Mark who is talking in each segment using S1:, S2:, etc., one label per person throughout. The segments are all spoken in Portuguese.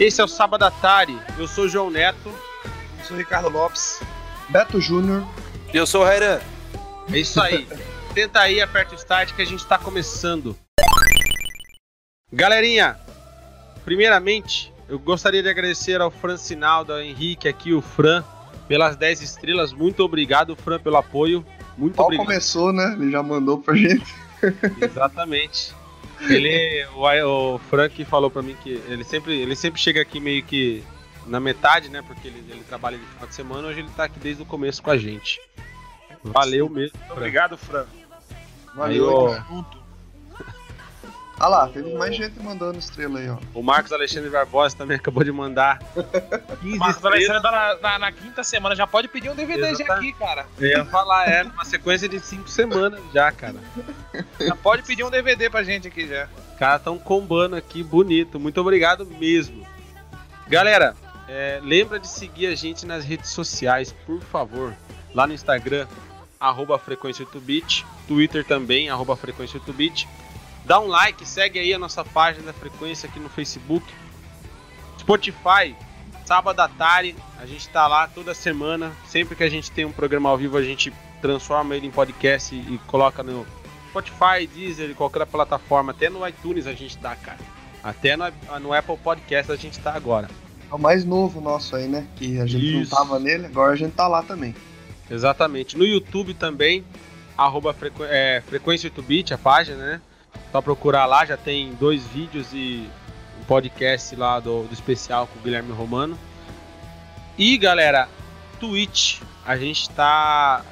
S1: Esse é o Sábado Atari. Eu sou o João Neto.
S2: Eu sou o Ricardo Lopes.
S3: Beto Júnior.
S4: E eu sou o Rairan.
S1: É isso aí. Tenta aí, aperta o start que a gente tá começando. Galerinha, primeiramente, eu gostaria de agradecer ao Fran Sinaldo, ao Henrique aqui, o Fran, pelas 10 estrelas. Muito obrigado, Fran, pelo apoio. Muito
S3: Mal
S1: obrigado.
S3: começou, né? Ele já mandou pra gente.
S1: Exatamente. Ele, o, o Frank falou pra mim que ele sempre, ele sempre chega aqui meio que na metade, né? Porque ele, ele trabalha de final de semana. Hoje ele tá aqui desde o começo com a gente. Valeu mesmo. Fran.
S2: Obrigado, Fran.
S3: Valeu,
S1: Aí, ó.
S3: Cara. Ah lá, teve mais gente mandando estrela aí, ó.
S1: O Marcos Alexandre Barbosa também acabou de mandar 15
S2: Marcos
S1: estrelas.
S2: Alexandre tá na, na, na quinta semana, já pode pedir um DVD já aqui, cara.
S1: Eu ia falar, é uma sequência de 5 semanas já, cara.
S2: Já pode pedir um DVD pra gente aqui já.
S1: Os caras estão combando aqui, bonito. Muito obrigado mesmo. Galera, é, lembra de seguir a gente nas redes sociais, por favor. Lá no Instagram, arroba frequência 8bit. Twitter também, arroba frequência 8bit. Dá um like, segue aí a nossa página da frequência aqui no Facebook. Spotify, sábado Atari. A gente tá lá toda semana. Sempre que a gente tem um programa ao vivo, a gente transforma ele em podcast e, e coloca no Spotify, Deezer, qualquer plataforma. Até no iTunes a gente tá, cara. Até no, no Apple Podcast a gente tá agora.
S3: É o mais novo nosso aí, né? Que a gente
S1: Isso.
S3: não tava nele, agora a gente tá lá também.
S1: Exatamente. No YouTube também, arroba frequ... é, frequência 8bit, a página, né? Só procurar lá, já tem dois vídeos e um podcast lá do, do especial com o Guilherme Romano. E galera, Twitch, a gente tá,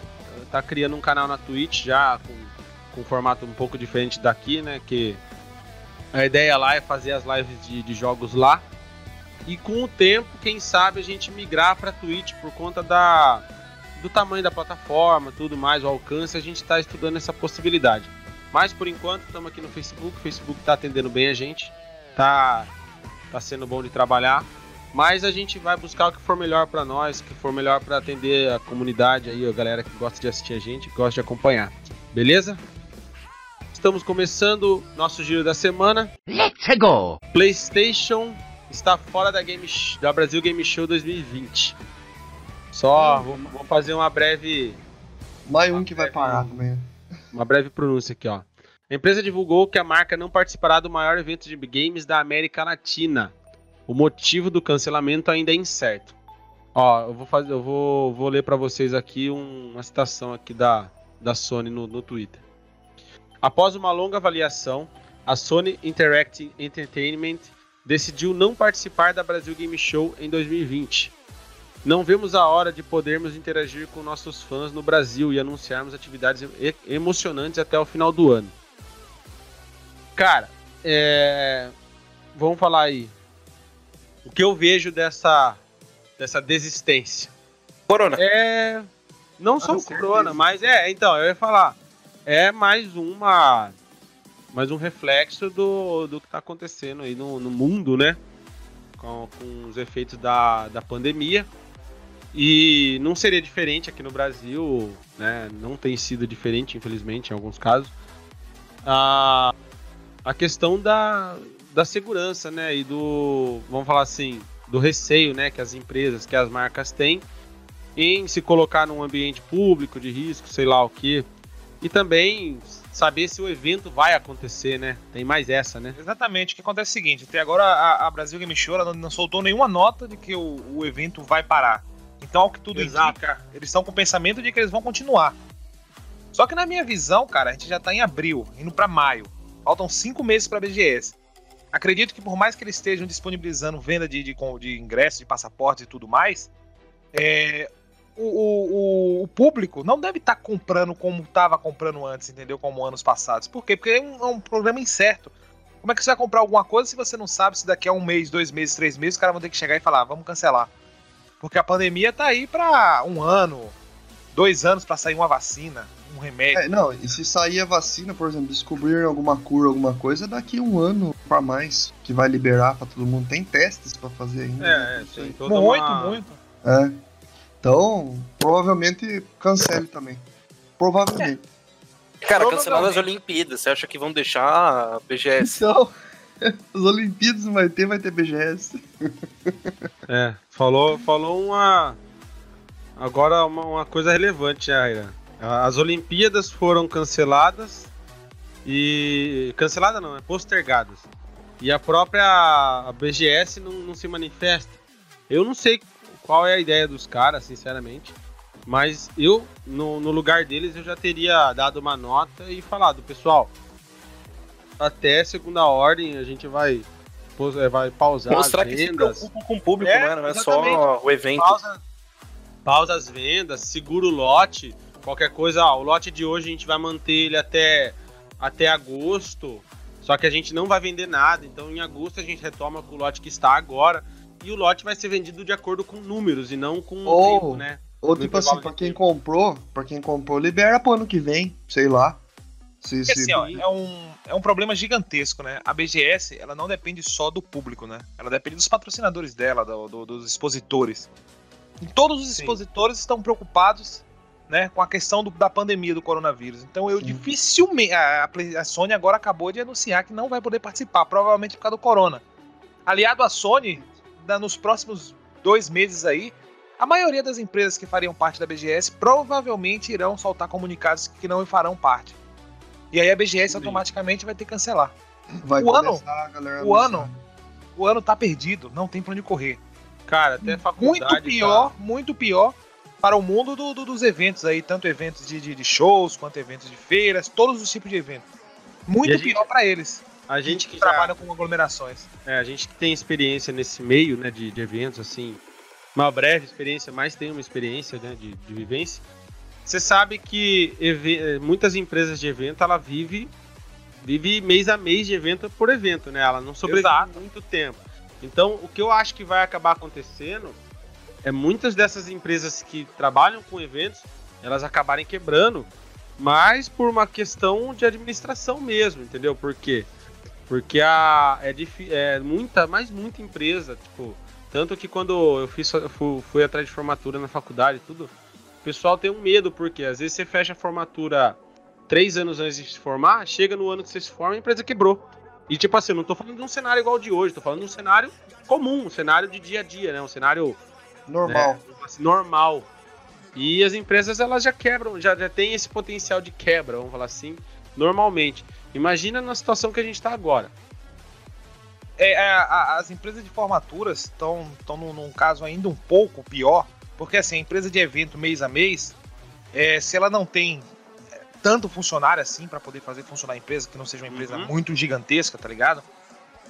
S1: tá criando um canal na Twitch já com, com um formato um pouco diferente daqui, né? Que a ideia lá é fazer as lives de, de jogos lá. E com o tempo, quem sabe a gente migrar pra Twitch por conta da, do tamanho da plataforma, tudo mais, o alcance, a gente está estudando essa possibilidade. Mas por enquanto estamos aqui no Facebook, o Facebook está atendendo bem a gente, tá, tá sendo bom de trabalhar. Mas a gente vai buscar o que for melhor para nós, o que for melhor para atender a comunidade aí, a galera que gosta de assistir a gente, que gosta de acompanhar. Beleza? Estamos começando nosso giro da semana.
S5: Let's go!
S1: PlayStation está fora da, Game, Sh- da Brasil Game Show 2020. Só vou, vou fazer uma breve
S3: Mais um que vai parar também.
S1: Uma breve pronúncia aqui, ó. A empresa divulgou que a marca não participará do maior evento de games da América Latina. O motivo do cancelamento ainda é incerto. Ó, eu vou fazer, eu vou, vou ler para vocês aqui um- uma citação aqui da, da Sony no, no Twitter. Após uma longa avaliação, a Sony Interactive Entertainment decidiu não participar da Brasil Game Show em 2020. Não vemos a hora de podermos interagir com nossos fãs no Brasil e anunciarmos atividades emocionantes até o final do ano. Cara, é... vamos falar aí. O que eu vejo dessa, dessa desistência?
S4: Corona.
S1: É. Não só
S3: com
S1: o Corona, mas é, então, eu ia falar. É mais uma. Mais um reflexo do, do que tá acontecendo aí no, no mundo, né? Com, com os efeitos da, da pandemia. E não seria diferente aqui no Brasil, né? Não tem sido diferente, infelizmente, em alguns casos. A, a questão da, da segurança, né? E do. Vamos falar assim, do receio, né? Que as empresas, que as marcas têm em se colocar num ambiente público de risco, sei lá o que. E também saber se o evento vai acontecer, né? Tem mais essa, né?
S2: Exatamente, o que acontece é o seguinte, até agora a, a Brasil Game Show não, não soltou nenhuma nota de que o, o evento vai parar. Então, ao que tudo
S1: Exato.
S2: indica, eles estão com o pensamento de que eles vão continuar. Só que na minha visão, cara, a gente já tá em abril, indo pra maio. Faltam cinco meses pra BGS. Acredito que por mais que eles estejam disponibilizando venda de, de, de ingressos, de passaportes e tudo mais, é, o, o- o- público não deve estar comprando como estava comprando antes, entendeu? Como anos passados. Por quê? Porque é um, é um programa incerto. Como é que você vai comprar alguma coisa se você não sabe se daqui a um mês, dois meses, três meses, os caras vão ter que chegar e falar, "Ah, vamos cancelar. Porque a pandemia tá aí pra um ano, dois anos pra sair uma vacina, um remédio.
S3: É, não, e se sair a vacina, por exemplo, descobrir alguma cura, alguma coisa, daqui um ano pra mais que vai liberar pra todo mundo. Tem testes pra fazer ainda. né?
S1: É, tem toda
S2: muito,
S1: uma-
S2: muito.
S3: É. Então, provavelmente cancele também. Provavelmente.
S4: Cara, canceladas as. Olimpíadas. Você acha que vão deixar a BGS?
S3: Então, as Olimpíadas não vai ter, vai ter BGS.
S1: É, falou, falou uma. Agora uma, uma coisa relevante, né, Aira? As Olimpíadas foram canceladas e. Cancelada não, é postergadas. E a própria BGS não, não se manifesta. Eu não sei qual é a ideia dos caras, sinceramente. Mas eu, no, no lugar deles, eu já teria dado uma nota e falado, pessoal, até segunda ordem a gente vai, é, vai pausar
S4: Mostrar
S1: as
S4: que se
S1: vendas.
S4: preocupa com o público,
S1: É,
S4: né? Não é
S1: exatamente.
S4: só o evento.
S1: pausa, pausa as vendas, segura o lote, qualquer coisa, ó, o lote de hoje a gente vai manter ele até, até agosto, só que a gente não vai vender nada, então em agosto a gente retoma com o lote que está agora, e o lote vai ser vendido de acordo com números e não com o
S3: Oh.
S1: tempo, né?
S3: Ou
S1: No
S3: tipo assim, pra
S1: de
S3: quem
S1: tempo.
S3: comprou, pra quem comprou, libera pro ano que vem, sei lá. Se,
S2: Porque
S3: se-
S2: assim, ó, é um, é um problema gigantesco, né? A BGS, ela não depende só do público, né? Ela depende dos patrocinadores dela, do- do- dos expositores. E todos os
S1: Sim.
S2: expositores estão preocupados, né, com a questão do- da pandemia do coronavírus. Então eu
S3: Sim.
S2: dificilmente... A, a Sony agora acabou de anunciar que não vai poder participar, provavelmente por causa do corona. Aliado à Sony, da- nos próximos dois meses aí, a maioria das empresas que fariam parte da BGS provavelmente irão soltar comunicados que não farão parte. E aí a BGS automaticamente vai ter que cancelar.
S3: vai
S2: o ano-
S3: começar a galera
S2: o ano- O ano tá perdido, não tem pra onde correr.
S1: Cara, até faculdade...
S2: Muito pior, muito pior para o mundo do- do- dos eventos aí, tanto eventos de, de- de shows quanto eventos de feiras, todos os tipos de eventos. Muito
S1: gente-
S2: pior pra eles,
S1: Tá, a gente que já...
S2: trabalham com aglomerações.
S1: É, a gente que tem experiência nesse meio, né, de, de eventos, assim, uma breve experiência, mas tem uma experiência, né, de, de vivência. Você sabe que eh, muitas empresas de evento, ela vive, vive mês a mês de evento por evento, né? Ela não sobrevive
S2: Exato.
S1: muito tempo. Então, o que eu acho que vai acabar acontecendo é muitas dessas empresas que trabalham com eventos, elas acabarem quebrando, mas por uma questão de administração mesmo, entendeu? Por quê? Porque a, é, é muita, mas muita empresa, tipo, tanto que quando eu fiz, eu fui, fui atrás de formatura na faculdade e tudo, o pessoal tem um medo, porque às vezes você fecha a formatura três anos antes de se formar, chega no ano que você se forma, a empresa quebrou. E tipo assim, eu não tô falando de um cenário igual ao de hoje, tô falando de um cenário comum, um cenário de dia a dia, né? Um cenário
S3: Normal.
S1: né, assim, normal. E as empresas elas já quebram, já, já tem esse potencial de quebra, vamos falar assim, normalmente. Imagina na situação que a gente tá agora.
S2: É, é, a- as empresas de formaturas estão num, num caso ainda um pouco pior, porque assim, a empresa de evento mês a mês, é, se ela não tem é, tanto funcionário assim para poder fazer funcionar a empresa, que não seja uma empresa
S1: Uhum.
S2: muito gigantesca, tá ligado?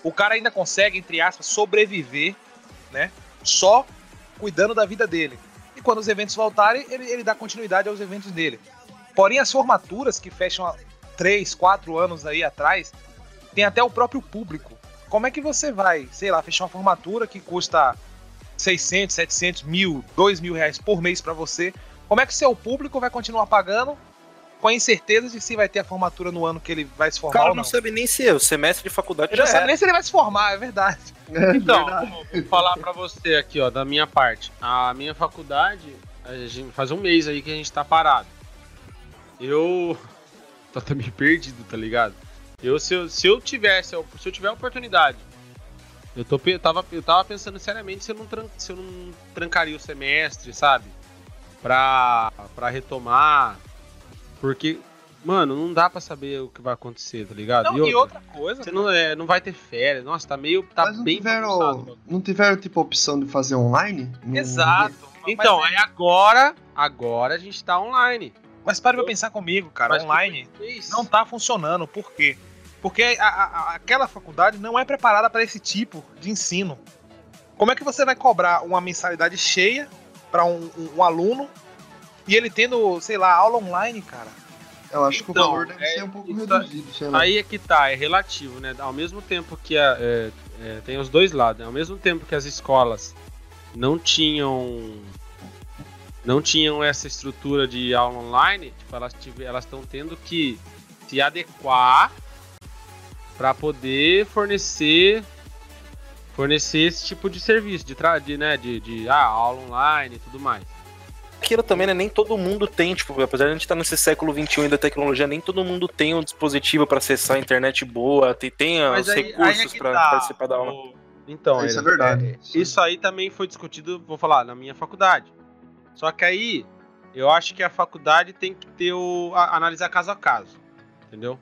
S2: O cara ainda consegue, entre aspas, sobreviver, né? Só cuidando da vida dele. E quando os eventos voltarem, ele, ele dá continuidade aos eventos dele. Porém, as formaturas que fecham há 3, 4 anos aí atrás, tem até o próprio público. Como é que você vai, sei lá, fechar uma formatura que custa 600, 700 mil, 2 mil reais por mês pra você? Como é que o seu público vai continuar pagando com a incerteza de se vai ter a formatura no ano que ele vai se
S4: O
S2: formar
S4: cara
S2: ou
S4: não
S2: não?
S4: sabe nem se é o semestre de faculdade
S2: Ele não
S4: já
S2: sabe
S4: é.
S2: nem se ele vai se formar, é verdade.
S3: É
S1: Então,
S3: verdade.
S1: vou falar pra você aqui, ó, da minha parte. A minha faculdade, a gente, faz um mês aí que a gente tá parado. Eu tô também perdido, tá ligado? Eu, se, eu, se eu tivesse, se eu tiver a oportunidade, eu, tô, eu, tava, eu tava pensando seriamente se eu, não tran- se eu não trancaria o semestre, sabe? Pra, pra retomar. Porque, mano, não dá pra saber o que vai acontecer, tá ligado?
S2: Não, e outra coisa,
S1: Você não, é, não vai ter férias. Nossa, tá meio. Tá
S3: Mas não
S1: bem
S3: tiveram, não tiveram, tipo, a opção de fazer online? Não-
S2: exato.
S1: Então,
S2: mas,
S1: aí agora, agora a gente tá online.
S2: mas para pra pensar comigo, cara,
S1: Mas
S2: online não tá funcionando. Por quê? Porque a- a- aquela faculdade não é preparada para esse tipo de ensino. Como é que você vai cobrar uma mensalidade cheia para um, um- um aluno e ele tendo, sei lá, aula online, cara?
S3: Eu acho que o
S1: Então,
S3: valor deve
S1: é-
S3: ser um pouco
S1: isso-
S3: reduzido, sei lá.
S1: Aí é que tá, é relativo, né? Ao mesmo tempo que a- é, é, tem os dois lados, né? Ao mesmo tempo que as escolas não tinham não tinham essa estrutura de aula online, tipo, elas estão tendo que se adequar para poder fornecer fornecer esse tipo de serviço de, tra- de né de, de ah, aula online e tudo mais.
S4: aquilo também, né? Nem todo mundo tem, tipo, apesar de a gente estar nesse século XXI e da tecnologia, nem todo mundo tem um dispositivo para acessar a internet boa, tem, tem
S1: Mas
S4: os
S1: aí- é
S4: recursos
S1: que
S4: para
S1: tá.
S4: participar da aula.
S1: O- Então,
S3: Isso é
S1: Eira,
S3: verdade.
S1: Isso aí também foi discutido, vou falar, na minha faculdade. Só que aí, eu acho que a faculdade tem que ter o. a- analisar caso a caso. Entendeu?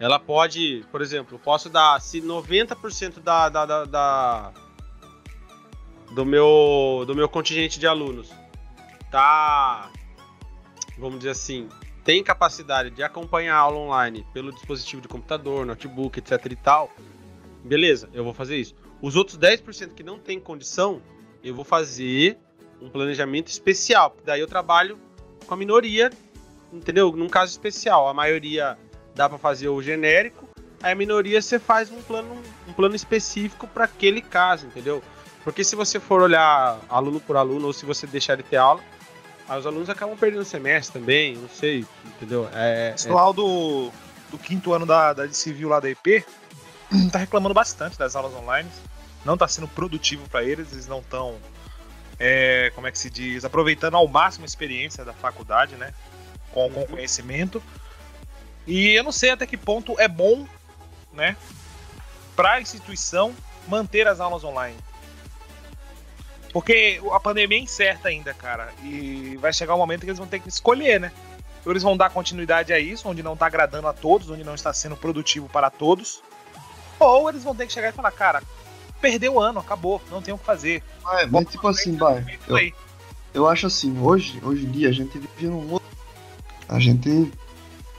S1: Ela pode, por exemplo, posso dar. Se 90% da, da, da, da- do, meu, do meu contingente de alunos tá. Vamos dizer assim. Tem capacidade de acompanhar a aula online pelo dispositivo de computador, notebook, etc e tal. Beleza, eu vou fazer isso. Os outros 10% que não tem condição, eu vou fazer um planejamento especial. Daí eu trabalho com a minoria, entendeu? Num caso especial. A maioria dá para fazer o genérico, aí a minoria você faz um plano, um plano específico para aquele caso, entendeu? Porque se você for olhar aluno por aluno, ou se você deixar de ter aula, aí os alunos acabam perdendo o semestre também, não sei, entendeu? É,
S2: O pessoal do, do quinto ano da, da de civil lá da EP tá reclamando bastante das aulas online. Não tá sendo produtivo para eles, eles não estão, como é que se diz, aproveitando ao máximo a experiência da faculdade, né? Com, com conhecimento. E eu não sei até que ponto é bom, né? Para a instituição manter as aulas online. Porque a pandemia é incerta ainda, cara. E vai chegar um momento que eles vão ter que escolher, né? Ou eles vão dar continuidade a isso, onde não tá agradando a todos, onde não está sendo produtivo para todos. Ou eles vão ter que chegar e falar, cara, perdeu o ano, acabou, não tem o que fazer.
S3: Ah, é, mas tipo assim, vai.
S2: Aí.
S3: Eu acho assim, hoje, hoje em dia a gente vive num outro. A gente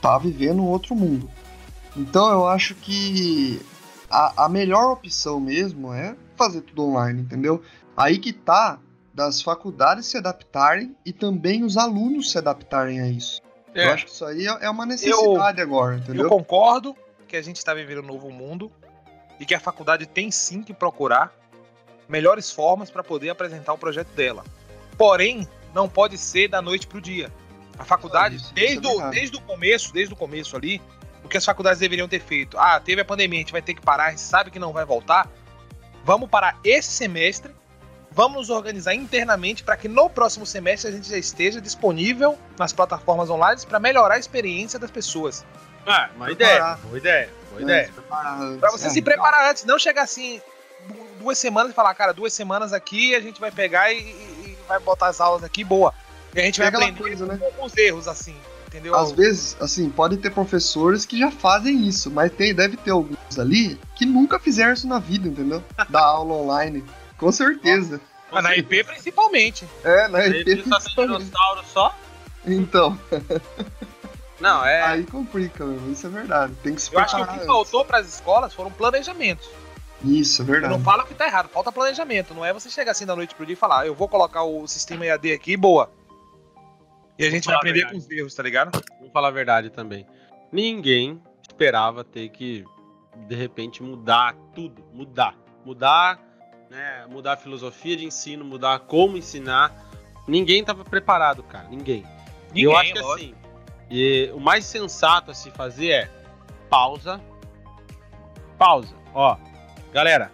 S3: tá vivendo um outro mundo. Então eu acho que a, a melhor opção mesmo é fazer tudo online, entendeu? Aí que tá das faculdades se adaptarem e também os alunos se adaptarem a isso.
S1: É.
S3: Eu acho que isso aí é é uma necessidade agora, entendeu?
S2: Eu concordo que a gente está vivendo um novo mundo e que a faculdade tem sim que procurar melhores formas para poder apresentar o projeto dela. Porém, não pode ser da noite para o dia. A faculdade,
S3: Isso, isso é
S2: desde, o, desde o começo, desde o começo ali, o que as faculdades deveriam ter feito? Ah, teve a pandemia, a gente vai ter que parar, a gente sabe que não vai voltar. Vamos parar esse semestre, vamos nos organizar internamente para que no próximo semestre a gente já esteja disponível nas plataformas online para melhorar a experiência das pessoas.
S1: Ah, uma
S3: Preparar.
S1: ideia, boa ideia, boa ideia.
S2: Pra você
S3: É.
S2: se preparar antes, não chegar assim du- duas semanas e falar, cara, duas semanas aqui a gente vai pegar e, e- e vai botar as aulas aqui, boa. E a gente
S3: É
S2: vai
S3: aquela
S2: aprender
S3: coisa, né?
S2: com os erros, assim, entendeu?
S3: Às vezes, assim, pode ter professores que já fazem isso, mas tem, deve ter alguns ali que nunca fizeram isso na vida, entendeu? Da aula online. Com certeza.
S2: Mas na IP principalmente.
S3: É, né?
S1: Ele precisa ser dinossauro só?
S3: Então,
S1: Não, é.
S3: aí complica, mesmo. Isso é verdade. Tem que se
S2: Eu acho que o que
S3: antes.
S2: faltou para as escolas foram planejamentos.
S3: Isso, é
S2: Eu
S3: verdade.
S2: não falo que tá errado, falta planejamento. Não é você chegar assim da noite pro dia e falar, "Ah, eu vou colocar o sistema EAD aqui, boa. E a gente vai aprender com os erros, tá ligado?
S1: Vamos falar a verdade também. Ninguém esperava ter que, de repente, mudar tudo. Mudar. Mudar, né? Mudar a filosofia de ensino, mudar como ensinar. Ninguém estava preparado, cara. Ninguém. E eu acho que
S2: lógico.
S1: assim, e o mais sensato a se fazer é pausa. Pausa. Ó, galera,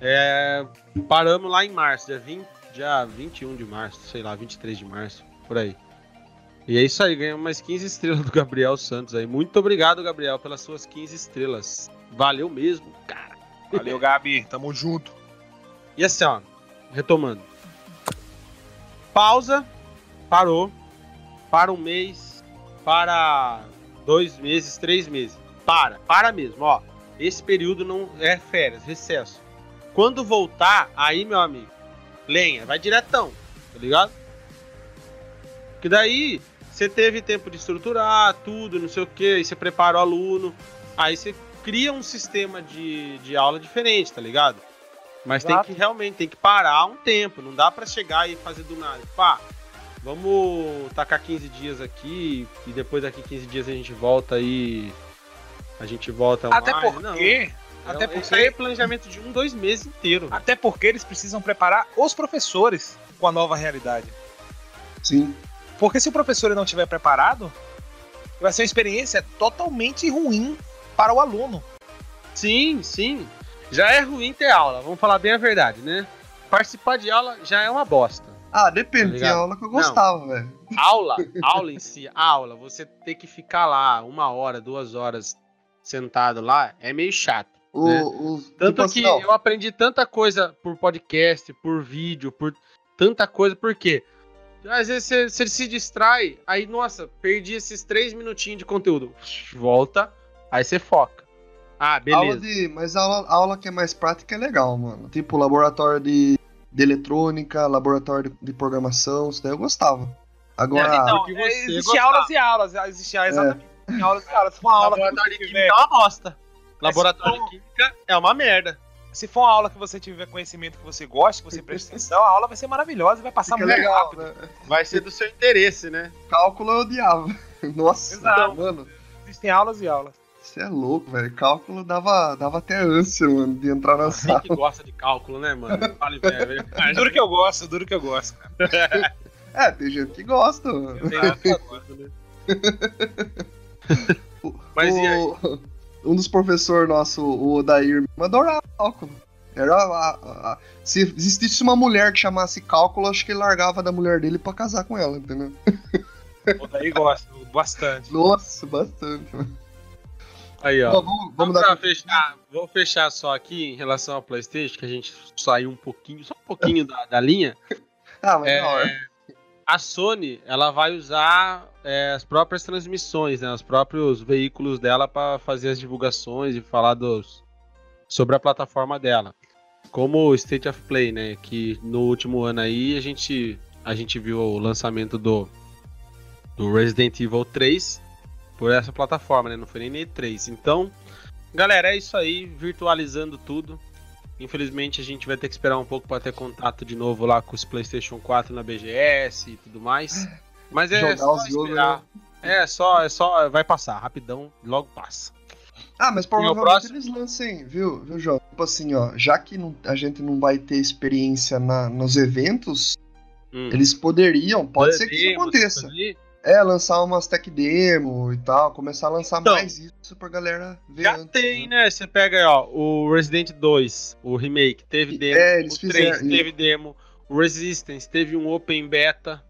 S1: é, paramos lá em março, dia, 20, dia 21 de março, sei lá, 23 de março, por aí. E é isso aí, ganhamos mais 15 estrelas do Gabriel Santos aí. Muito obrigado, Gabriel, pelas suas 15 estrelas. Valeu mesmo, cara.
S2: Valeu, Gabi. Tamo junto.
S1: E assim, ó, retomando. Pausa, parou, para um mês, para dois meses, três meses. Para, para mesmo, ó. Esse período não é férias, recesso. Quando voltar, aí, meu amigo, lenha, vai diretão, tá ligado? Que daí você teve tempo de estruturar tudo, não sei o que, aí você prepara o aluno, aí você cria um sistema de, de aula diferente, tá ligado? Mas
S2: Exato.
S1: tem que realmente tem que parar um tempo, não dá pra chegar e fazer do nada. Pá, vamos tacar 15 dias aqui e depois daqui 15 dias a gente volta aí. A gente volta
S2: Até
S1: mais.
S2: porque.
S1: Não,
S2: até
S1: é- Isso aí é
S2: porque.
S1: planejamento de um, dois meses inteiro.
S2: Até porque eles precisam preparar os professores com a nova realidade.
S3: Sim.
S2: Porque se o professor não estiver preparado, vai ser uma experiência totalmente ruim para o aluno.
S1: Sim, sim. Já é ruim ter aula, vamos falar bem a verdade, né? Participar de aula já é uma bosta.
S3: Ah, depende,
S1: Tá
S3: tem aula que eu gostava, velho.
S1: Aula, aula em si, aula, você ter que ficar lá uma hora, duas horas sentado lá, é meio chato.
S3: O,
S1: né?
S3: o-
S1: Tanto
S3: tipo assim,
S1: que
S3: não,
S1: eu aprendi tanta coisa por podcast, por vídeo, por tanta coisa, por quê? Às vezes você, você se distrai, aí, nossa, perdi esses três minutinhos de conteúdo. Volta, aí você foca. Ah,
S3: aula
S1: beleza.
S3: de, mas a aula, a aula que é mais prática é legal, mano. Tipo, laboratório de, de eletrônica, laboratório de, de programação, isso daí eu gostava. Agora,
S2: então, é, existe
S1: gostava.
S2: aulas e aulas. Existe exatamente tem aulas e aulas. Uma aula que
S1: Laboratório de química é uma bosta. Laboratório de química é uma merda.
S2: Se for uma aula que você tiver conhecimento que você gosta, que você presta atenção, a aula vai ser maravilhosa e vai passar
S3: fica
S2: muito
S3: legal,
S2: rápido.
S3: né?
S1: Vai ser do seu interesse, né?
S3: Cálculo eu odiava. Nossa,
S2: Exato.
S3: mano,
S2: Existem aulas e aulas.
S3: você é louco, velho. Cálculo dava, dava até ânsia, mano, de entrar na
S1: Quem
S3: sala.
S1: que gosta de cálculo, né, mano? Fale velho.
S2: Duro que eu gosto, duro que eu gosto. cara.
S3: É, tem gente que gosta, mano.
S1: Tem nada que gosta, né? Mas e aí?
S3: Um dos professores nossos, o Odair, mesmo, adorava cálculo. Era a- a- a- se existisse uma mulher que chamasse cálculo, acho que ele largava da mulher dele pra casar com ela, entendeu?
S2: O daí gosto bastante.
S3: Nossa, bastante. mano.
S1: Aí, ó.
S3: Ó, vamos, vamos
S1: Vamos fechar. Vou fechar só aqui em relação ao PlayStation, que a gente saiu um pouquinho, só um pouquinho da, da linha.
S3: Ah, mas
S1: É,
S3: da hora.
S1: A Sony, ela vai usar é, as próprias transmissões, né, os próprios veículos dela para fazer as divulgações e falar dos sobre a plataforma dela. Como o State of Play, né, que no último ano aí a gente a gente viu o lançamento do do Resident Evil 3 por essa plataforma, né? Não foi nem E3. Então, galera, é isso aí, virtualizando tudo. Infelizmente a gente vai ter que esperar um pouco para ter contato de novo lá com os PlayStation 4 na BGS e tudo mais. Mas é
S3: Jogar
S1: só esperar. É só, é só, vai passar rapidão, logo passa.
S3: Ah, mas provavelmente eles lancem, viu, viu, João? Tipo assim, ó, já que não- a gente não vai ter experiência na- nos eventos,
S1: Hum.
S3: eles poderiam, pode ser que isso aconteça.
S1: ali.
S3: É, lançar umas tech demo e tal, começar a lançar
S1: Então,
S3: mais isso pra galera ver
S1: Já
S3: antes,
S1: tem,
S3: né?
S1: né? Você pega aí, ó, o Resident 2, o remake, teve
S3: E-
S1: demo.
S3: é, eles
S1: o 3
S3: fizeram-
S1: teve demo. O Resistance teve um open beta.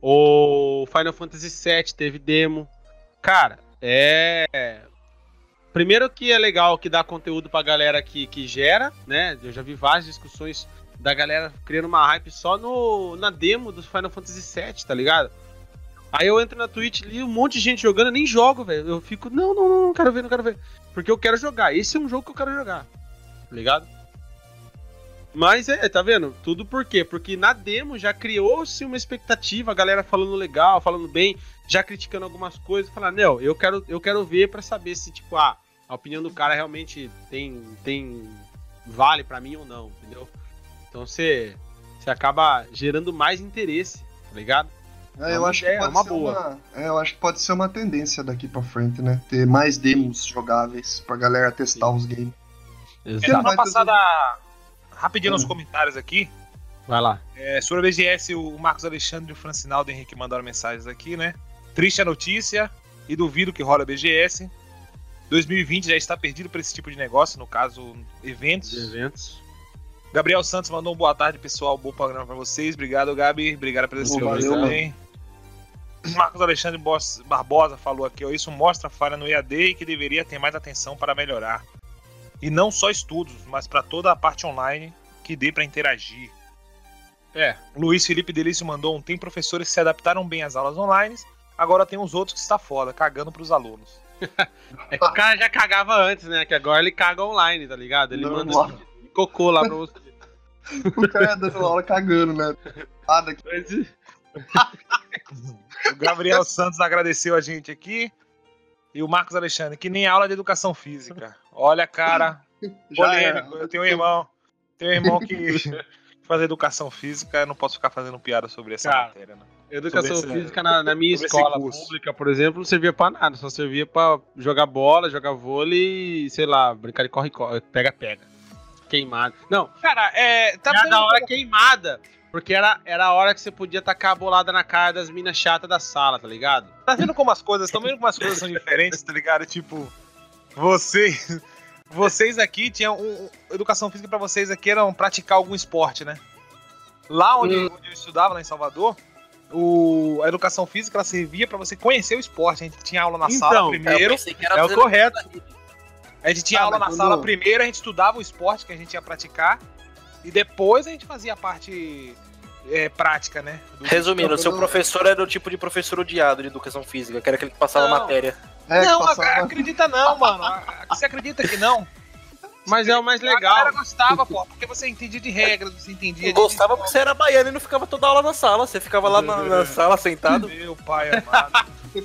S1: O Final Fantasy VII teve demo. Cara, é. Primeiro que é legal que dá conteúdo pra galera que, que gera, né? Eu já vi várias discussões da galera criando uma hype só no, na demo do Final Fantasy VII, tá ligado? Aí eu entro na Twitch ali, um monte de gente jogando, eu nem jogo, velho. Eu fico, não, não, não, não quero ver, não quero ver. Porque eu quero jogar. Esse é um jogo que eu quero jogar. Tá ligado? Mas é, tá vendo? Tudo por quê? Porque na demo já criou-se uma expectativa, a galera falando legal, falando bem, já criticando algumas coisas, falando, não, eu quero, eu quero ver pra saber se, tipo, ah, a opinião do cara realmente tem, tem vale pra mim ou não, entendeu? Então você, você acaba gerando mais interesse, tá ligado?
S3: É,
S1: É
S3: eu
S1: uma
S3: acho que pode
S1: uma
S3: ser
S1: boa.
S3: uma. É, eu acho que pode ser uma tendência daqui pra frente, né? Ter mais demos jogáveis pra galera testar os games.
S2: Quero
S3: Exato.
S2: dar uma passada rapidinho nos
S3: Hum.
S2: comentários aqui.
S1: Vai lá.
S2: É, sobre a BGS, o Marcos Alexandre e o Francinaldo Henrique mandaram mensagens aqui, né? Triste a notícia e duvido que rola a BGS. 2020 já está perdido para esse tipo de negócio, no caso, eventos.
S1: Os eventos.
S2: Gabriel Santos mandou um boa tarde, pessoal. Bom programa para vocês. Obrigado, Gabi. Obrigado pela
S3: valeu.
S2: também. Marcos Alexandre Bos- Barbosa falou aqui, ó, isso mostra a falha no EAD e que deveria ter mais atenção para melhorar. E não só estudos, mas para toda a parte online que dê para interagir.
S1: É.
S2: Luiz Felipe Delício mandou um: tem professores que se adaptaram bem às aulas online, agora tem os outros que está foda, cagando pros alunos.
S1: É que o cara já cagava antes, né? Que agora ele caga online, tá ligado? Ele
S3: Normal.
S1: manda cocô lá pra você.
S3: O cara dando aula cagando, né? Ah, daqui
S1: Mas-
S2: O Gabriel Santos agradeceu a gente aqui. E o Marcos Alexandre, que nem aula de educação física. Olha, cara,
S3: já
S2: polêmico. Eu tenho um irmão, tenho um irmão que faz educação física, eu não posso ficar fazendo piada sobre essa
S1: Cara,
S2: matéria, né?
S1: Educação
S2: esse-
S1: física na, na minha escola pública, por exemplo, não servia pra nada. Só servia pra jogar bola, jogar vôlei e, sei lá, brincar de corre-corre, pega-pega. Queimada. Não,
S2: Cara, é. Tá
S1: era da hora queimada. Porque era, era a hora que você podia tacar a bolada na cara das minas chatas da sala, tá ligado?
S2: Tá vendo como as coisas, estão vendo como as coisas são diferentes, tá ligado? Tipo, vocês. Vocês aqui tinham. Um, educação física pra vocês aqui era praticar algum esporte, né? Lá onde,
S1: Hum.
S2: onde eu estudava, lá em Salvador, o, a educação física ela servia pra você conhecer o esporte. A gente tinha aula na
S1: Então,
S2: sala primeiro.
S4: pensei que era
S2: É o correto. A gente tinha
S3: Ah,
S2: aula na
S3: quando-
S2: sala primeiro, a gente estudava o esporte que a gente ia praticar. E depois a gente fazia a parte é, prática, né? do-
S4: Resumindo, seu
S3: quando-
S4: professor era o tipo de professor odiado de educação física, que era aquele que passava
S2: Não.
S4: matéria.
S3: É,
S2: não,
S3: passava-
S2: acredita não, mano. Você acredita que não?
S1: Mas é o mais
S2: A galera
S1: legal.
S2: gostava, pô, porque você entendia de regras, você entendia
S4: Eu
S2: de.
S4: gostava porque você era baiano e não ficava toda aula na sala. Você ficava lá na, na sala sentado.
S2: Meu pai amado.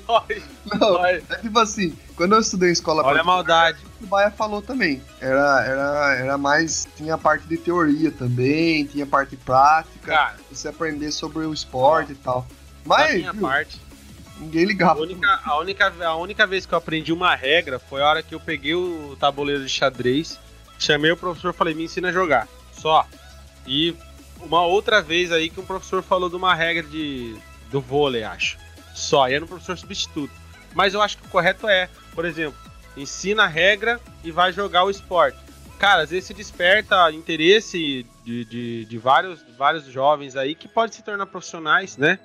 S3: Não, é tipo assim, quando eu estudei em escola
S1: Olha a maldade.
S3: o Baia falou também. Era, era, era mais. Tinha a parte de teoria também, tinha a parte prática,
S1: Cara,
S3: você aprender sobre o esporte e tal. Mas
S1: minha
S3: viu,
S1: parte,
S3: ninguém
S1: a
S3: ligava.
S1: única, a, única, a única vez que eu aprendi uma regra foi a hora que eu peguei o tabuleiro de xadrez, chamei o professor falei, me ensina a jogar. Só. E uma outra vez aí que um professor falou de uma regra de, do vôlei, acho. Só. E era um professor substituto. Mas eu acho que o correto é, por exemplo, ensina a regra e vai jogar o esporte. Cara, às vezes se desperta interesse de, de, de vários, vários jovens aí que podem se tornar profissionais, né?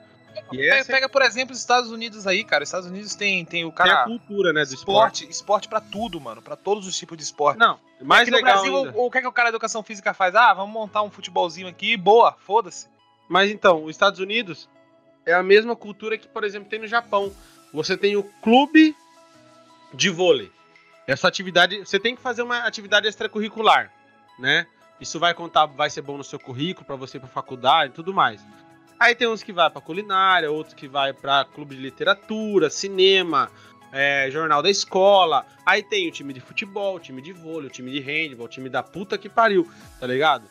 S2: Pega,
S1: é
S2: pega, por exemplo, os Estados Unidos aí, cara. Os Estados Unidos tem, tem o
S1: tem a
S2: cara.
S1: cultura, né, do esporte.
S2: Esporte, esporte pra tudo, mano. Pra todos os tipos de esporte.
S1: Não, mais
S2: aqui no
S1: legal
S2: Brasil,
S1: ainda.
S2: o, o que é que o cara da educação física faz? Ah, vamos montar um futebolzinho aqui, boa, foda-se.
S1: Mas então, os Estados Unidos é a mesma cultura que, por exemplo, tem no Japão. Você tem o clube de vôlei. Essa atividade, você tem que fazer uma atividade extracurricular, né? Isso vai contar, vai ser bom no seu currículo para você ir para faculdade e tudo mais. Aí tem uns que vai para culinária, outros que vai para clube de literatura, cinema, é, jornal da escola. Aí tem o time de futebol, o time de vôlei, o time de handball, o time da puta que pariu, tá ligado?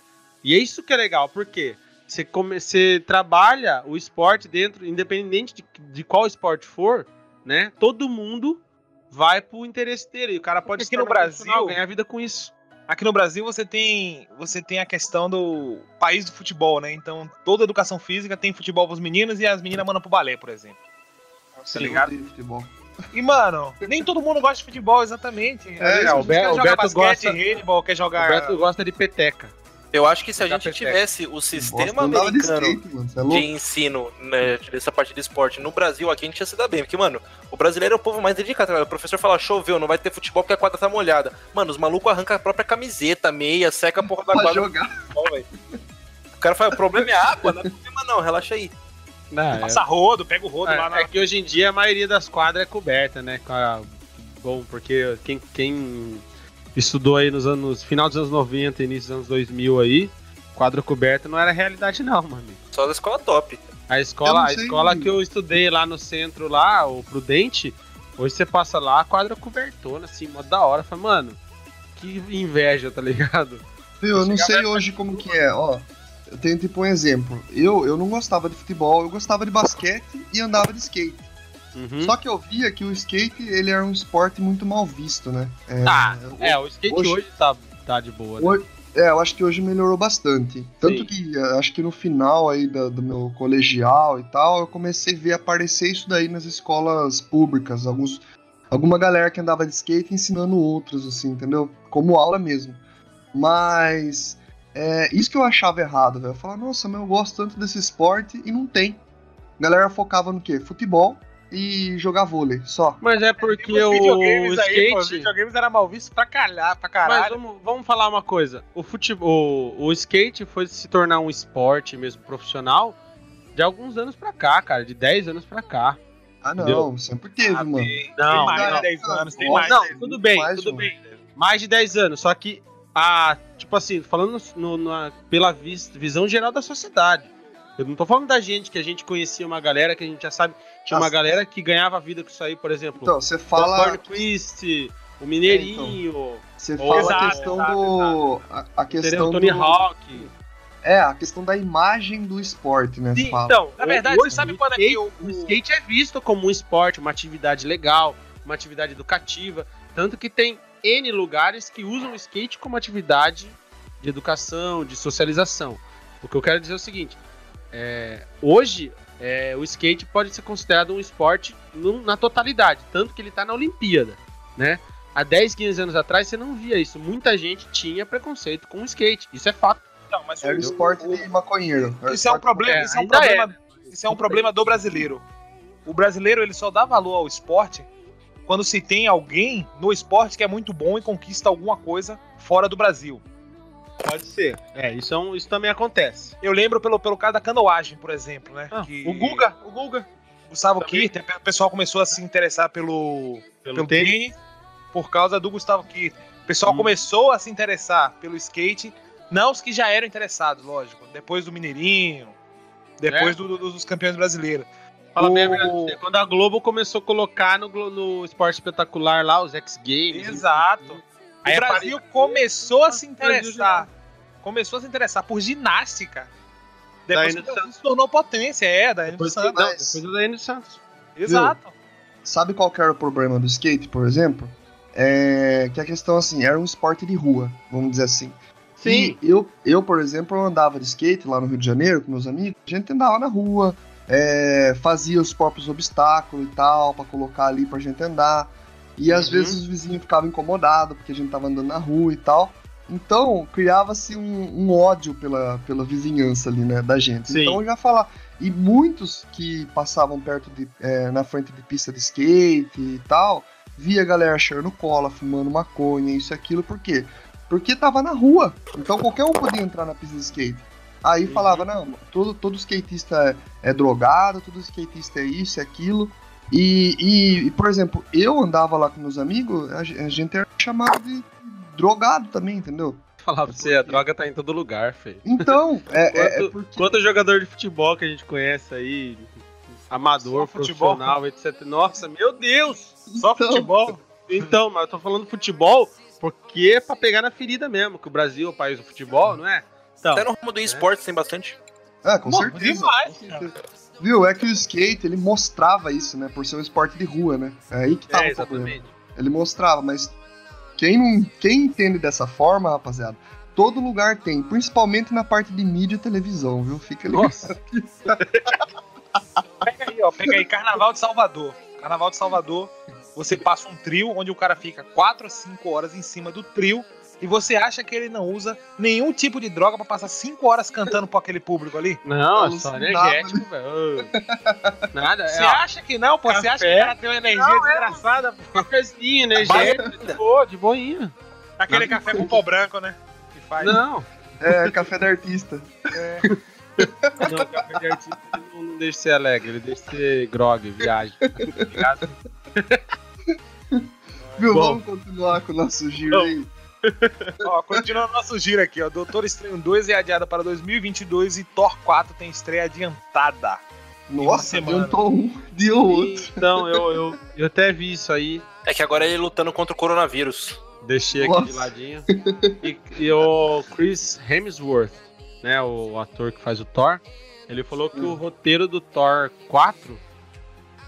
S1: E é isso que é legal, porque você, come, você trabalha o esporte dentro, independente de, de qual esporte for, né? Todo mundo vai pro interesse dele. E o cara pode
S2: aqui no Brasil-
S1: ganhar vida com isso.
S2: Aqui no Brasil você tem, você tem a questão do país do futebol, né? Então toda educação física tem futebol pros meninos e as meninas mandam pro balé, por exemplo. Tá
S3: Sim,
S2: ligado?
S3: de futebol.
S2: E, mano, nem todo mundo gosta de futebol, exatamente.
S3: É,
S1: o Be-
S2: quer
S1: o
S2: jogar
S1: Beto
S2: basquete,
S1: gosta-
S2: handball, quer
S1: O
S2: jogar...
S1: Beto gosta de peteca.
S4: Eu acho que se a gente tivesse o sistema
S3: Bosta, andava de
S4: americano
S3: skate, mano, é
S4: de ensino né, dessa parte de esporte no Brasil, aqui a gente ia se dar bem. Porque, mano, o brasileiro é o povo mais dedicado. O professor fala, choveu, não vai ter futebol porque a quadra tá molhada. Mano, os malucos arrancam a própria camiseta, meia, seca a porra da quadra.
S3: jogar.
S4: futebol. O cara fala, o problema é a água, não é problema não, relaxa aí.
S1: Não,
S2: Passa rodo, pega o rodo lá
S1: é,
S2: na...
S1: é que hoje em dia a maioria das quadras é coberta, né? com a- Bom, porque quem, quem estudou aí nos anos. final dos anos 90 início dos anos 2000 aí, quadra coberta não era realidade, não, mano.
S4: Só da escola top.
S1: A escola, a escola que eu estudei lá no centro, lá, o Prudente, hoje você passa lá, a quadra cobertona, assim, mó da hora. Fala, mano, que inveja, tá ligado?
S3: Eu não sei hoje como que é, ó. Eu tenho tipo um exemplo. Eu, eu não gostava de futebol, eu gostava de basquete e andava de skate.
S1: Uhum.
S3: Só que eu via que o skate, ele era um esporte muito mal visto, né? É,
S1: Tá, é, o skate
S3: hoje-
S1: hoje, tá, tá de boa, né?
S3: Hoje- É, eu acho que hoje melhorou bastante. Tanto
S1: Sim.
S3: que eh, acho que no final aí da- do, meu colegial e tal, eu comecei a ver aparecer isso daí nas escolas públicas. Alguns, alguma galera que andava de skate ensinando outros, assim, entendeu? Como aula mesmo. Mas é isso que eu achava errado, velho. Eu falava, nossa, mas eu gosto tanto desse esporte e não tem. A galera focava no quê? Futebol e jogar vôlei, só.
S1: Mas é porque o
S2: videogames aí, pô, os
S1: skate.
S2: videogames era mal visto pra calhar, pra
S1: Mas
S2: caralho.
S1: vamos, vamos falar uma coisa. O futebol, o, o skate foi se tornar um esporte mesmo profissional de alguns anos pra cá, cara, de 10 anos pra cá.
S3: Ah, não,
S1: Entendeu?
S3: sempre teve,
S2: Ah,
S3: mano.
S2: tem,
S1: Não,
S2: tem mais
S3: não.
S2: de 10 anos, tem mais.
S1: Não,
S2: de 10
S1: tudo bem,
S3: mais,
S1: tudo bem. Mais de 10 anos, só que a, tipo assim, falando no- na- pela vis- visão geral da sociedade. Eu não tô falando da gente, que a gente conhecia uma galera que a gente já sabe, tinha uma galera que ganhava vida com isso aí, por exemplo.
S3: Então, você
S1: o
S3: fala.
S1: Hornquist, o Mineirinho,
S3: Você
S1: Ou-
S3: fala a
S1: Exato,
S3: questão
S2: exato,
S3: do. A, a
S1: entendeu?
S3: questão
S1: Tony
S3: do.
S1: Hawk.
S3: É, a questão da imagem do esporte, né?
S1: Sim,
S3: você fala.
S1: então,
S2: Na verdade,
S1: hoje
S2: você sabe
S1: o
S2: quando é que o-
S1: o skate é visto como um esporte, uma atividade legal, uma atividade educativa, tanto que tem N lugares que usam o skate como atividade de educação, de socialização. O que eu quero dizer é o seguinte: é, hoje é, o skate pode ser considerado um esporte num- na totalidade, tanto que ele está na Olimpíada, né? Há 10, 15 anos atrás você não via isso. Muita gente tinha preconceito com o skate, isso é fato.
S2: Então, mas
S3: Era o esporte
S2: o-
S3: de maconheiro. O
S2: Isso é um problema,
S1: É,
S2: isso é um
S1: é,
S2: problema, isso é um problema do brasileiro. O brasileiro ele só dá valor ao esporte quando se tem alguém no esporte que é muito bom e conquista alguma coisa fora do Brasil.
S1: Pode ser. É, isso, é um- isso também acontece.
S2: Eu lembro pelo, pelo caso da canoagem, por exemplo, né?
S1: Ah,
S2: que
S1: O Guga, o Guga.
S2: Gustavo
S1: também.
S2: Kirten, o pessoal começou a se interessar pelo,
S1: Pelo,
S2: pelo
S1: tênis.
S2: por causa do Gustavo Kirten. O pessoal
S1: Hum.
S2: começou a se interessar pelo skate, não os que já eram interessados, lógico. Depois do Mineirinho, depois
S1: É.
S2: do- do- dos campeões brasileiros.
S1: Fala bem a
S2: O-
S1: verdade você, Quando a Globo começou a colocar no, no esporte espetacular lá, os X Games.
S2: Exato.
S1: Aí
S2: o Brasil começou a se
S1: Ah,
S2: interessar. Começou a se interessar por ginástica. Depois que Brasil se tornou potência, é, da
S1: Depois,
S2: dos Santos.
S1: não, depois do Daiane dos Santos.
S2: Exato.
S3: Sabe qual que era o problema do skate, por exemplo? É que a questão, assim, era um esporte de rua, vamos dizer assim.
S1: Sim.
S3: E eu, eu, por exemplo, eu andava de skate lá no Rio de Janeiro com meus amigos, a gente andava na rua, é, fazia os próprios obstáculos e tal, pra colocar ali pra gente andar. E às
S1: Uhum.
S3: vezes os vizinhos ficavam incomodados porque a gente tava andando na rua e tal. Então, criava-se um, um ódio pela, pela vizinhança ali, né, da gente.
S1: Sim.
S3: Então, eu já falar. E muitos que passavam perto de, é, na frente de pista de skate e tal, via a galera cheirando cola, fumando maconha, isso e aquilo, por quê? Porque tava na rua. Então qualquer um podia entrar na pista de skate. Aí
S1: Uhum.
S3: falava, não, todo, todo skatista é, é drogado, todo skatista é isso e aquilo. E, e, por exemplo, eu andava lá com meus amigos, a, ge- a gente era chamado de drogado também, entendeu?
S1: Falar pra você, a droga tá em todo lugar, feio.
S3: Então, é, é- é
S1: Quanto,
S3: porque.
S1: quanto jogador de futebol que a gente conhece aí, amador,
S2: Só futebol?
S1: profissional, etc. Nossa, meu Deus!
S2: Só
S3: Então.
S2: futebol.
S1: Então, mas eu tô falando futebol porque é pra pegar na ferida mesmo, que o Brasil é o país do futebol, não é? Então,
S4: Até no rumo do esporte tem bastante.
S3: É, com
S2: Pô,
S3: certeza.
S2: demais,
S3: com certeza. Viu? É que o skate, ele mostrava isso, né? Por ser um esporte de rua, né? É aí que tava
S1: é,
S3: o problema.
S1: exatamente.
S3: Ele mostrava, mas quem não quem entende dessa forma, rapaziada, todo lugar tem, principalmente na parte de mídia e televisão, viu? Fica ligado.
S1: Nossa,
S2: Pega aí, ó. Pega aí, Carnaval de Salvador. Carnaval de Salvador, você passa um trio onde o cara fica 4 a 5 horas em cima do trio e você acha que ele não usa nenhum tipo de droga pra passar 5 horas cantando pra aquele público ali?
S1: não, é só energético, velho. Ô. Nada,
S2: Você
S1: é
S2: acha que não, pô? Você acha que o cara tem uma energia desgraçada?
S1: cafezinho, energético, de boa, de boinha.
S2: Aquele café com pó branco, né? Que faz.
S1: Não,
S3: É, café da artista.
S1: não, café de artista não, não deixa de ser alegre, ele deixa de ser grog, viagem. Ligado?
S3: Viu?
S1: Bom.
S3: Vamos continuar com o nosso giro aí.
S2: Ó, continuando nosso giro aqui, ó. Doutor Estranho 2 é adiada para 2022 e Thor 4 tem estreia adiantada.
S3: Nossa,
S2: semana.
S3: adiantou um ou outro.
S1: Então, eu, eu, eu até vi isso aí,
S4: É que agora ele lutando contra o coronavírus.
S1: deixei aqui
S3: Nossa.
S1: de ladinho. E, e o Chris Hemsworth, né, o ator que faz o Thor, ele falou que o roteiro do Thor 4.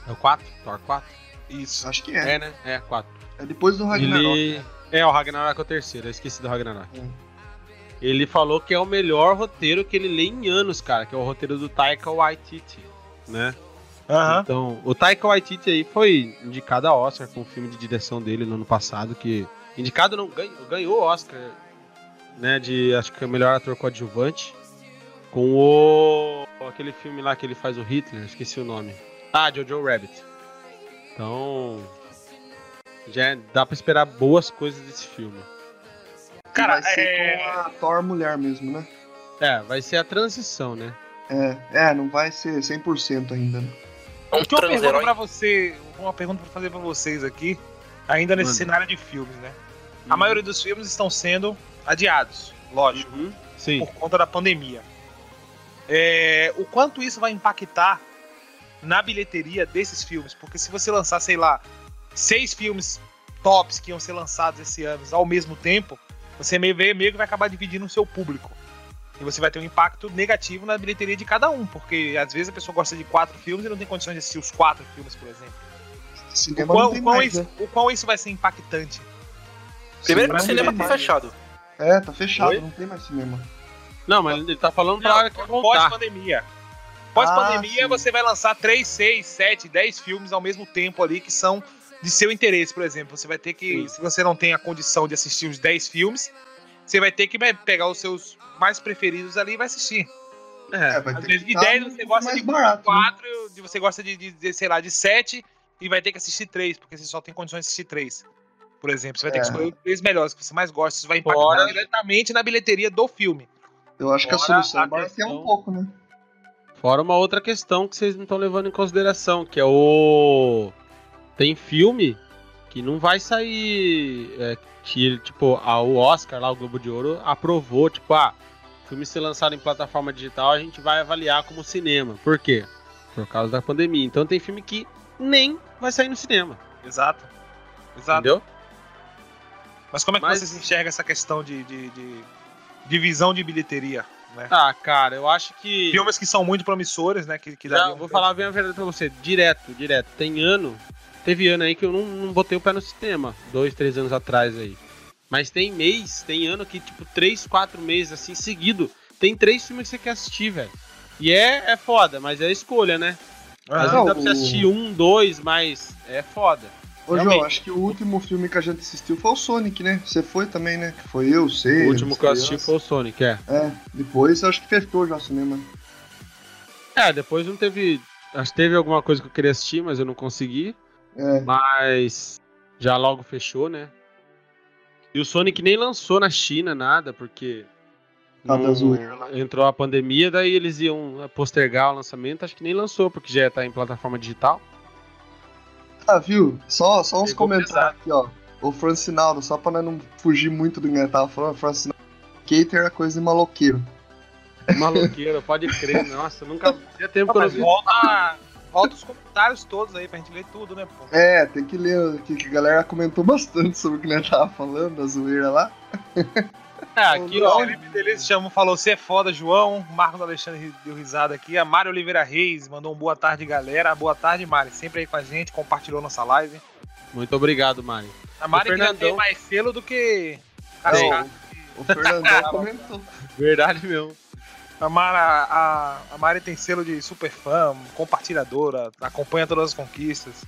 S1: É o 4? Thor 4?
S2: Isso.
S3: Acho que é.
S1: É, né? É, 4.
S3: É depois do Ragnarok.
S1: Ele. É, o Ragnarok é o terceiro, eu esqueci do Ragnarok.
S3: Hum.
S1: Ele falou que é o melhor roteiro que ele lê em anos, cara, que é o roteiro do Taika Waititi, né?
S2: Aham.
S1: Então, o Taika Waititi aí foi indicado a Oscar com o filme de direção dele no ano passado, que indicado não ganhou, ganhou o Oscar, né, de acho que é o melhor ator coadjuvante, com o aquele filme lá que ele faz o Hitler, esqueci o nome. Ah, Jojo Rabbit. Então, já é- dá pra esperar boas coisas desse filme.
S2: Cara,
S3: vai ser
S2: é-
S3: com a Thor mulher mesmo, né?
S1: É, vai ser a transição, né?
S3: É, é, não vai ser 100% ainda, né?
S4: É um
S2: Eu tenho uma pergunta pra você, uma pergunta pra fazer pra vocês aqui, ainda nesse
S1: Manda.
S2: cenário de filmes, né? A maioria dos filmes estão sendo adiados, lógico,
S1: Uhum. Sim.
S2: por conta da pandemia. É, o quanto isso vai impactar na bilheteria desses filmes? Porque se você lançar, sei lá, seis filmes tops que iam ser lançados esse ano ao mesmo tempo, você meio, meio que vai acabar dividindo o seu público. E você vai ter um impacto negativo na bilheteria de cada um, porque às vezes a pessoa gosta de quatro filmes e não tem condições de assistir os quatro filmes, por exemplo. O
S3: Cinema
S2: quão,
S3: não tem
S2: o quão
S3: mais,
S2: isso,
S3: né?
S2: o quão isso vai ser impactante?
S4: Primeiro que o
S3: Cinema
S4: tá
S3: mais.
S4: fechado.
S3: É, tá fechado,
S1: Oi?
S3: não tem mais cinema.
S1: Não, mas ele tá falando pra.
S2: Pós-pandemia. Pós-pandemia,
S3: Ah,
S2: você vai lançar 3, 6, 7, 10 filmes ao mesmo tempo ali que são de seu interesse, por exemplo. Você vai ter que,
S1: Sim.
S2: se você não tem a condição de assistir os 10 filmes, você vai ter que vai pegar os seus mais preferidos ali e vai assistir.
S3: É, vai
S2: Às
S3: ter
S2: vezes
S3: que
S2: de
S3: tá
S2: 10 você gosta de
S3: barato, né?
S2: 4, de você gosta de, de, de, sei lá, de 7 e vai ter que assistir 3, porque você só tem condições de assistir 3. Por exemplo, você vai ter que
S3: É.
S2: escolher os três melhores que você mais gosta. Isso vai impactar
S1: Fora-
S2: diretamente na bilheteria do filme.
S3: Eu acho que a
S1: Fora
S3: solução
S1: a
S3: é baratear um pouco, né?
S1: Fora uma outra questão que vocês não estão levando em consideração, que é o. Tem filme que não vai sair. é, que, tipo, a, o Oscar lá, o Globo de Ouro, aprovou, tipo, ah, filme ser lançado em plataforma digital, a gente vai avaliar como cinema. Por quê? Por causa da pandemia. Então tem filme que nem vai sair no cinema.
S2: Exato. Exato.
S1: Entendeu?
S2: Mas como é que
S1: Mas-
S2: vocês enxergam essa questão de, de, de divisão de bilheteria? Né?
S1: Ah, cara, eu acho que.
S2: Filmes que são muito promissores, né? Que, que
S1: Já, vou
S2: pra-
S1: falar bem a verdade pra você, direto, direto. Tem ano, teve ano aí que eu não, não botei o pé no sistema, dois, três anos atrás aí. Mas tem mês, tem ano que, tipo, três, quatro meses, assim, seguido, tem três filmes que você quer assistir, velho. E é, é foda, mas é escolha, né? Às
S2: Ah,
S1: vezes dá pra você assistir um, dois, mas é foda.
S3: Ô,
S1: Realmente.
S3: João, acho que o último filme que a gente assistiu foi o Sonic, né? Você foi também, né? Que foi eu, você.
S1: O último que eu assisti foi o Sonic, é.
S3: É, depois acho que fechou já o cinema.
S1: É, depois não teve. Acho que teve alguma coisa que eu queria assistir, mas eu não consegui.
S3: É,
S1: Mas já logo fechou, né? E o Sonic nem lançou na China nada, porque
S3: Tá
S1: não- entrou a pandemia, daí eles iam postergar o lançamento, acho que nem lançou, porque já tá em plataforma digital.
S3: Ah, viu? Só, só uns
S1: Pegou
S3: comentários aqui, ó. O Francinaldo, só pra nós não fugir muito do que ele tava falando, o Francinaldo. Skater é coisa de maloqueiro.
S1: Maloqueiro, pode crer, nossa, nunca tinha tempo que eu não
S2: volta, volta os comentários todos aí pra gente ler tudo, né, pô?
S3: É, tem que ler aqui, que a galera comentou bastante sobre o que ele tava falando, da zoeira lá.
S1: É, aqui,
S2: O
S1: ó,
S2: Felipe Deleuze chamou, falou: Você é foda, João. Marcos Alexandre deu risada aqui. A Mari Oliveira Reis mandou um boa tarde, galera. Boa tarde, Mari. Sempre aí com a gente, compartilhou nossa live.
S1: muito obrigado, Mari.
S2: A Mari
S1: O
S2: que
S1: Fernandão.
S2: tem mais selo do que. Cascata.
S3: O Fernandão comentou.
S1: Verdade mesmo.
S2: A, Mara, a, a Mari tem selo de super fã, compartilhadora, acompanha todas as conquistas.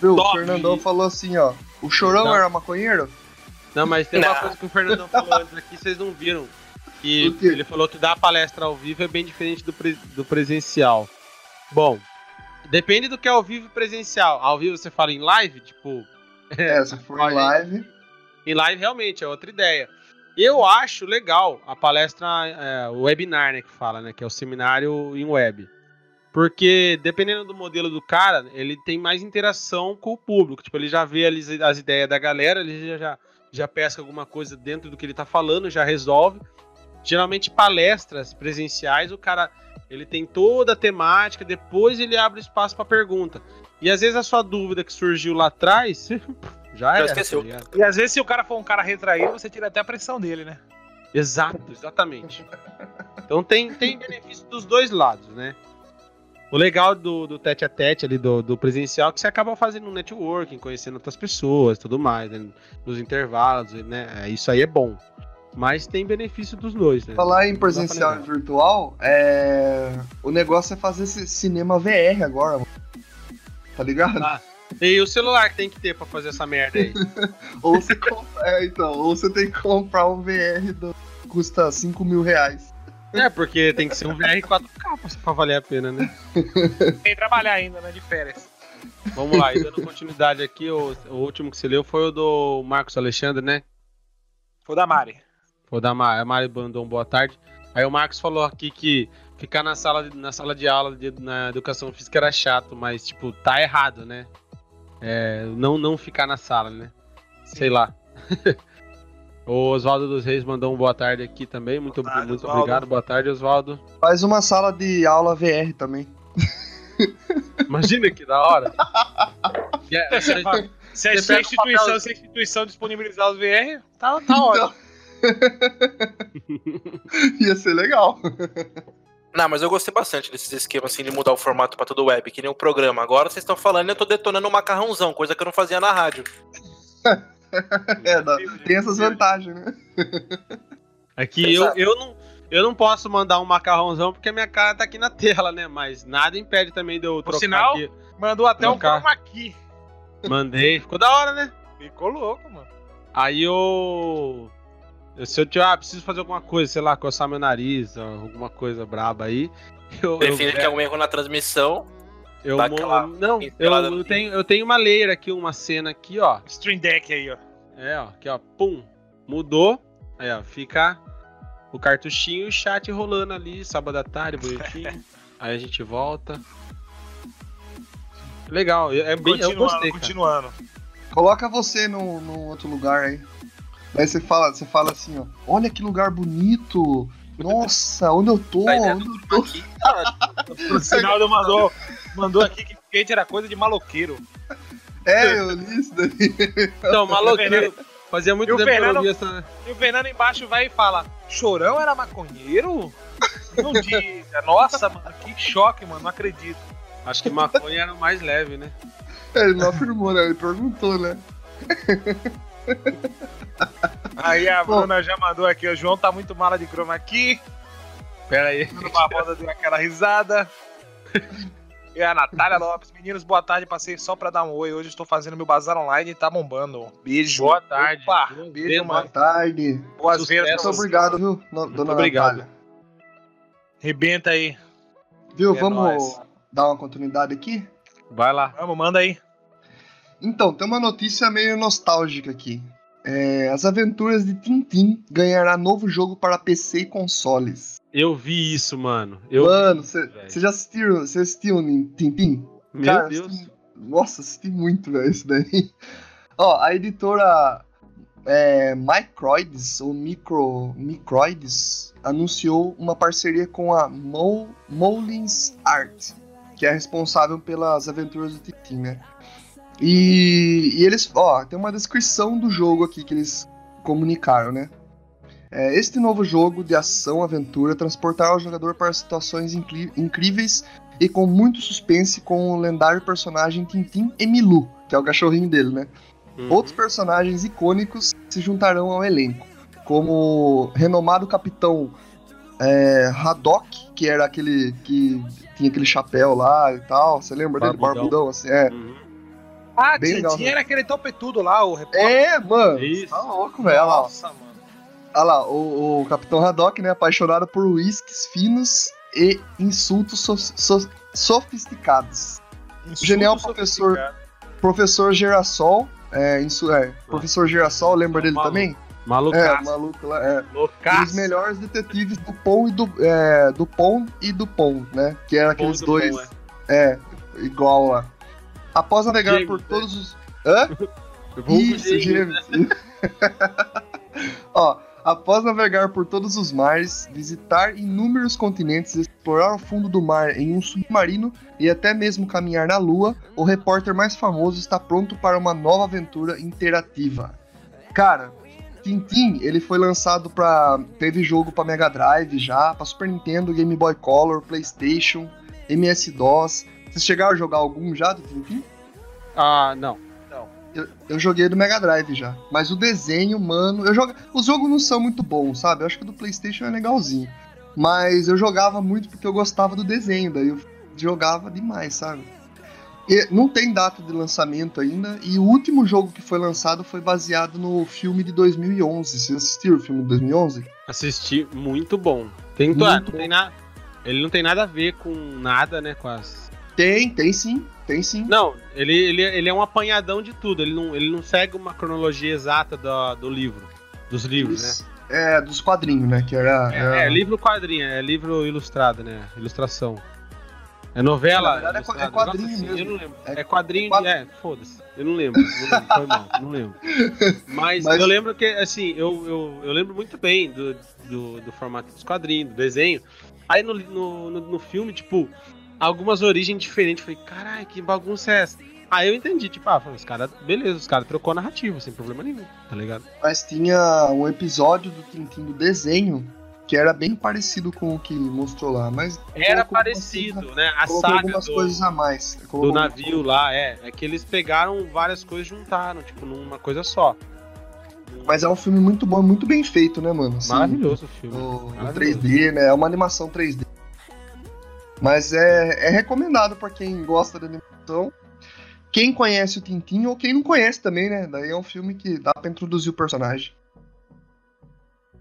S3: Viu? O
S1: Top.
S3: Fernandão falou assim, ó. O chorão
S1: Não.
S3: era maconheiro?
S1: Não, mas tem uma
S4: Não.
S1: coisa que o Fernandão falou antes aqui, vocês não viram. Que
S3: O
S1: ele falou que dar palestra ao vivo é bem diferente do, pre- do presencial. Bom, depende do que é ao vivo e presencial. Ao vivo você fala em live, tipo.
S3: É, se for em live.
S1: Em live realmente é outra ideia. Eu acho legal a palestra, é, o webinar, né, que fala, né, que é o seminário em web. Porque dependendo do modelo do cara, ele tem mais interação com o público. Tipo, ele já vê as- as ideias da galera, ele já, já, já pesca alguma coisa dentro do que ele tá falando, já resolve. Geralmente palestras presenciais, o cara ele tem toda a temática, depois ele abre espaço para pergunta. E às vezes a sua dúvida que surgiu lá atrás, já tá ligado?
S2: E às vezes, se o cara for um cara retraído, você tira até a pressão dele, né?
S1: Exato, exatamente. Então tem, tem benefício dos dois lados, né? O legal do, do tete a tete ali, do, do presencial, é que você acaba fazendo um networking, conhecendo outras pessoas tudo mais, né? Nos intervalos, né? É, Isso aí é bom. Mas tem benefício dos dois, né?
S3: Falar em presencial e virtual, é. O negócio é fazer esse cinema VR agora, mano. Tá ligado?
S1: Ah. E o celular que tem que ter pra fazer essa merda aí?
S3: Ou você compra. É, então, ou você tem que comprar um VR do... custa 5 mil reais.
S1: é, porque tem que ser um VR 4K pra, valer a pena, né?
S2: Tem que trabalhar ainda, né? De férias.
S1: Vamos lá, e dando continuidade aqui, o, o último que você leu foi o do Marcos Alexandre, né?
S2: Foi da Mari.
S1: Vou dar uma, a Mari mandou um boa tarde. Aí o Marcos falou aqui que ficar na sala, de- na sala de aula de- na educação física era chato, mas, tipo, tá errado, né? É, não, não ficar na sala, né? Sei lá. o Oswaldo dos Reis mandou um boa tarde aqui também. Muito,
S2: tarde,
S1: muito obrigado. Boa tarde, Oswaldo.
S3: Faz uma sala de aula VR também.
S1: Imagina que da hora. É,
S2: Você fala, Se a,
S1: Você
S2: se a instituição,
S1: papel-
S2: se a instituição disponibilizar os VR, tá, tá ótimo.
S3: Ia ser legal.
S4: Não, mas eu gostei bastante desses esquemas assim de mudar o formato pra todo web, que nem o programa. Agora vocês estão falando e eu tô detonando um macarrãozão, coisa que eu não fazia na rádio.
S3: É, dá- tem essas vantagens, né?
S1: Aqui eu,
S4: Exato.
S1: eu, não, eu não posso mandar um macarrãozão porque a minha cara tá aqui na tela, né? Mas nada impede também de eu trocar
S2: sinal-
S1: aqui.
S2: Mandou até um
S1: Trocar.
S2: chroma aqui.
S1: Mandei. Ficou da hora, né?
S2: Ficou louco, mano.
S1: Aí eu. Se eu tiver, ah, preciso fazer alguma coisa, sei lá, coçar meu nariz, alguma coisa braba aí. Eu,
S4: Prefiro
S1: eu,
S4: que algum erro na transmissão.
S1: eu,
S4: aquela
S1: não, eu, eu
S4: no
S1: tenho, eu tenho uma layer aqui, uma cena aqui, ó.
S2: Stream Deck aí, ó.
S1: É, ó, aqui, ó, pum, mudou. Aí, ó, fica o cartuchinho e o chat rolando ali, sábado à tarde, bonitinho. aí a gente volta. Legal, é bem, eu
S2: Continuando,
S1: gostei, cara.
S2: continuando.
S3: Coloca você num, num outro lugar aí. Daí você fala, você fala assim, ó. Olha que lugar bonito. Nossa, onde eu tô?
S4: Tá
S3: Onde eu tô?
S4: Aqui, cara,
S2: O Sinaldo mandou, mandou aqui que skate era coisa de maloqueiro.
S3: É, eu li isso daí.
S1: Então, maloqueiro. Fazia muito
S2: E
S1: tempo que eu não
S2: Fernando-
S1: via essa.
S2: E o Fernando embaixo vai e fala: Chorão era maconheiro? Não diga. Nossa, mano, que choque, mano. Não acredito.
S1: Acho que maconha era o mais leve, né?
S3: Ele não afirmou, né? Ele perguntou, né?
S2: Aí a
S3: Bom.
S2: Bruna já mandou aqui: o João tá muito mala de croma aqui.
S1: Pera aí.
S2: Bruno Barbosa deu aquela risada. E a Natália Lopes, meninos, boa tarde. Passei só pra dar um oi. Hoje estou fazendo meu bazar online e tá bombando. Beijo.
S1: Boa tarde.
S2: Opa,
S1: Boas
S2: beijo,
S3: Boa
S2: mano.
S3: tarde.
S2: Boas vezes.
S3: Muito obrigado, viu, dona
S1: obrigado.
S3: Natália.
S2: Rebenta aí.
S3: Viu,
S2: É
S3: vamos
S2: nóis.
S3: dar uma continuidade aqui?
S1: Vai lá.
S2: Vamos, manda aí.
S3: Então, tem uma notícia meio nostálgica aqui. É, as aventuras de Tintin ganhará novo jogo para PC e consoles.
S1: Eu vi isso, mano. Eu
S3: Mano, você já assistiu, você assistiu Tintin?
S1: Meu
S3: Cara,
S1: Deus.
S3: assisti- nossa, assisti muito, velho, isso daí. Ó, a editora é, Microids, ou Micro, Microids, anunciou uma parceria com a Mo, Molins Art, que é responsável pelas aventuras do Tintin, né? E, e eles, ó, tem uma descrição do jogo aqui que eles comunicaram, né? É, este novo jogo de ação-aventura transportará o jogador para situações incríveis e com muito suspense com o lendário personagem Tintin Emilu, que é o cachorrinho dele, né?
S1: Uhum.
S3: Outros personagens icônicos se juntarão ao elenco, como o renomado capitão é, Haddock, que era aquele que tinha aquele chapéu lá e tal. Você lembra dele?
S1: Barbudão.
S3: Barbudão, assim, é.
S1: Uhum.
S2: Ah,
S3: Bem legal, né?
S2: era aquele topetudo lá, o repórter.
S3: É, mano.
S1: Isso.
S3: Tá louco, velho. Olha lá, ó.
S2: Nossa, mano.
S3: Olha lá, o, o Capitão Haddock, né? Apaixonado por uísques finos e insultos so- so- sofisticados. Genial professor. Professor Girassol. É, insu- é, Professor Girassol, lembra dele
S1: Maluco.
S3: também? É,
S1: Malucaço.
S3: maluco lá. É.
S1: Loucaço.
S3: melhores detetives do Pom e do. É, do Pom e do Pom, né? Que eram aqueles
S1: do
S3: dois.
S1: Pom,
S3: é. igual lá. Após navegar
S1: Gêmeos,
S3: por
S1: né?
S3: todos os. Hã? Isso,
S1: gêmeo.
S3: gêmeos. Ó, após navegar por todos os mares, visitar inúmeros continentes, explorar o fundo do mar em um submarino e até mesmo caminhar na Lua, o repórter mais famoso está pronto para uma nova aventura interativa. Cara, Tintin, ele foi lançado para teve jogo para Mega Drive já, para Super Nintendo, Game Boy Color, PlayStation, MS-DOS. Vocês chegaram a jogar algum já do Tintin?
S1: Ah, não.
S3: Eu, eu joguei do Mega Drive já. Mas o desenho, mano. Eu jogo... Os jogos não são muito bons, sabe? Eu acho que o do PlayStation é legalzinho. Mas eu jogava muito porque eu gostava do desenho. Daí eu jogava demais, sabe? E não tem data de lançamento ainda. E o último jogo que foi lançado foi baseado no filme de 2011. Vocês assistiram o filme de 2011?
S1: Assisti, muito bom. Tem,
S3: Muito
S1: ah, não
S3: bom.
S1: tem nada. Ele não tem nada a ver com nada, né? Com as.
S3: Tem, tem sim. Tem sim.
S1: Não, ele, ele, ele é um apanhadão de tudo. Ele não, ele não segue uma cronologia exata do, do livro. Dos livros, né?
S3: Isso. É, dos quadrinhos, né? Que era. era-
S1: É, é livro quadrinho, é livro ilustrado, né? Ilustração. É novela.
S3: Na verdade, é é quadrinho
S1: negócio assim,
S3: mesmo.
S1: Eu não lembro.
S3: É
S1: É, quadrinho,
S3: quadro-
S1: é, foda-se. Eu não lembro. Não lembro, foi mal, não lembro. Mas,
S3: Mas-
S1: eu lembro que, assim, eu, eu, eu lembro muito bem do, do, do formato dos quadrinhos, do desenho. Aí no, no, no, no filme, tipo, algumas origens diferentes. Falei, caralho, que bagunça é essa? Aí eu entendi, tipo, ah, os caras, beleza, os caras trocou a narrativa, sem problema nenhum, tá ligado?
S3: Mas tinha um episódio do Tintin do desenho que era bem parecido com o que mostrou lá, mas
S1: Era parecido, né? A saga
S3: algumas
S1: do,
S3: coisas a mais.
S1: do navio lá, é. É que eles pegaram várias coisas e juntaram, tipo, numa coisa só.
S3: Mas é um filme muito bom, muito bem feito, né, mano? Assim,
S1: Maravilhoso o filme.
S3: O, o
S1: Maravilhoso.
S3: 3D, né? É uma animação 3D. Mas é, é recomendado pra quem gosta de animação. Quem conhece o Tintin ou quem não conhece também, né? Daí é um filme que dá pra introduzir o personagem.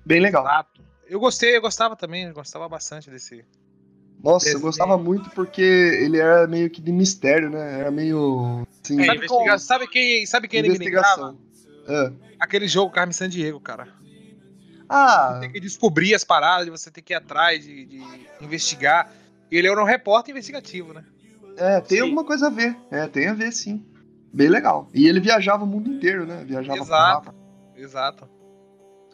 S3: Bem legal.
S2: Exato. Eu gostei, eu gostava também, eu gostava bastante desse.
S3: Nossa, eu
S2: Desenho.
S3: gostava muito porque ele era meio que de mistério, né? Era meio. Assim,
S1: É,
S2: sabe, sabe quem, sabe quem ele lembrava?
S3: Ah.
S2: Aquele jogo Carmen San Diego, cara.
S3: Ah,
S2: Tem que descobrir as paradas, você tem que ir atrás de, de investigar. E ele era um repórter investigativo, né?
S3: é, tem
S1: Sim.
S3: alguma coisa a ver. É, tem a ver sim. Bem legal. E ele viajava o mundo inteiro, né? Viajava
S2: Exato. Exato.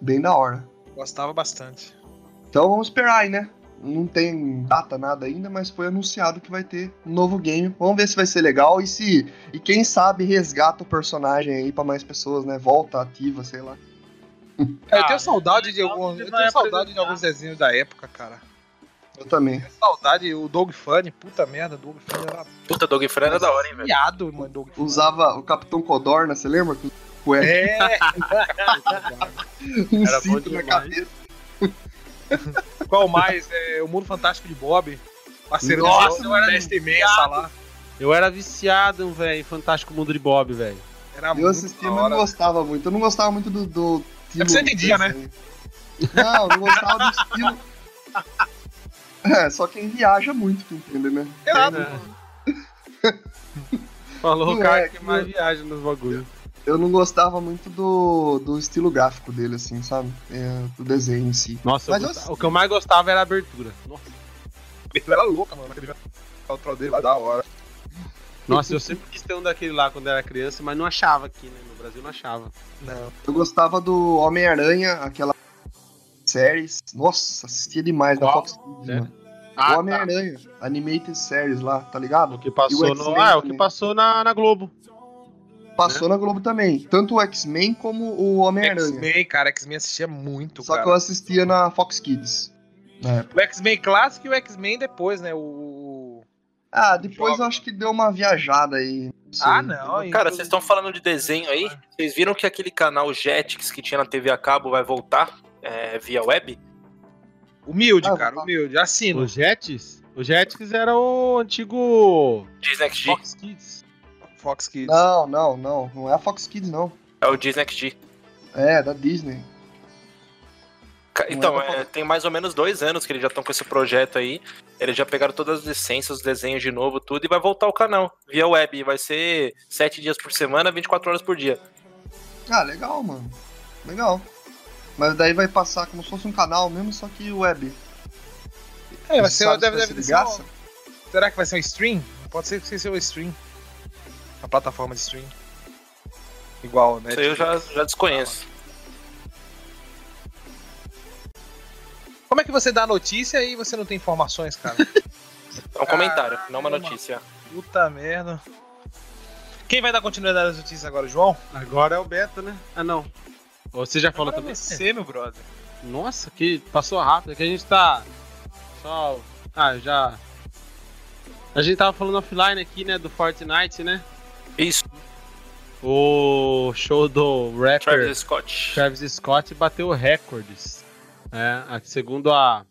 S3: Bem da hora.
S2: Gostava bastante.
S3: Então vamos esperar aí, né? Não tem data nada ainda, mas foi anunciado que vai ter um novo game. Vamos ver se vai ser legal e se e quem sabe resgata o personagem aí pra mais pessoas, né? Volta ativa, sei lá.
S2: É, eu
S1: Ah,
S2: tenho saudade de
S1: legal
S2: alguns. Eu
S1: vai
S2: tenho saudade de alguns desenhos da época, cara.
S3: Eu também.
S2: Saudade, o Dog Funny, puta merda, Dog Funny era
S4: Puta, Dog Fran era da hora, hein, velho.
S2: viado, mano, Dog Funny.
S3: Usava o Capitão Codorna, você lembra? F,
S2: É,
S3: um
S1: Era
S3: cinto na cabeça.
S2: qual mais? É, o Mundo Fantástico de Bob. Parceiro
S3: Nossa, mano,
S2: Mestre Imensa lá.
S1: Eu era viciado, velho, em Fantástico Mundo de Bob, velho.
S2: Era
S3: Eu
S2: da
S3: mas não gostava muito. Eu não gostava muito do. do
S2: É que você entendia, né?
S3: Não, eu não gostava do estilo. É, só quem viaja muito que entende, né?
S2: Exato.
S1: Falou
S3: Não
S1: o cara
S3: é,
S1: que mais
S3: é.
S1: viaja nos bagulhos.
S3: Eu não gostava muito do, do estilo gráfico dele, assim, sabe? É, do desenho em si.
S1: Nossa, eu
S3: Mas eu-
S1: gostava- o que eu mais gostava era a abertura. Nossa,
S2: Ele era louca, mano. Aquele outro dele lá da hora.
S1: Nossa, eu sempre quis ter um daquele lá quando era criança, mas não achava aqui, né? No Brasil não achava.
S2: Não.
S3: Eu gostava do Homem-Aranha, aquela séries. Nossa, assistia demais da
S1: Qual?
S3: Fox Kids,
S1: É.
S3: mano.
S1: Ah,
S3: o Homem-Aranha, Animated Series lá, tá ligado?
S1: O que passou
S3: o
S1: no. Ah, é o que passou na, na Globo.
S3: Passou na Globo também. Tanto o X-Men como o Homem-Aranha.
S2: X-Men, cara, X-Men assistia muito,
S3: Só
S2: cara.
S3: que eu assistia na Fox Kids. na época.
S2: O X-Men clássico e o X-Men depois, né? O.
S3: Ah, depois eu acho que deu uma viajada aí. sei.
S2: Ah, não.
S4: Cara, vocês estão falando de desenho aí? Vocês viram que aquele canal Jetix que tinha na TV a cabo vai voltar é, via web?
S2: Humilde,
S3: Ah,
S2: cara,
S3: tá.
S2: humilde. Assino.
S1: O Jetix? O Jetix era o antigo
S4: Disney XD.
S1: Fox Kids.
S2: Fox Kids.
S3: Não, não, não. Não é a Fox Kids, não.
S4: É o Disney XD.
S3: É, da Disney.
S4: Então,
S3: é
S4: é, tem mais ou menos dois anos que eles já estão com esse projeto aí. Eles já pegaram todas as licenças, os desenhos de novo, tudo, e vai voltar o canal via web. Vai ser sete dias por semana, 24 horas por dia.
S3: Ah, legal, mano. Legal. Mas daí vai passar como se fosse um canal mesmo, só que web.
S2: É, vai ser,
S3: sabe
S2: deve, deve
S3: ser
S2: um-? Será que vai ser um stream? Pode ser que seja um stream. A plataforma de stream. Igual, né?
S4: Isso aí eu já, já desconheço.
S2: Como é que você dá notícia e você não tem informações, cara?
S4: É um comentário, não uma notícia.
S2: Puta merda. Quem vai dar continuidade às notícias agora, João?
S1: Agora é o Beta, né? Ah, não. Você já falou
S2: Agora
S1: também?
S2: é você, meu brother.
S1: Nossa, que passou rápido. É que a gente tá. Só. Ah, já. A gente tava falando offline aqui, né? Do Fortnite, né?
S4: Isso,
S1: O show do rapper
S4: Travis Scott.
S1: Travis Scott bateu recordes. É, a- segundo a,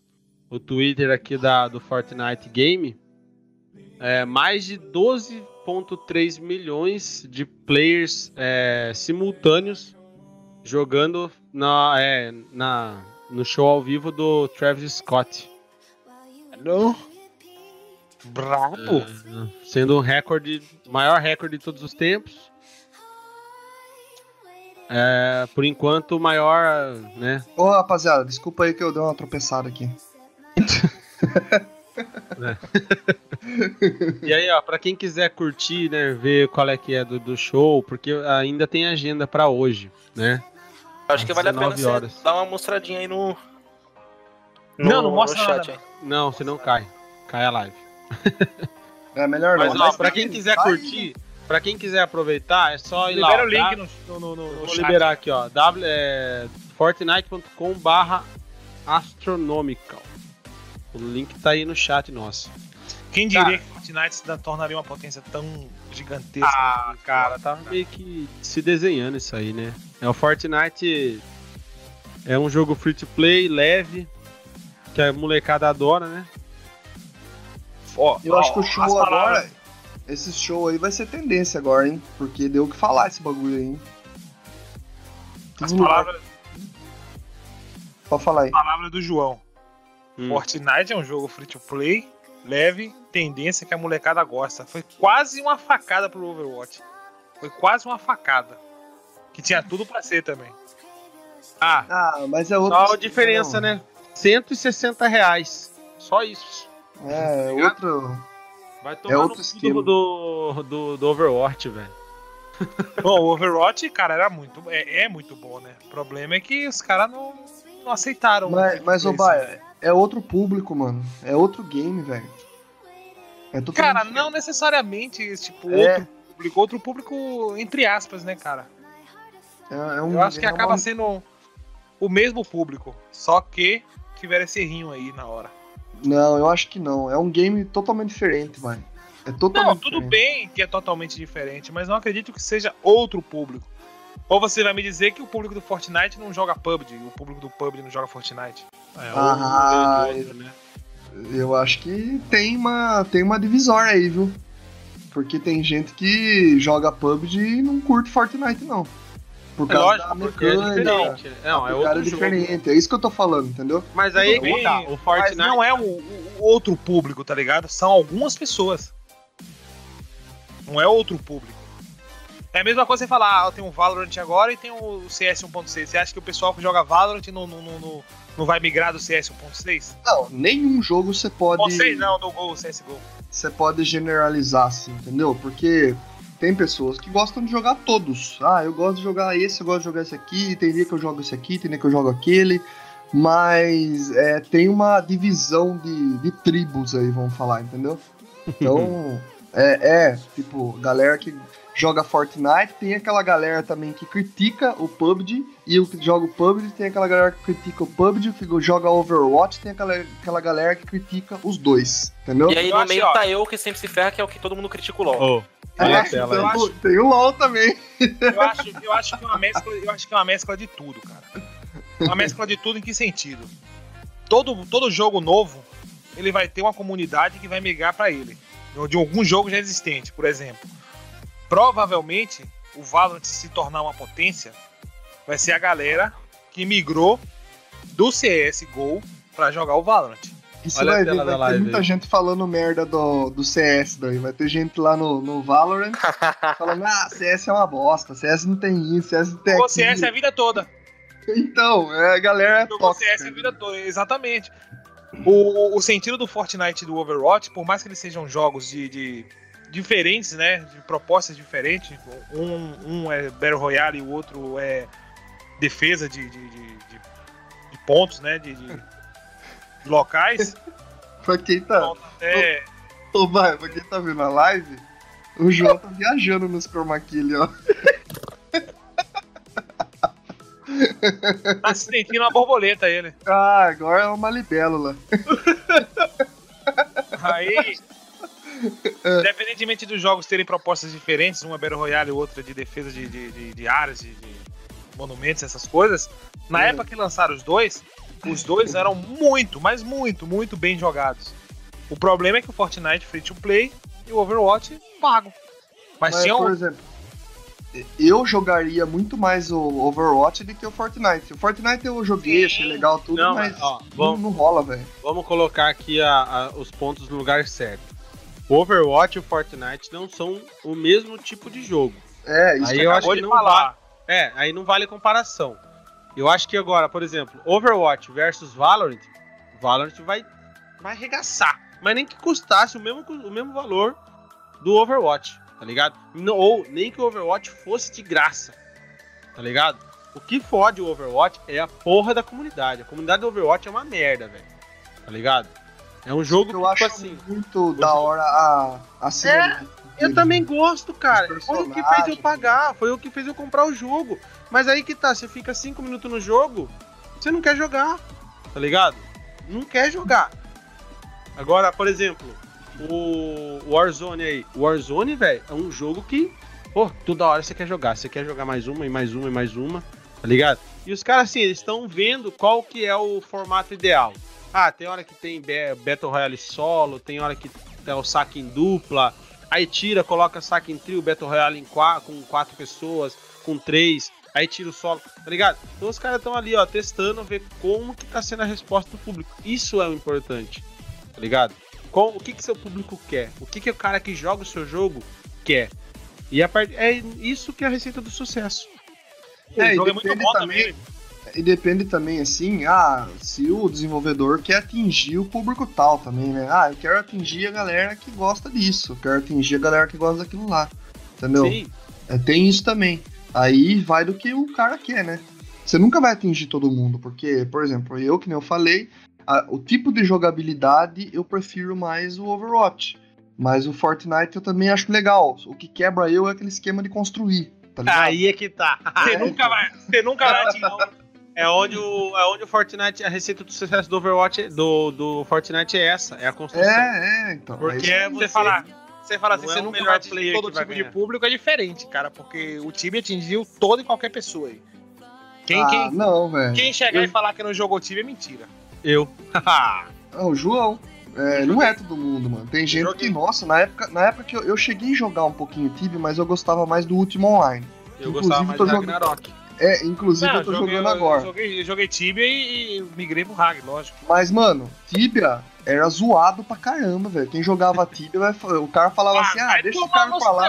S1: o Twitter aqui da, do Fortnite Game, é, mais de 12,3 milhões de players é, simultâneos jogando na, é, na, no show ao vivo do Travis Scott.
S2: Não. Brabo.
S1: É, sendo um recorde, maior recorde de todos os tempos. É, por enquanto, o maior, né?
S3: Ô, rapaziada, desculpa aí que eu dei uma tropeçada aqui.
S1: E aí, ó, pra quem quiser curtir, né, ver qual é que é do, do show, porque ainda tem agenda pra hoje, né?
S4: Acho que vale a pena
S1: 19
S4: você dar uma mostradinha aí no.
S2: Não, não mostra
S4: no
S2: nada,
S4: chat aí.
S1: Não, você não cai. Cai a live.
S3: É melhor
S1: Mas,
S3: não.
S1: ó, pra quem quiser
S3: Vai.
S1: curtir, pra quem quiser aproveitar, é só ir lá.
S2: Libera o link
S1: tá?
S2: no, no, no, no
S1: Vou
S2: chat.
S1: liberar aqui, ó. W, é, Fortnite.com barra astronomical. O link tá aí no chat nosso.
S2: Quem diria que Fortnite se tornaria uma potência tão gigantesca?
S1: Ah, cara, tá meio que se desenhando isso aí, né? É o Fortnite é um jogo free to play, leve, que a molecada adora, né?
S2: Ó,
S3: Eu
S2: ó,
S3: acho que o show
S2: palavras-
S3: agora. Esse show aí vai ser tendência agora, hein? Porque deu o que falar esse bagulho aí, hein?
S2: As palavras.
S3: Pode falar aí.
S2: Palavra do João.
S1: Hum.
S2: Fortnite é um jogo free to play, leve, tendência que a molecada gosta. Foi quase uma facada pro Overwatch. Foi quase uma facada. Que tinha tudo pra ser também.
S1: Ah,
S3: Ah, mas é outro.
S1: só a diferença,
S3: não.
S1: né? 160 reais. Só isso.
S3: É, é outro.
S1: Vai tomar
S3: outro
S1: no do, do, do Overwatch, velho.
S2: Bom, o Overwatch, cara, era muito. É, é muito bom, né? O problema é que os caras não, não aceitaram. o
S3: Mas, mas
S2: play,
S3: Baia? É outro público, mano. É outro game, velho. É
S2: Cara,
S3: diferente.
S2: não necessariamente, tipo,
S3: É.
S2: outro público. Outro público, entre aspas, né, cara?
S3: É, é um,
S2: Eu acho que
S3: é
S2: acaba
S3: uma-
S2: sendo o mesmo público. Só que tiveram esse errinho aí na hora.
S3: Não, eu acho que não. É um game totalmente diferente, vai. É totalmente
S2: Não, tudo
S3: diferente.
S2: bem que é totalmente diferente, mas não acredito que seja outro público. Ou você vai me dizer que o público do Fortnite não joga PUBG, e o público do PUBG não joga Fortnite.
S1: É,
S3: Ah,
S1: um outro, né?
S3: Eu acho que tem uma, tem uma divisória aí, viu? Porque tem gente que joga PUBG e não curte Fortnite, não. Por
S1: É
S3: causa
S1: lógico,
S3: da
S1: é
S3: mecânica.
S1: diferente. Não, é
S3: o cara
S1: outro
S3: é
S1: jogo.
S3: diferente. É isso que eu tô falando, entendeu?
S1: Mas aí
S2: bem,
S1: tá. O
S2: Mas
S1: Fortnite.
S2: não é o- o outro público, tá ligado? São algumas pessoas. Não é outro público. É a mesma coisa você falar, ah, tem o Valorant agora e tem o CS 1.6. Você acha que o pessoal que joga Valorant não, não, não, não- não vai migrar do CS 1.6?
S3: Não, nenhum jogo você pode.
S2: 1.6 não, do Gol, CSGO.
S3: Você pode generalizar, assim, entendeu? Porque tem pessoas que gostam de jogar todos. Ah, eu gosto de jogar esse, eu gosto de jogar esse aqui, tem dia que eu jogo esse aqui, tem dia que eu jogo aquele. Mas é, tem uma divisão de, de tribos aí, vamos falar, entendeu? Então, é, é, tipo, galera que joga Fortnite, tem aquela galera também que critica o PUBG, e o que joga o PUBG tem aquela galera que critica o PUBG, o que joga Overwatch tem aquela, aquela galera que critica os dois, entendeu?
S4: E aí
S2: Eu
S4: no
S2: acho,
S4: meio
S2: ó.
S4: tá eu que sempre se ferra, que é o que todo mundo critica o LOL.
S1: Olha
S3: É,
S1: a tela
S2: eu
S1: aí.
S2: acho-
S3: tem o LoL também.
S2: Eu acho, eu acho que é uma mescla, eu acho que é uma mescla de tudo, cara. Uma mescla de tudo em que sentido? Todo, todo jogo novo, ele vai ter uma comunidade que vai migrar pra ele. De algum jogo já existente, por exemplo. Provavelmente, o Valorant se tornar uma potência, vai ser a galera que migrou do CSGO pra jogar o Valorant.
S3: Você
S1: Olha
S3: vai ver, vai ter
S1: live
S3: muita gente falando merda do, do CS daí. Vai ter gente lá no, no Valorant falando, ah, CS é uma bosta, CS não tem isso, CS não tem
S2: Jogou
S3: aquilo.
S2: CS a vida toda.
S3: Então, é, a galera é
S2: Jogou
S3: tóxica.
S2: CS a vida toda, exatamente. O, o sentido do Fortnite e do Overwatch, por mais que eles sejam jogos de, de- diferentes, né? De propostas diferentes. Um, um é Battle Royale e o outro é defesa de, de, de- de- pontos, né? De, de- locais.
S3: Pra quem tá,
S2: É,
S3: ô, vai, pra quem tá vendo a live, o João tá viajando nos chroma key ali, ó.
S2: tá se sentindo uma borboleta ele.
S3: Ah, agora é uma libélula.
S2: Aí, independentemente dos jogos terem propostas diferentes, um é Battle Royale e o outro é de defesa de, de, de- de áreas, de, de monumentos, essas coisas. Na
S3: Hum.
S2: época que lançaram os dois, os dois eram muito, mas muito, muito bem jogados. O problema é que o Fortnite free to play e o Overwatch pago. Mas,
S3: Mas,
S2: tinha um.
S3: exemplo, eu jogaria muito mais o Overwatch do que o Fortnite. O Fortnite eu joguei, achei legal tudo,
S1: Não,
S3: mas
S1: ó,
S3: não,
S1: vamos,
S3: não rola, velho.
S1: vamos colocar aqui a- a- os pontos no lugar certo. O Overwatch e o Fortnite não são o mesmo tipo de jogo.
S3: É, isso
S1: Aí
S3: que
S1: eu acho que não
S2: falar.
S1: É, aí não vale comparação. Eu acho que agora, por exemplo, Overwatch versus Valorant, Valorant vai, vai arregaçar. Mas nem que custasse o mesmo, o mesmo valor do Overwatch, tá ligado? Não- Ou nem que o Overwatch fosse de graça, tá ligado? O que fode o Overwatch é a porra da comunidade. A comunidade do Overwatch é uma merda, velho. Tá ligado? É um jogo
S3: eu
S1: que,
S3: acho
S1: tipo assim.
S3: muito da hora a, a cinemática
S1: Eu também gosto, cara. Foi o que fez eu pagar, foi o que fez eu comprar o jogo. Mas aí que tá, você fica 5 minutos no jogo, você não quer jogar, tá ligado? Não quer jogar. Agora, por exemplo, o Warzone aí. O Warzone, velho, é um jogo que, pô, toda hora você quer jogar. Você quer jogar mais uma e mais uma e mais uma, tá ligado? E os caras, assim, eles estão vendo qual que é o formato ideal. Ah, tem hora que tem Battle Royale solo, tem hora que tem o saque em dupla, aí tira, coloca saque em trio, Battle Royale em qua- com quatro pessoas, com três. aí tira o solo, tá ligado? Então os caras estão ali, ó, testando, ver como que tá sendo a resposta do público. Isso é o importante, tá ligado? Qual, o que que seu público quer? O que que o cara que joga o seu jogo quer? E a part... é isso que é a receita do sucesso.
S3: É,
S2: o
S3: e
S2: jogo é muito bom
S3: também-
S2: também.
S3: E depende também, assim, ah, se o desenvolvedor quer atingir o público tal também, né? Ah, eu quero atingir a galera que gosta disso, eu quero atingir a galera que gosta daquilo lá, entendeu?
S1: Sim,
S3: É, tem isso também. Aí vai do que o cara quer, né? Você nunca vai atingir todo mundo, porque, por exemplo, eu, que nem eu falei, a- o tipo de jogabilidade eu prefiro mais o Overwatch. Mas o Fortnite eu também acho legal. O que quebra eu é aquele esquema de construir, tá ligado?
S1: aí é que tá.
S2: Você
S3: é,
S2: nunca vai, você nunca vai atingir.
S1: É onde o, é onde o Fortnite, a receita do sucesso do Overwatch, do, do Fortnite é essa, é a construção.
S3: É, é, então.
S1: Porque
S3: é
S1: é
S2: Você falar, você fala assim,
S1: Não é
S2: você
S1: o
S2: nunca
S1: melhor player
S2: todo
S1: que vai
S2: tipo de
S1: ganhar.
S2: público é diferente, cara, porque o time atingiu toda e qualquer pessoa aí. Quem,
S3: ah,
S2: quem,
S3: não, velho.
S2: quem chegar
S3: eu-
S2: e falar que não jogou o time é mentira.
S1: Eu.
S3: Ah, o João. É, não é todo mundo, mano. Tem gente que, nossa, na época, na época que eu, eu cheguei a jogar um pouquinho Tibia, mas eu gostava mais do último online.
S1: Eu
S3: Inclusive,
S1: gostava mais do
S3: jogando-
S1: Ragnarok.
S3: É, inclusive
S2: Não,
S3: eu tô
S2: joguei-
S3: jogando agora.
S2: Eu joguei, eu joguei Tibia e, e migrei pro Rag, lógico.
S3: Mas, mano, Tibia era zoado pra caramba, velho. Quem jogava Tibia, o cara falava assim, ah, deixa o cara falar.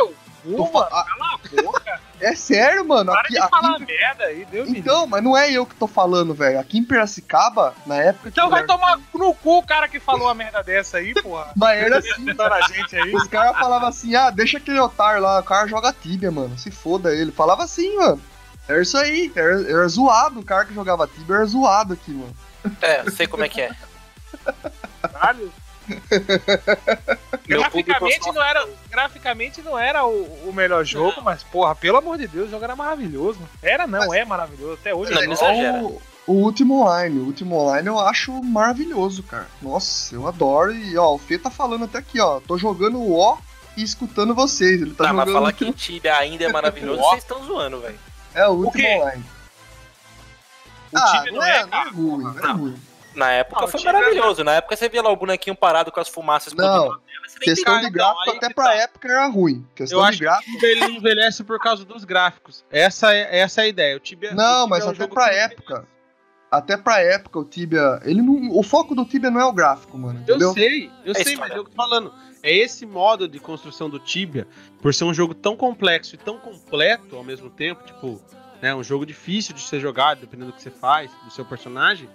S3: Tô fa- ah,
S2: Cala a boca.
S3: é sério, mano.
S2: Para
S3: Aqui,
S2: de
S3: aqui
S2: falar merda aí, Deus.
S3: Então, mas não é eu que tô falando, velho. Aqui em Piracicaba, na época
S2: Então vai
S3: eu-
S2: tomar no cu o cara que falou a merda dessa aí, porra.
S3: Mas era assim,
S2: Tá na gente aí.
S3: Os caras falavam assim, ah, deixa aquele otário lá, o cara joga Tibia, mano. Se foda ele. Falava assim, mano. Era isso aí, era, era zoado. O cara que jogava Tibia era zoado aqui, mano.
S4: É, sei como é que é.
S2: Caralho. Graficamente
S4: só-
S2: não era, graficamente não era o, o melhor jogo, mas, porra, pelo amor de Deus, o jogo era maravilhoso. Era não, é maravilhoso. Até hoje.
S4: Não,
S2: é
S4: não exagera.
S3: o, o último online. O último online eu acho maravilhoso, cara. Nossa, eu adoro. E, ó, o Fê tá falando até aqui, ó. Tô jogando o O e escutando vocês. Ele tá
S4: Tá, mas
S3: jogando.
S4: falar que Tibia ainda é maravilhoso, vocês estão zoando, velho.
S3: É o último
S2: quê?
S3: online.
S2: O
S3: ah,
S2: time
S3: não é, não é ruim, não é
S4: Não.
S3: ruim.
S4: Na época
S2: Não, o
S4: foi
S2: Tibia-
S4: maravilhoso. Na época você via lá o bonequinho parado com as fumaças
S3: Não, Questão de
S1: então,
S3: gráfico
S1: aí
S3: até
S1: que
S3: pra
S1: tá.
S3: época era ruim. Questão
S1: Eu
S3: de
S1: acho que
S3: gráfico.
S1: o Tibia ele envelhece por causa dos gráficos. Essa é, essa é a ideia. O Tibia, o
S3: Não,
S1: Tibia
S3: mas
S1: é um
S3: até pra
S1: que-
S3: época. Até pra época o Tibia. Ele não, o foco do Tibia não é o gráfico, mano.
S1: Eu
S3: Entendeu?
S1: sei, eu
S4: É
S1: sei,
S4: história.
S1: mas eu tô falando. É esse modo de construção do Tibia, por ser um jogo tão complexo e tão completo ao mesmo tempo, tipo, né, um jogo difícil de ser jogado, dependendo do que você faz, do seu personagem.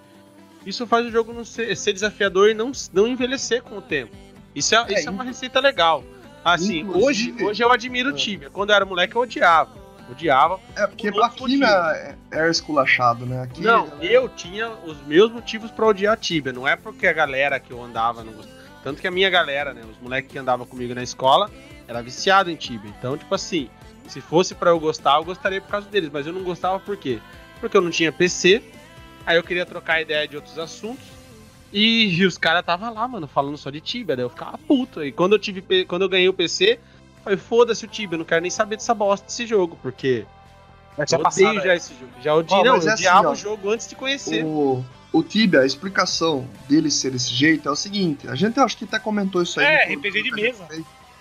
S1: Isso faz o jogo não ser, ser desafiador e não, não envelhecer com o tempo. Isso é, isso é uma receita legal. Assim, hoje,
S3: Inclusive-
S1: hoje eu admiro o
S3: Ah.
S1: Tibia. Quando eu era moleque, eu odiava. Odiava.
S3: É, porque aqui na, era esculachado, né? Aqui,
S1: Não, eu tinha os meus motivos pra odiar a Tibia. Não é porque a galera que eu andava não gostava. Tanto que a minha galera, né? Os moleques que andavam comigo na escola, era viciado em Tibia. Então, tipo assim, se fosse pra eu gostar, eu gostaria por causa deles. Mas eu não gostava por quê? Porque eu não tinha PC. Aí eu queria trocar ideia de outros assuntos. E, os caras tava lá, mano, falando só de Tibia. Daí eu ficava puto. E quando eu, tive, quando eu ganhei o PC, eu falei, foda-se o Tibia, eu não quero nem saber dessa bosta desse jogo. Porque
S2: Já
S1: eu odeio
S2: passado.
S1: já
S2: aí.
S1: esse jogo. Já
S3: Ó,
S1: não, eu
S3: é assim,
S1: odiava
S3: ó.
S1: o jogo antes de conhecer.
S3: O, o Tibia, a explicação dele ser desse jeito é o seguinte: a gente acho que até comentou isso aí.
S2: É, RPG de mesa.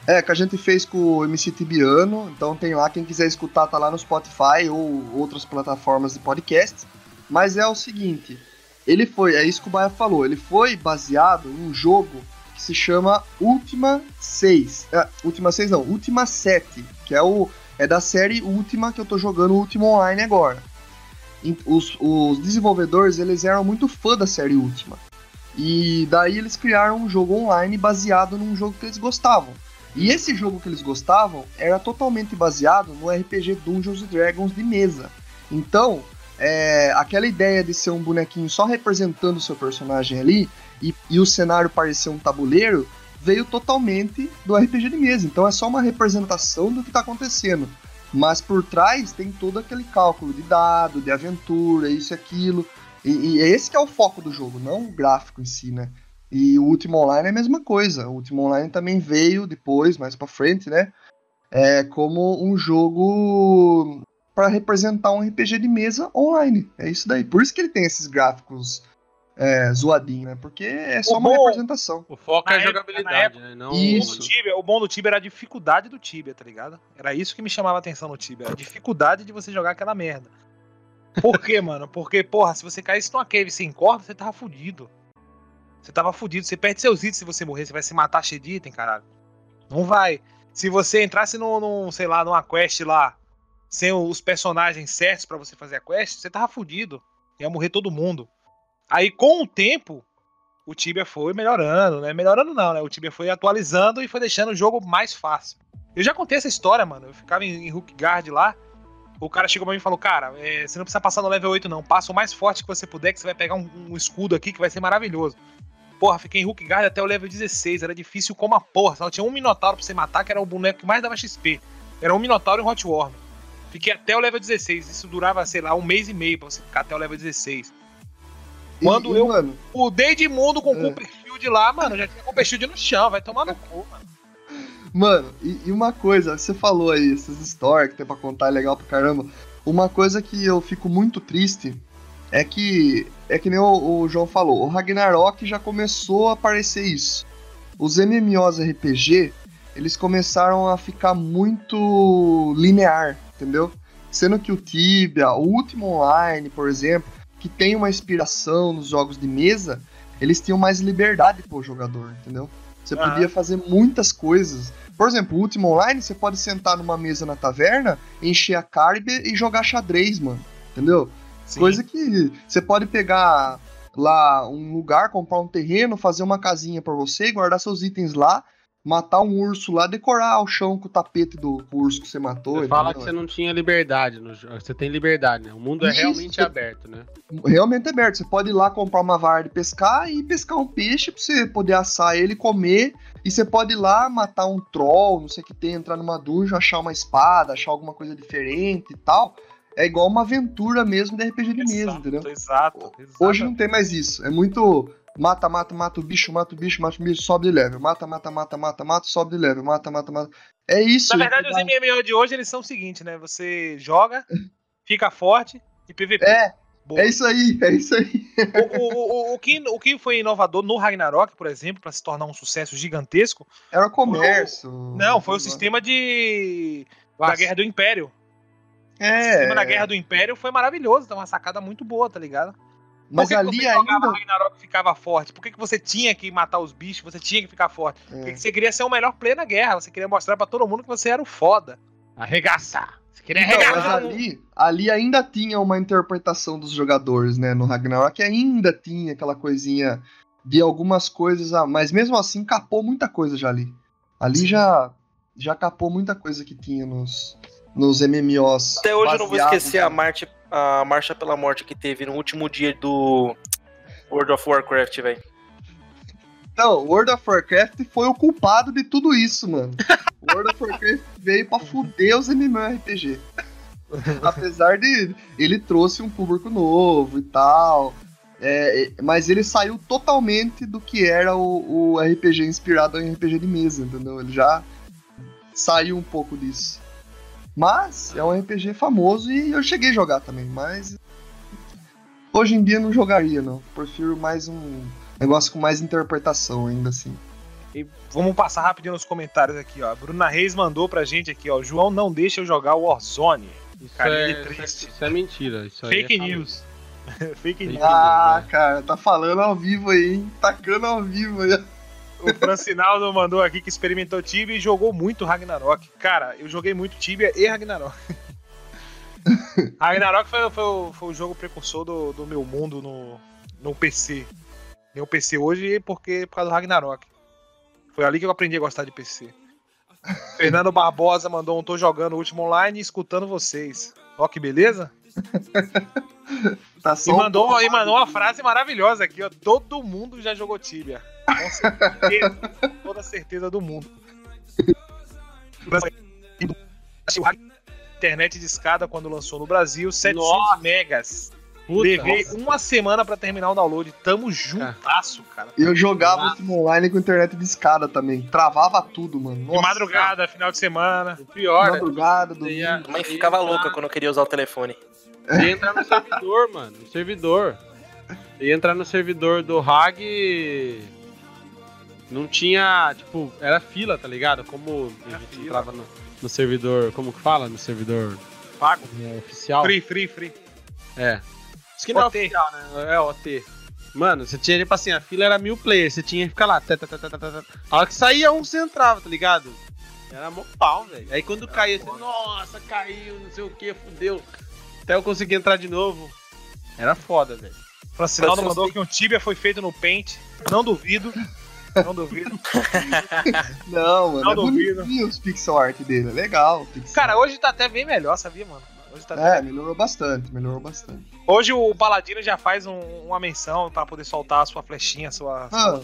S3: É, que a gente fez com o MC Tibiano, então tem lá, quem quiser escutar tá lá no Spotify ou outras plataformas de podcast. Mas é o seguinte, ele foi, é isso que o Baia falou, ele foi baseado em um jogo que se chama Ultima 6. É, Ultima 6 não, Ultima 7, que é o é da série Ultima que eu tô jogando o Ultima Online agora. Os, os desenvolvedores, eles eram muito fã da série Ultima. E daí eles criaram um jogo online baseado num jogo que eles gostavam. E esse jogo que eles gostavam era totalmente baseado no RPG Dungeons Dragons de mesa. Então, é, aquela ideia de ser um bonequinho só representando o seu personagem ali e, e o cenário parecer um tabuleiro veio totalmente do RPG de mesa. Então é só uma representação do que está acontecendo. Mas por trás tem todo aquele cálculo de dado, de aventura, isso aquilo. E, e esse que é o foco do jogo, não o gráfico em si, né? E o Último Online é a mesma coisa. O Último Online também veio depois, mais pra frente, né? É como um jogo para representar um RPG de mesa online. É isso daí. Por isso que ele tem esses gráficos é, zoadinho, né? Porque é só
S2: O
S3: uma
S2: bom-
S3: representação.
S1: O foco
S2: Na
S1: é a jogabilidade,
S2: na época-
S1: né? Não
S3: Isso.
S2: O, Tibia, o bom do Tibia era a dificuldade do Tibia, tá ligado? Era isso que me chamava a atenção no Tibia. A dificuldade de você jogar aquela merda. Por quê, mano? Porque, porra, se você caísse numa cave sem corda, você tava fudido. Você tava fudido. Você perde seus itens se você morrer. Você vai se matar cheio de item, caralho. Não vai. Se você entrasse num, num, sei lá, numa quest lá, sem os personagens certos pra você fazer a quest, você tava fudido. Ia morrer todo mundo. Aí, com o tempo, o Tibia foi melhorando, né? Melhorando não, né? O Tibia foi atualizando e foi deixando o jogo mais fácil. Eu já contei essa história, mano. Eu ficava em, em Hook Guard lá. O cara chegou pra mim e falou: Cara, é, você não precisa passar no level 8, não. Passa o mais forte que você puder, que você vai pegar um, um escudo aqui que vai ser maravilhoso. Porra, fiquei em Hook Guard até o level 16. Era difícil como a porra. Só tinha um Minotauro pra você matar, que era o boneco que mais dava XP. Era um Minotauro e um Hot. Fiquei até o level 16. Isso durava, sei lá, um mês e meio pra você ficar até o level 16. Quando
S3: e,
S2: eu-
S3: Mano,
S2: Mudei de mundo com
S3: É.
S2: Copperfield lá, mano. Já tinha Copperfield no chão, vai tomar no cu, mano.
S3: Mano, e, e uma coisa, você falou aí, essas histórias que tem pra contar é legal pra caramba. Uma coisa que eu fico muito triste é que, é que nem o, o João falou, o Ragnarok já começou a aparecer isso. Os MMOs RPG, eles começaram a ficar muito linear, entendeu? Sendo que o Tibia, o último online, por exemplo, que tem uma inspiração nos jogos de mesa, eles tinham mais liberdade pro jogador, entendeu? Você
S2: Aham.
S3: podia fazer muitas coisas. Por exemplo, o último online, você pode sentar numa mesa na taverna, encher a cara e, jogar xadrez, mano. Entendeu?
S2: Sim.
S3: Coisa que você pode pegar lá um lugar, comprar um terreno, fazer uma casinha pra você, guardar seus itens lá, matar um urso lá, decorar o chão com o tapete do urso que você matou.
S1: Você fala que você não tinha liberdade no jogo. Você tem liberdade, né? O mundo é
S3: Isso.
S1: realmente aberto, né?
S3: realmente é aberto. Você pode ir lá comprar uma vara de pescar e pescar um peixe pra você poder assar ele, comer. E você pode ir lá matar um troll, não sei o que tem, entrar numa dungeon, achar uma espada, achar alguma coisa diferente e tal. É igual uma aventura mesmo de RPG de mesa,
S2: Exato,
S3: entendeu?
S2: Exato, exato.
S3: Hoje não tem mais isso. É muito mata, mata, mata o bicho, mata o bicho, mata o bicho, sobe de level. Mata, mata, mata, mata, mata, sobe de level. Mata, mata, mata. É isso.
S2: Na verdade, os MMO de hoje, eles são o seguinte, né? Você joga, fica forte e PVP.
S3: É,
S2: Boa.
S3: é isso aí, é isso aí.
S2: O, o, o, o, que, o que foi inovador no Ragnarok, por exemplo, pra se tornar um sucesso gigantesco,
S3: Era o comércio.
S2: não, foi o sistema de. da. Guerra do Império. O
S3: É.
S2: sistema da Guerra do Império foi maravilhoso, tá uma sacada muito boa, tá ligado?
S3: Mas
S2: Por que que
S3: ali
S2: você jogava
S3: ainda.
S2: Ragnarok e ficava forte? Por que, que você tinha que matar os bichos? Você tinha que ficar forte?
S3: É.
S2: Porque você queria ser o melhor player na guerra. Você queria mostrar pra todo mundo que você era o foda.
S1: Arregaçar. Você queria
S3: Então, mas
S1: arregaçar.
S3: ali, ali ainda tinha uma interpretação dos jogadores, né? No Ragnarok ainda tinha aquela coisinha de algumas coisas, ah, mas mesmo assim capou muita coisa já ali. Ali
S2: Sim.
S3: já já capou muita coisa que tinha nos, nos MMOs.
S4: Até hoje eu não vou esquecer a
S3: em-
S4: marcha, a marcha pela morte que teve no último dia do World of Warcraft, velho.
S3: Então, World of Warcraft foi o culpado de tudo isso, mano. World of Warcraft veio pra fuder os MMORPG. Apesar de ele trouxe um público novo e tal. é, é, mas ele saiu totalmente do que era o, o RPG inspirado em RPG de mesa, entendeu? Ele já saiu um pouco disso. Mas é um RPG famoso e eu cheguei a jogar também, mas hoje em dia não jogaria, não. Prefiro mais um negócio com mais interpretação ainda assim.
S2: E vamos passar rapidinho nos comentários aqui, ó. A Bruna Reis mandou pra gente aqui, ó. João não deixa eu jogar o Warzone.
S1: Isso é, isso, é,
S2: triste.
S1: isso é mentira. Isso aí
S2: Fake
S1: é
S2: news. Fake news.
S3: Ah, cara, tá falando ao vivo aí, hein? Tacando ao vivo aí.
S2: O Francinaldo mandou aqui que experimentou Tibia e jogou muito Ragnarok. Cara, eu joguei muito Tibia e Ragnarok. Ragnarok foi, foi, o- foi o jogo precursor do, do meu mundo no, no PC. Meu PC hoje porque por causa do Ragnarok. Foi ali que eu aprendi a gostar de PC. Fernando Barbosa mandou um tô jogando o último online e escutando vocês. Ó que beleza.
S3: Tá
S2: E
S3: um
S2: mandou,
S3: pouco
S2: e mandou uma frase maravilhosa aqui, ó. Todo mundo já jogou Tibia. Com certeza, toda certeza do mundo. Internet de escada quando lançou no Brasil, 700
S1: Nossa.
S2: megas.
S1: Puta,
S2: Levei
S1: nossa.
S2: uma semana pra terminar o download. Tamo juntasso, cara.
S3: Eu jogava
S1: Nossa.
S3: Online com internet de escada também. Travava tudo, mano.
S2: De
S3: Nossa,
S2: madrugada, final de semana.
S1: O pior, né?
S3: Madrugada,
S1: Você
S3: domingo.
S1: ia-
S4: A mãe ficava louca quando eu queria usar o telefone.
S1: Você ia entrar no servidor, mano. No servidor. ia entrar no servidor do RAG. Não tinha, tipo, era fila, tá ligado? Como a
S2: Era
S1: gente
S2: fila.
S1: entrava no, no servidor, como que fala? No servidor
S2: Pago.
S1: é, oficial.
S2: Free, free, free.
S1: É. Isso que não é
S2: OT.
S1: oficial, né? É OT. Mano, você tinha, tipo assim, a fila era mil players, você tinha que ficar lá. Tá, tá, tá. A hora que saía um, você entrava, tá ligado? Era mó pau, velho. Aí quando caía, você, nossa, caiu, não sei o que, fudeu. Até eu conseguir entrar de novo. Era foda, velho.
S2: Francinaldo mandou que um Tibia foi feito no Paint. Não duvido. Não duvido.
S3: Não, mano,
S2: Não
S3: é
S2: duvido.
S3: bonitinho os pixel art dele, é legal.
S2: Cara, hoje tá até bem melhor, sabia, mano? Hoje, tá
S3: É, melhorou bastante, melhorou bastante.
S2: hoje o Paladino já faz um- uma menção pra poder soltar a sua flechinha, a sua.
S3: Ah,
S2: sua-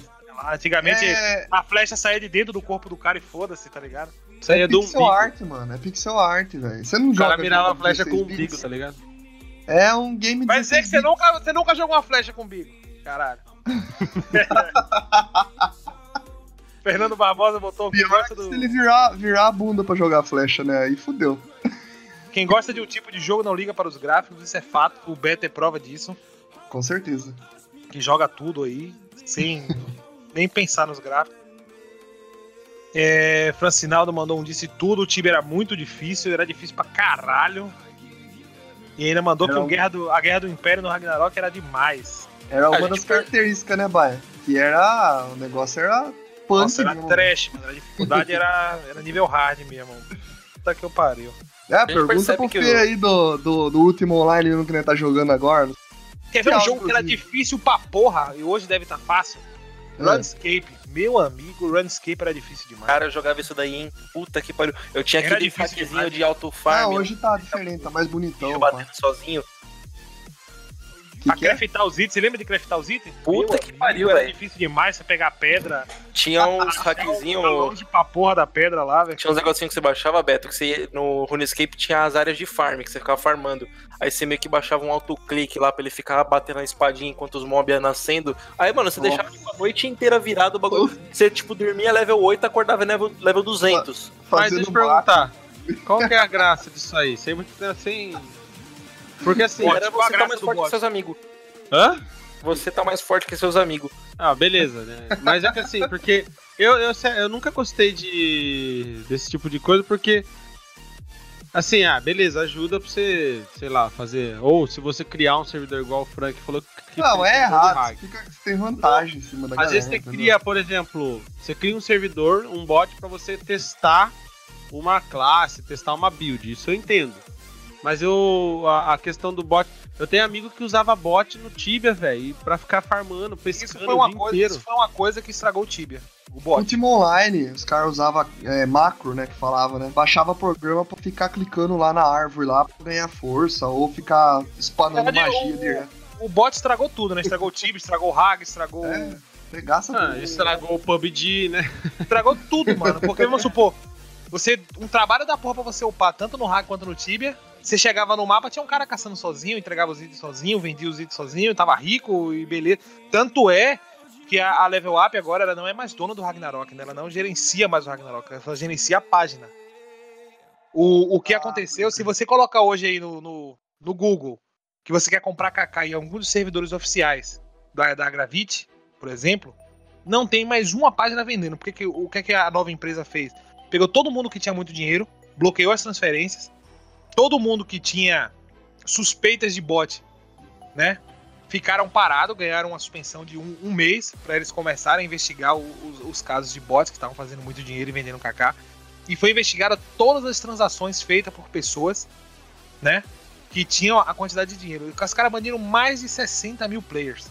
S2: Antigamente
S3: é,
S2: a flecha saía de dentro do corpo do cara e foda-se, tá ligado?
S1: Isso aí é
S3: é
S1: do
S3: pixel
S1: umbigo.
S3: art, mano, é pixel art, velho. Você não
S1: O cara
S3: joga
S1: mirava a flecha com o
S3: 16
S1: umbigo, tá ligado?
S3: É um game
S2: Vai dizer que
S3: 16
S2: você nunca, você nunca jogou uma flecha com bico. Caralho. Fernando Barbosa botou
S3: Pior
S2: gosta, do,
S3: se ele virar, virar a bunda pra jogar flecha, né? Aí fudeu.
S2: quem gosta de um tipo de jogo não liga para os gráficos, isso é fato. O Beto é prova disso.
S3: Com certeza.
S2: Que joga tudo aí, sem nem pensar nos gráficos. É, Francinaldo mandou um disse tudo, o Tibia era muito difícil, era difícil pra caralho. E ainda mandou
S3: Era
S2: que o Guerra do- a Guerra do Império no Ragnarok era demais.
S3: Era uma das
S4: per-
S3: características, né, Baia? Que era. O negócio era punk
S2: Nossa, era
S3: mesmo.
S2: trash, mano. A dificuldade era, era nível hard mesmo. Puta que eu pariu.
S3: É, pergunta
S4: percebe
S3: pro
S4: que
S3: Fê
S4: o-
S3: aí do, do, do último online no que ele tá jogando agora.
S2: Quer ver um
S3: Tchau,
S2: jogo que era difícil pra porra e hoje deve estar fácil?
S3: É.
S2: Runescape. Meu amigo, Runescape era difícil demais.
S4: Cara, eu jogava isso daí, hein? Puta que pariu. Eu tinha
S2: Era
S4: aquele
S2: demais.
S4: de alto
S3: Ah,
S4: farm.
S3: hoje tá diferente, tá mais bonitão.
S4: eu batendo sozinho.
S3: Que
S2: pra
S3: que é?
S2: craftar os itens, você lembra de craftar os itens?
S4: Puta
S2: Meu
S4: que
S2: amigo,
S4: pariu,
S2: Era
S4: velho.
S2: difícil demais você pegar pedra.
S4: Tinha uns
S2: achar o-
S4: hackzinhos.
S2: longe pra porra da pedra lá, velho.
S4: Tinha uns negocinhos que você baixava, Beto, que você ia, no RuneScape tinha as áreas de farm, que você ficava farmando. Aí você meio que baixava um autoclique lá pra ele ficar batendo a espadinha enquanto os mobs iam nascendo. Aí, mano, você
S3: Nossa.
S4: deixava tipo, a noite inteira virado o bagulho. Você, tipo, dormia level 8 acordava level, level 200.
S1: Mas
S3: Fazendo
S1: deixa eu
S3: bar-
S1: perguntar. Qual que é a graça disso aí? Sempre sem. Porque assim.
S4: Era você tá mais forte que seus amigos.
S1: Hã?
S4: Você tá mais forte que seus amigos.
S1: Ah, beleza, né? Mas é que assim, porque eu, eu, eu nunca gostei de desse tipo de coisa, porque. Assim, ah, beleza, ajuda pra você, sei lá, fazer. Ou se você criar um servidor igual o Frank falou que.
S3: Não, é errado. fica- tem vantagem em cima da
S1: Às
S3: galera.
S1: vezes você
S3: entendeu?
S1: cria, por exemplo, você cria um servidor, um bot pra você testar uma classe, testar uma build. Isso eu entendo. Mas eu a, a questão do bot, eu tenho amigo que usava bot no Tibia, velho, pra ficar farmando, pescando
S2: Isso foi, uma
S1: o dia
S2: coisa,
S1: inteiro.
S2: isso foi uma coisa que estragou o Tibia. O bot.
S3: Último online, os caras usavam é, macro, né? Que falava, né? Baixava programa pra ficar clicando lá na árvore lá pra ganhar força ou ficar
S2: verdade,
S3: magia
S2: o-
S3: direto.
S2: O bot estragou tudo, né? Estragou o Tibia, estragou o Hag, estragou.
S3: É, regaça
S1: Ah,
S3: tudo.
S1: estragou o PUBG, né?
S2: Estragou tudo, mano. Porque vamos supor, você. Um trabalho da porra pra você upar tanto no Hag quanto no Tibia. Você chegava no mapa, tinha um cara caçando sozinho, entregava os itens sozinho, vendia os itens sozinho, tava rico e beleza. Tanto é que a, a Level Up agora ela não é mais dona do Ragnarok, né? Ela não gerencia mais o Ragnarok, ela só gerencia a página. O, o que aconteceu, se você colocar hoje aí no, no, no Google que você quer comprar KK em alguns dos servidores oficiais da, da Gravity, por exemplo, não tem mais uma página vendendo. Porque que, o que, é que a nova empresa fez? Pegou todo mundo que tinha muito dinheiro, bloqueou as transferências, todo mundo que tinha suspeitas de bot, né? Ficaram parados, ganharam uma suspensão de um, um mês para eles começarem a investigar o- os, os casos de bots que estavam fazendo muito dinheiro e vendendo KK. E foi investigada todas as transações feitas por pessoas, né? Que tinham a quantidade de dinheiro. Os caras baniram mais de 60 mil players.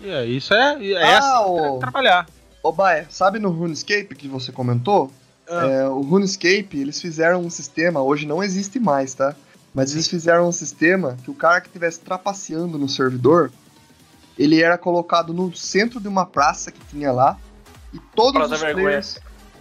S1: E é, isso é, é
S3: Ah,
S1: assim que
S3: o-
S1: tem que trabalhar.
S3: Ô, Baé, sabe no RuneScape que você comentou?
S2: Ah.
S3: É, o RuneScape, eles fizeram um sistema, hoje não existe mais, tá? Mas eles fizeram um sistema que o cara que estivesse trapaceando no servidor, ele era colocado no centro de uma praça que tinha lá, e todos
S4: Praça
S3: os
S4: da Vergonha.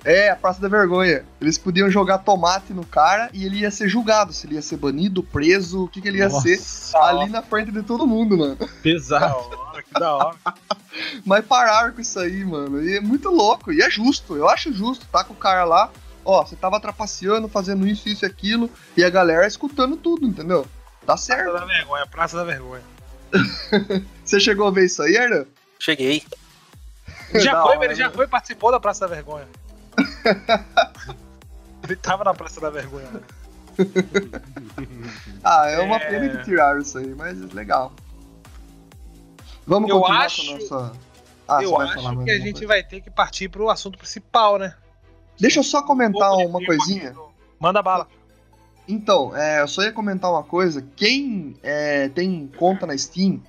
S3: É, a Praça da Vergonha. Eles podiam jogar tomate no cara e ele ia ser julgado, se ele ia ser banido, preso, o que, que ele ia ser ali na frente de todo mundo, mano.
S1: pesado.
S2: Da hora, que da hora.
S3: Mas pararam com isso aí, mano. E é muito louco. E é justo. Eu acho justo. Tá com o cara lá. Ó, você tava trapaceando, fazendo isso, isso e aquilo. E a galera escutando tudo, entendeu? Tá
S2: Praça
S3: certo.
S2: da vergonha, praça da vergonha.
S3: Você chegou a ver isso aí, Arlan?
S4: Cheguei.
S2: Já
S3: Da
S2: foi,
S3: hora,
S2: ele já
S3: né?
S2: foi, participou da Praça da Vergonha. ele tava na Praça da Vergonha. né?
S3: Ah, é uma
S2: É.
S3: pena que tiraram isso aí, mas legal. Vamos
S2: Eu
S3: continuar
S2: acho-
S3: com a nossa. Ah,
S2: Eu acho que a gente
S3: coisa?
S2: vai ter que partir pro assunto principal, né?
S3: Deixa eu só comentar
S2: Um
S3: uma coisinha.
S2: do- Manda bala.
S3: Então, é, eu só ia comentar uma coisa. Quem é, tem conta na Steam,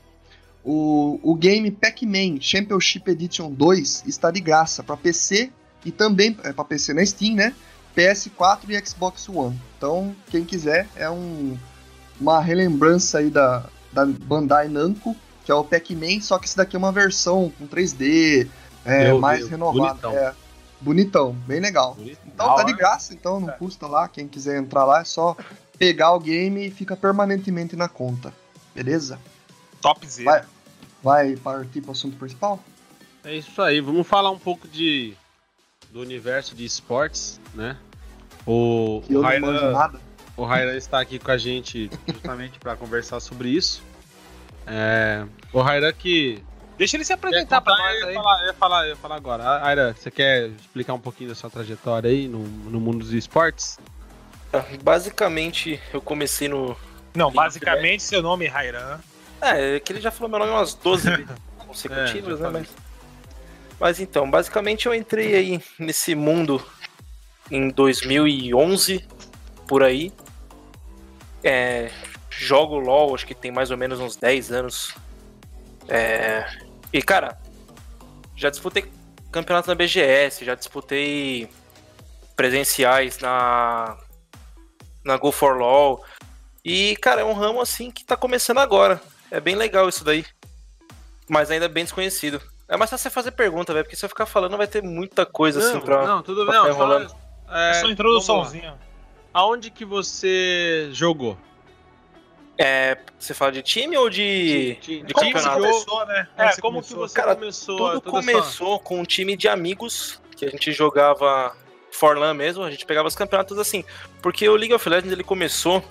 S3: o, o game Pac-Man Championship Edition 2 está de graça para PC e também é, para PC na Steam, né? PS4 e Xbox One. Então, quem quiser, é um, uma relembrança aí da, da Bandai Namco, que é o Pac-Man, só que esse daqui é uma versão com 3D, é,
S1: Meu
S3: mais
S1: Deus,
S3: renovada.
S1: bonitão.
S3: É, bonitão, bem legal. Então
S1: Da
S3: tá de graça, então não
S2: É.
S3: custa lá. Quem quiser entrar lá é só pegar o game e fica permanentemente na conta. Beleza?
S2: Topzera.
S3: Vai. Vai partir pro assunto principal?
S1: É isso aí, vamos falar um pouco de do universo de esportes, né? O,
S3: Que
S1: o
S3: nada.
S1: O Rairan está aqui com a gente justamente para conversar sobre isso. É, o Rairan que.
S2: Deixa ele se apresentar pra
S1: contar?
S2: nós
S1: eu, ia falar, eu, ia falar, eu ia falar agora. Rairan, você quer explicar um pouquinho da sua trajetória aí no, no mundo dos esportes?
S4: Tá, Basicamente, eu comecei no.
S2: Não, basicamente seu nome é Rairan.
S4: É, é que ele já falou meu nome umas 12 vezes consecutivas,
S1: É,
S4: né? Mas... mas então, basicamente eu entrei aí nesse mundo em 2011, por aí. É, jogo LOL, acho que tem mais ou menos uns 10 anos. É, e cara, já disputei campeonatos na BGS, já disputei presenciais na na Go for LOL. E, cara, é um ramo assim que tá começando agora. É bem legal isso daí. Mas ainda é bem desconhecido. É mais fácil você fazer pergunta, velho, porque se eu ficar falando vai ter muita coisa assim
S1: não,
S4: pra.
S1: não, tudo
S4: pra
S1: bem. Não,
S4: enrolando.
S1: só,
S2: É,
S1: é,
S2: só introduçãozinha.
S1: Aonde que você jogou?
S4: É, você fala de time ou de.
S1: De,
S4: de
S2: Como você
S4: campeonato.
S2: começou, né?
S1: É,
S2: você
S1: como que
S2: começou?
S1: você
S4: Cara,
S1: começou?
S4: Tudo
S1: essa-
S4: começou com um time de amigos que a gente jogava Forlan mesmo, a gente pegava os campeonatos assim. Porque o League of Legends ele começou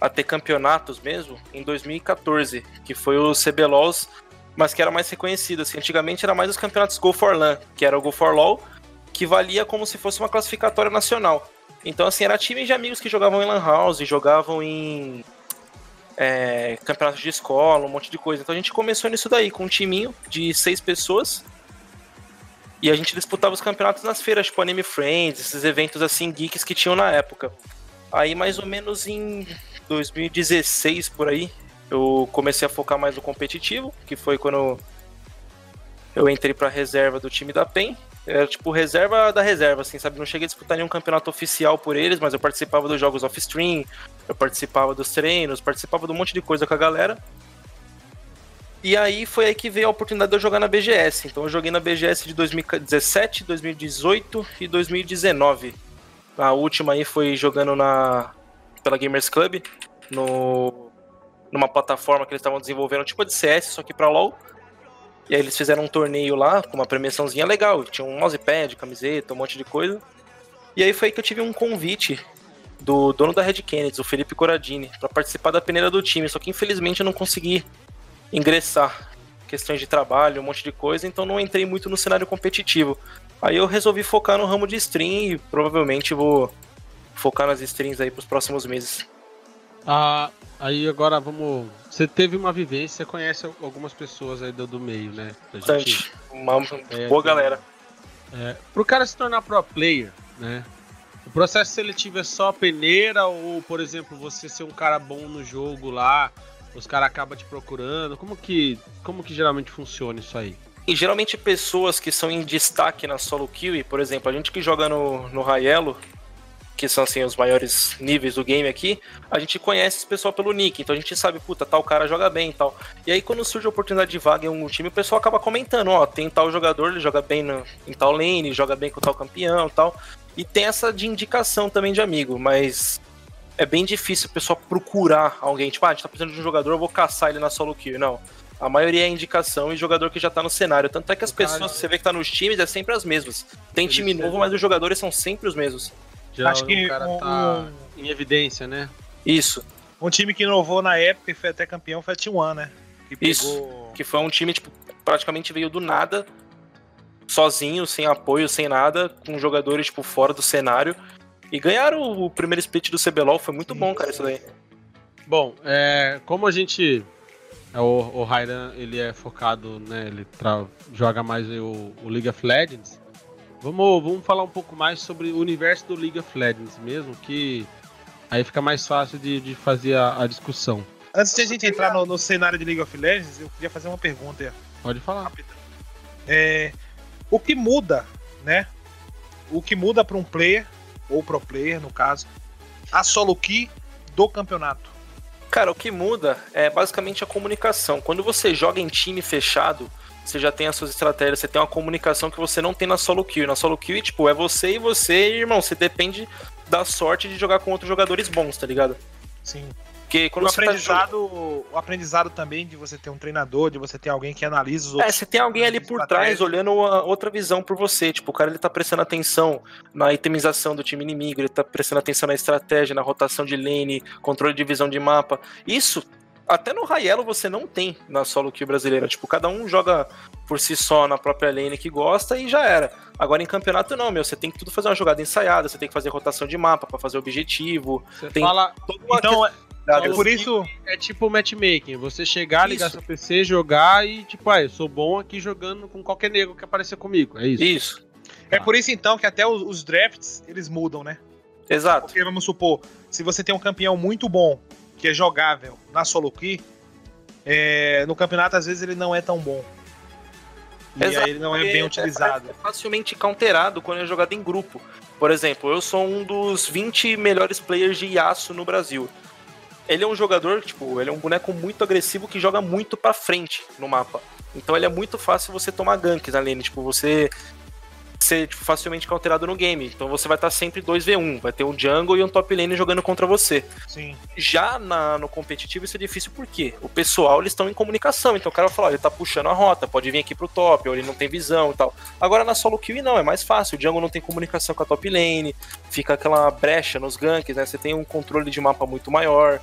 S4: a ter campeonatos mesmo em 2014, que foi o CBLOLs, mas que era mais reconhecido. Assim. Antigamente era mais os campeonatos Go for LAN, que era o Go for LOL, que valia como se fosse uma classificatória nacional. Então, assim, era time de amigos que jogavam em Lan House, jogavam em é, campeonatos de escola, um monte de coisa. Então a gente começou nisso daí, com um timinho de seis pessoas. E a gente disputava os campeonatos nas feiras, tipo Anime Friends, esses eventos assim, geeks que tinham na época. Aí mais ou menos em 2016 por aí, eu comecei a focar mais no competitivo, que foi quando eu entrei pra reserva do time da PEN. Era tipo reserva da reserva, assim, sabe? Não cheguei a disputar nenhum campeonato oficial por eles, mas eu participava dos jogos off-stream, eu participava dos treinos, participava de um monte de coisa com a galera. E aí foi aí que veio a oportunidade de eu jogar na BGS. Então eu joguei na BGS de 2017, 2018 e 2019. A última aí foi jogando na pela Gamers Club, no numa plataforma que eles estavam desenvolvendo, tipo de CS, só que pra LoL. E aí eles fizeram um torneio lá, com uma premiaçãozinha legal. Tinha um mousepad, camiseta, um monte de coisa. E aí foi aí que eu tive um convite do dono da Red Kennedy, o Felipe Coradini, para participar da peneira do time. Só que infelizmente eu não consegui ingressar. Questões de trabalho, um monte de coisa, então não entrei muito no cenário competitivo. Aí eu resolvi focar no ramo de stream e provavelmente vou focar nas streams aí pros próximos meses.
S1: Ah, aí agora vamos. Você teve uma vivência, conhece algumas pessoas aí do, do meio, né?
S4: Bastante. Uma
S1: É,
S4: boa
S1: tem-
S4: galera.
S1: É, pro cara se tornar pro player, né? O processo seletivo é só peneira ou, por exemplo, você ser um cara bom no jogo lá, os caras acabam te procurando? Como que, como que geralmente funciona isso aí?
S4: E geralmente pessoas que são em destaque na solo kill, por exemplo, a gente que joga no, no Raelo, que são assim os maiores níveis do game aqui, a gente conhece esse pessoal pelo nick, então a gente sabe, puta, tal cara joga bem e tal. E aí quando surge a oportunidade de vaga em um time, o pessoal acaba comentando, ó, tem tal jogador, ele joga bem no, em tal lane, joga bem com tal campeão e tal. E tem essa de indicação também de amigo, mas é bem difícil o pessoal procurar alguém, tipo, ah, a gente tá precisando de um jogador, eu vou caçar ele na solo kill. Não. A maioria é indicação e jogador que já tá no cenário. Tanto é que as
S1: O cara-
S4: pessoas que você vê que tá nos times é sempre as mesmas. Tem time novo, mas os jogadores são sempre os mesmos.
S1: Geralmente
S2: Acho que
S1: o cara
S2: um-
S1: tá
S2: um-
S1: em evidência, né?
S4: Isso.
S2: Um time que inovou na época e foi até campeão foi a T1, né? Que
S4: Isso.
S2: pegou.
S4: Que foi um time, tipo, praticamente veio do nada, sozinho, sem apoio, sem nada, com jogadores, tipo, fora do cenário. E ganharam o primeiro split do CBLOL, foi muito bom, cara, isso daí.
S1: Bom, é, como a gente. é, O, o Rairan, ele é focado, né? Ele tra- joga mais o, o League of Legends. Vamos, vamos falar um pouco mais sobre o universo do League of Legends mesmo, que aí fica mais fácil de, de fazer a, a discussão.
S2: Antes de a gente entrar no, no cenário de League of Legends, eu queria fazer uma pergunta aí,
S1: Pode falar.
S2: rápida. É, o que muda, né? O que muda para um player, ou pro player, no caso, a solo key do campeonato?
S4: Cara, o que muda é basicamente a comunicação. Quando você joga em time fechado, você já tem as suas estratégias, você tem uma comunicação que você não tem na solo kill. Na solo kill, tipo, é você e você, irmão, você depende da sorte de jogar com outros jogadores bons, tá ligado?
S2: Sim.
S4: Porque quando
S2: O
S4: você tá
S2: aprendizado, o aprendizado também de você ter um treinador, de você ter alguém que analisa os
S4: É,
S2: outros.
S4: você tem alguém ali por trás olhando uma outra visão por você. Tipo, o cara ele tá prestando atenção na itemização do time inimigo, ele tá prestando atenção na estratégia, na rotação de lane, controle de visão de mapa. Isso, até no Raielo você não tem na solo kill brasileira. Tipo, cada um joga por si só na própria lane que gosta e já era. Agora em campeonato não, meu. Você tem que tudo fazer uma jogada ensaiada, você tem que fazer rotação de mapa pra fazer objetivo.
S1: Você
S4: Tem-
S1: fala.
S4: Toda uma
S2: Então, é,
S4: questão-
S2: é por isso.
S1: É tipo matchmaking. Você chegar, ligar
S4: Isso.
S1: seu PC, jogar e, tipo, ah, eu sou bom aqui jogando com qualquer nego que aparecer comigo. É isso.
S4: Isso,
S2: É por isso então que até os, os drafts eles mudam, né?
S4: exato.
S2: Porque vamos supor, se você tem um campeão muito bom, que é jogável na solo key, é, no campeonato às vezes ele não é tão bom. E
S4: Exato,
S2: aí ele não é bem utilizado.
S4: É facilmente counterado quando é jogado em grupo. Por exemplo, eu sou um dos 20 melhores players de Yasuo no Brasil. Ele é um jogador, tipo, ele é um boneco muito agressivo que joga muito pra frente no mapa. Então ele é muito fácil você tomar ganks na lane, tipo, você ser tipo, facilmente counterado no game. Então você vai estar sempre 2v1, vai ter um jungle e um top lane jogando contra você.
S2: Sim.
S4: Já na- no competitivo isso é difícil porque o pessoal eles estão em comunicação, então o cara vai falar, ele tá puxando a rota, pode vir aqui pro top, ou ele não tem visão e tal. Agora na solo kill não, é mais fácil, o jungle não tem comunicação com a top lane, fica aquela brecha nos ganks, né? Você tem um controle de mapa muito maior.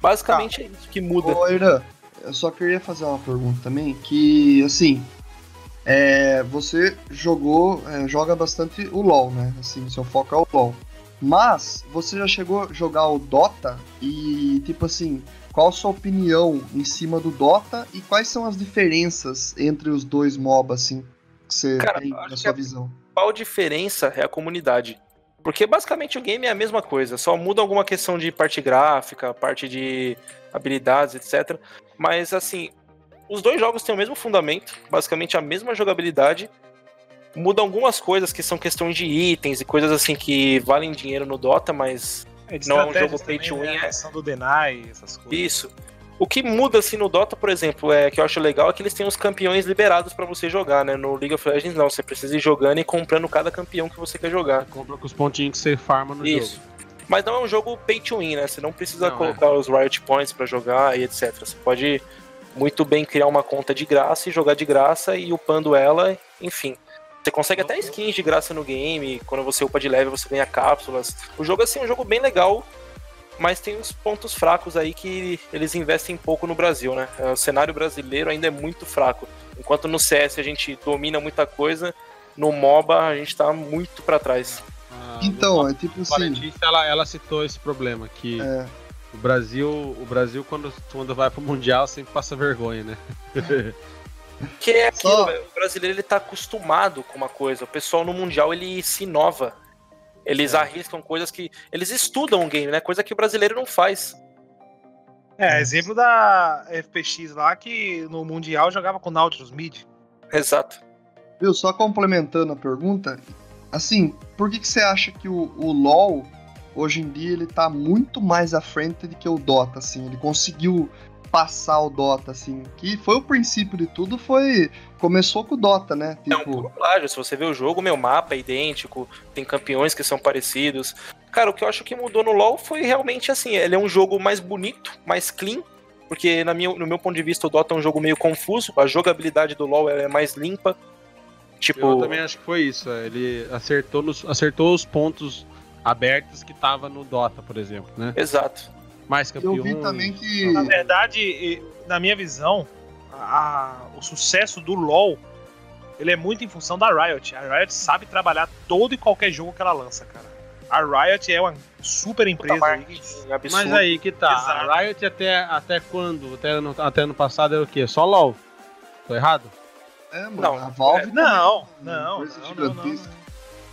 S4: Basicamente é isso que muda.
S3: Ô, Irã, eu só queria fazer uma pergunta também, que, assim, é, você jogou, é, joga bastante o LoL, né? Assim, seu foco é o LoL. Mas, você já chegou a jogar o Dota e, tipo assim, qual a sua opinião em cima do Dota e quais são as diferenças entre os dois MOBA, assim, que você
S4: Cara,
S3: tem na sua visão?
S4: A principal diferença é a comunidade. Porque basicamente o game é a mesma coisa, só muda alguma questão de parte gráfica, parte de habilidades, etc. Mas assim, os dois jogos têm o mesmo fundamento, basicamente a mesma jogabilidade. Muda algumas coisas que são questões de itens e coisas assim que valem dinheiro no Dota, mas
S2: É
S4: Não é um jogo pay to
S2: né?
S4: win,
S2: A
S4: é.
S2: questão do deny, essas coisas.
S4: isso. O que muda assim no Dota, por exemplo, é que eu acho legal é que eles têm os campeões liberados pra você jogar, né? No League of Legends não, você precisa ir jogando e comprando cada campeão que você quer jogar.
S1: Compra com os pontinhos que você farma no
S4: Isso.
S1: jogo.
S4: Mas não é um jogo pay to win, né? Você não precisa
S1: Não,
S4: colocar os Riot Points pra jogar e etc. Você pode muito bem criar uma conta de graça e jogar de graça e upando ela, enfim. Você consegue até skins de graça no game, quando você upa de level você ganha cápsulas. O jogo assim, é um jogo bem legal, mas tem uns pontos fracos aí que eles investem pouco no Brasil, né? O cenário brasileiro ainda é muito fraco. Enquanto no CS a gente domina muita coisa, no MOBA a gente tá muito pra trás.
S1: Ah,
S3: Então, é tipo assim,
S1: ela, ela citou esse problema, que
S3: é,
S1: o Brasil, o Brasil quando, quando vai pro Mundial, sempre passa vergonha, né?
S4: Que é aquilo,
S3: Só-
S4: o brasileiro ele tá acostumado com uma coisa. O pessoal no Mundial ele se inova. Eles
S1: É.
S4: arriscam coisas que. Eles estudam o game, né? Coisa que o brasileiro não faz.
S2: É, exemplo da FPX lá, que no Mundial jogava com Nautilus Mid.
S4: Exato.
S3: Viu, só complementando a pergunta, assim, por que, que você acha que o, o LoL, hoje em dia, ele tá muito mais à frente do que o Dota, assim? Ele conseguiu passar o Dota, assim, que foi o princípio de tudo, foi... Começou com o Dota, né?
S4: É um
S3: Tipo,
S4: puro plágio. Se você vê o jogo, meu mapa é idêntico, tem campeões que são parecidos. Cara, o que eu acho que mudou no LoL foi realmente assim: ele é um jogo mais bonito, mais clean. Porque, na minha, no meu ponto de vista, o Dota é um jogo meio confuso. A jogabilidade do LoL ela é mais limpa. Tipo,
S1: Eu também acho que foi isso. é, Ele acertou, nos, acertou os pontos abertos que tava no Dota, por exemplo, né?
S4: exato.
S1: mais campeões.
S3: Eu vi também que.
S2: Na verdade, na minha visão, a- o sucesso do LoL ele é muito em função da Riot. A Riot sabe trabalhar todo e qualquer jogo que ela lança, cara. A Riot é uma super empresa aí.
S4: Marketing absurdo.
S1: Mas aí que tá.
S2: Exato.
S1: A Riot até, até quando? Até ano, até ano passado era o quê? Só LOL. Tô errado?
S3: É, mano,
S4: Não,
S3: a Valve.
S2: é, não,
S3: também,
S2: não,
S3: coisa
S2: não, não,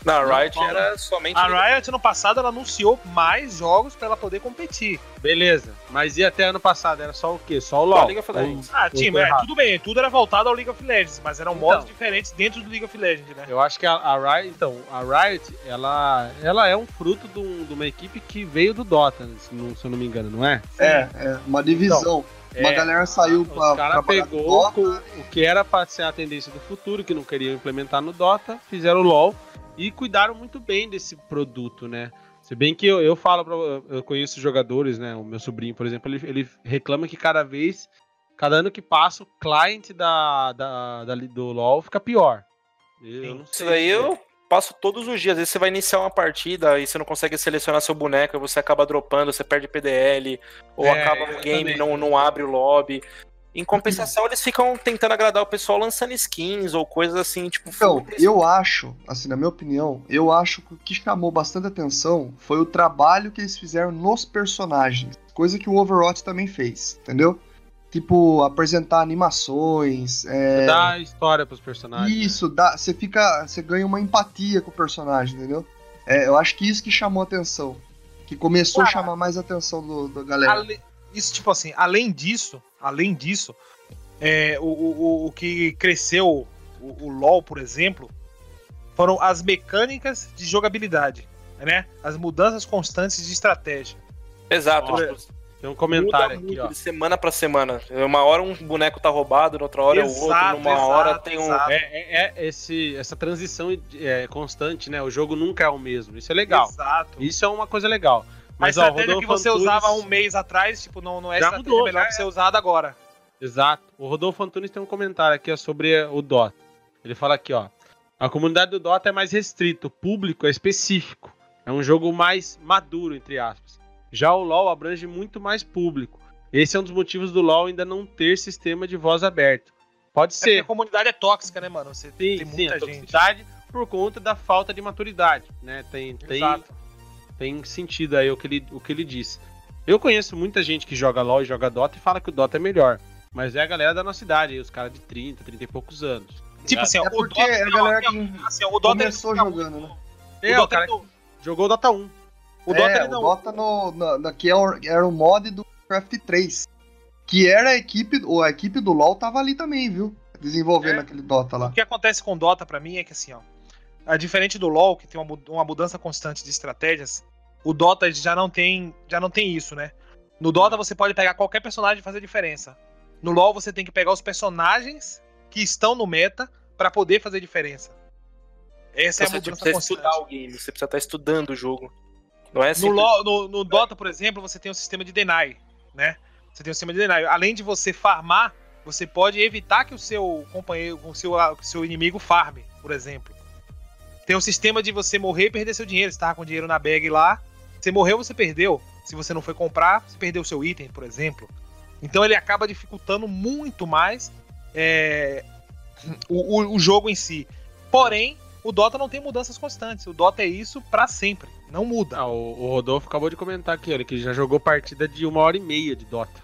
S4: Na Riot
S2: Não,
S4: era somente.
S2: A Riot no passado ela anunciou mais jogos pra ela poder competir.
S1: Beleza. Mas e até ano passado? Era só o quê? Só o
S4: Só
S1: LOL.
S4: League of Legends.
S2: Ah, time, é, tudo bem, tudo era voltado ao League of Legends, mas eram
S1: Então.
S2: modos diferentes dentro do League of Legends, né?
S1: Eu acho que a, a Riot, então, a Riot, ela, ela é um fruto de, um- de uma equipe que veio do Dota, né, se, não, se eu não me engano, não é?
S3: É, é, uma divisão. uma
S1: É,
S3: galera saiu
S1: Os
S3: pra
S1: caras
S3: trabalhar no
S1: pegou
S3: Dota.
S1: com o que era pra ser a tendência do futuro, que não queriam implementar no Dota, fizeram o LoL e cuidaram muito bem desse produto, né? Se bem que eu, eu falo pra. Eu conheço jogadores, né? O meu sobrinho, por exemplo, ele, ele reclama que cada vez, cada ano que passa, o client da, da, da- do LoL fica pior. Eu não
S4: Isso daí eu passo todos os dias. Às vezes você vai iniciar uma partida e você não consegue selecionar seu boneco, você acaba dropando, você perde PDL, ou
S1: É,
S4: acaba o game não não abre o lobby. Em compensação, eles ficam tentando agradar o pessoal lançando skins ou coisas assim, tipo.
S3: Então,
S4: foda-se.
S3: eu acho, assim, na minha opinião, eu acho que o que chamou bastante atenção foi o trabalho que eles fizeram nos personagens. Coisa que o Overwatch também fez, entendeu? Tipo, apresentar animações. É...
S1: Dá história pros personagens.
S3: Isso, dá, você fica. Você ganha uma empatia com o personagem, entendeu? É, eu acho que isso que chamou atenção. Que começou a
S2: Cara,
S3: chamar mais a atenção do, da galera.
S2: Ale- Isso, tipo assim, além disso, além disso, é, o, o, o- que cresceu o, o LoL, por exemplo, foram as mecânicas de jogabilidade, né? As mudanças constantes de estratégia.
S4: Exato.
S1: Olha,
S4: tipo,
S1: Tem um
S4: muda
S1: comentário aqui,
S4: muito
S1: ó.
S4: de semana pra semana. Uma hora um boneco tá roubado, na outra hora é o outro,
S2: Exato,
S4: numa
S2: exato,
S4: hora tem um.
S2: exato.
S1: É, é- é esse, essa transição é, constante, né? O jogo nunca é o mesmo. Isso é legal.
S2: Exato.
S1: Isso é uma coisa legal.
S2: A
S1: Mas, ó,
S2: estratégia que você
S1: Antunes-
S2: usava um mês atrás, tipo, não, não é
S1: Já mudou,
S2: melhor
S1: já
S2: pra ser usada agora.
S1: Exato. O Rodolfo Antunes tem um comentário aqui ó, sobre o Dota. Ele fala aqui, ó. A comunidade do Dota é mais restrita, o público é específico. É um jogo mais maduro, entre aspas. Já o LoL abrange muito mais público. Esse é um dos motivos do LoL ainda não ter sistema de voz aberto. Pode
S2: É
S1: ser.
S2: a comunidade é tóxica, né, mano? Você
S1: Sim,
S2: tem
S1: sim,
S2: muita
S1: a
S2: gente.
S1: por conta da falta de maturidade, né? Tem, tem,
S2: Exato.
S1: tem sentido aí o que, ele, o que ele disse. Eu conheço muita gente que joga LoL e joga Dota e fala que o Dota é melhor. Mas é a galera da nossa idade, os caras de 30, 30 e poucos anos.
S2: Tipo assim,
S3: É
S2: o
S3: porque
S2: Dota,
S3: a galera que
S2: assim, o Dota ele
S3: começou
S2: fica
S3: jogando, né?
S1: É,
S2: o
S1: o
S2: Dota,
S1: cara
S2: ele não-
S1: jogou o Dota 1.
S2: o Dota
S3: é,
S2: ele não.
S3: o Dota no, na, na- que é o- era o mod do Craft 3. Que era a equipe, ou a equipe do LoL tava ali também, viu? Desenvolvendo
S2: É.
S3: aquele Dota lá.
S2: O que acontece com Dota pra mim é que assim, ó, diferente do LoL, que tem uma, mu- uma mudança constante de estratégias, o Dota já não tem, já não tem isso, né? No Dota você pode pegar qualquer personagem e fazer diferença. No LoL você tem que pegar os personagens que estão no meta pra poder fazer diferença. Essa é a
S4: Você
S2: mudança
S4: precisa
S2: constante.
S4: estudar o game, você precisa estar estudando o jogo. Não é
S2: No,
S4: simples-
S2: LoL, no, no Dota, por exemplo, você tem o sistema de deny, né? Você tem o sistema de deny. Além de você farmar, você pode evitar que o seu companheiro, o seu, o seu inimigo farme, por exemplo. Tem o sistema de você morrer e perder seu dinheiro. Você tava com dinheiro na bag lá, você morreu, você perdeu. Se você não foi comprar, você perdeu seu item, por exemplo. Então ele acaba dificultando muito mais é, o, o- o jogo em si. Porém, o Dota não tem mudanças constantes. O Dota é isso pra sempre. Não muda.
S1: Ah, o, o Rodolfo acabou de comentar aqui, olha, que já jogou partida de uma hora e meia de Dota.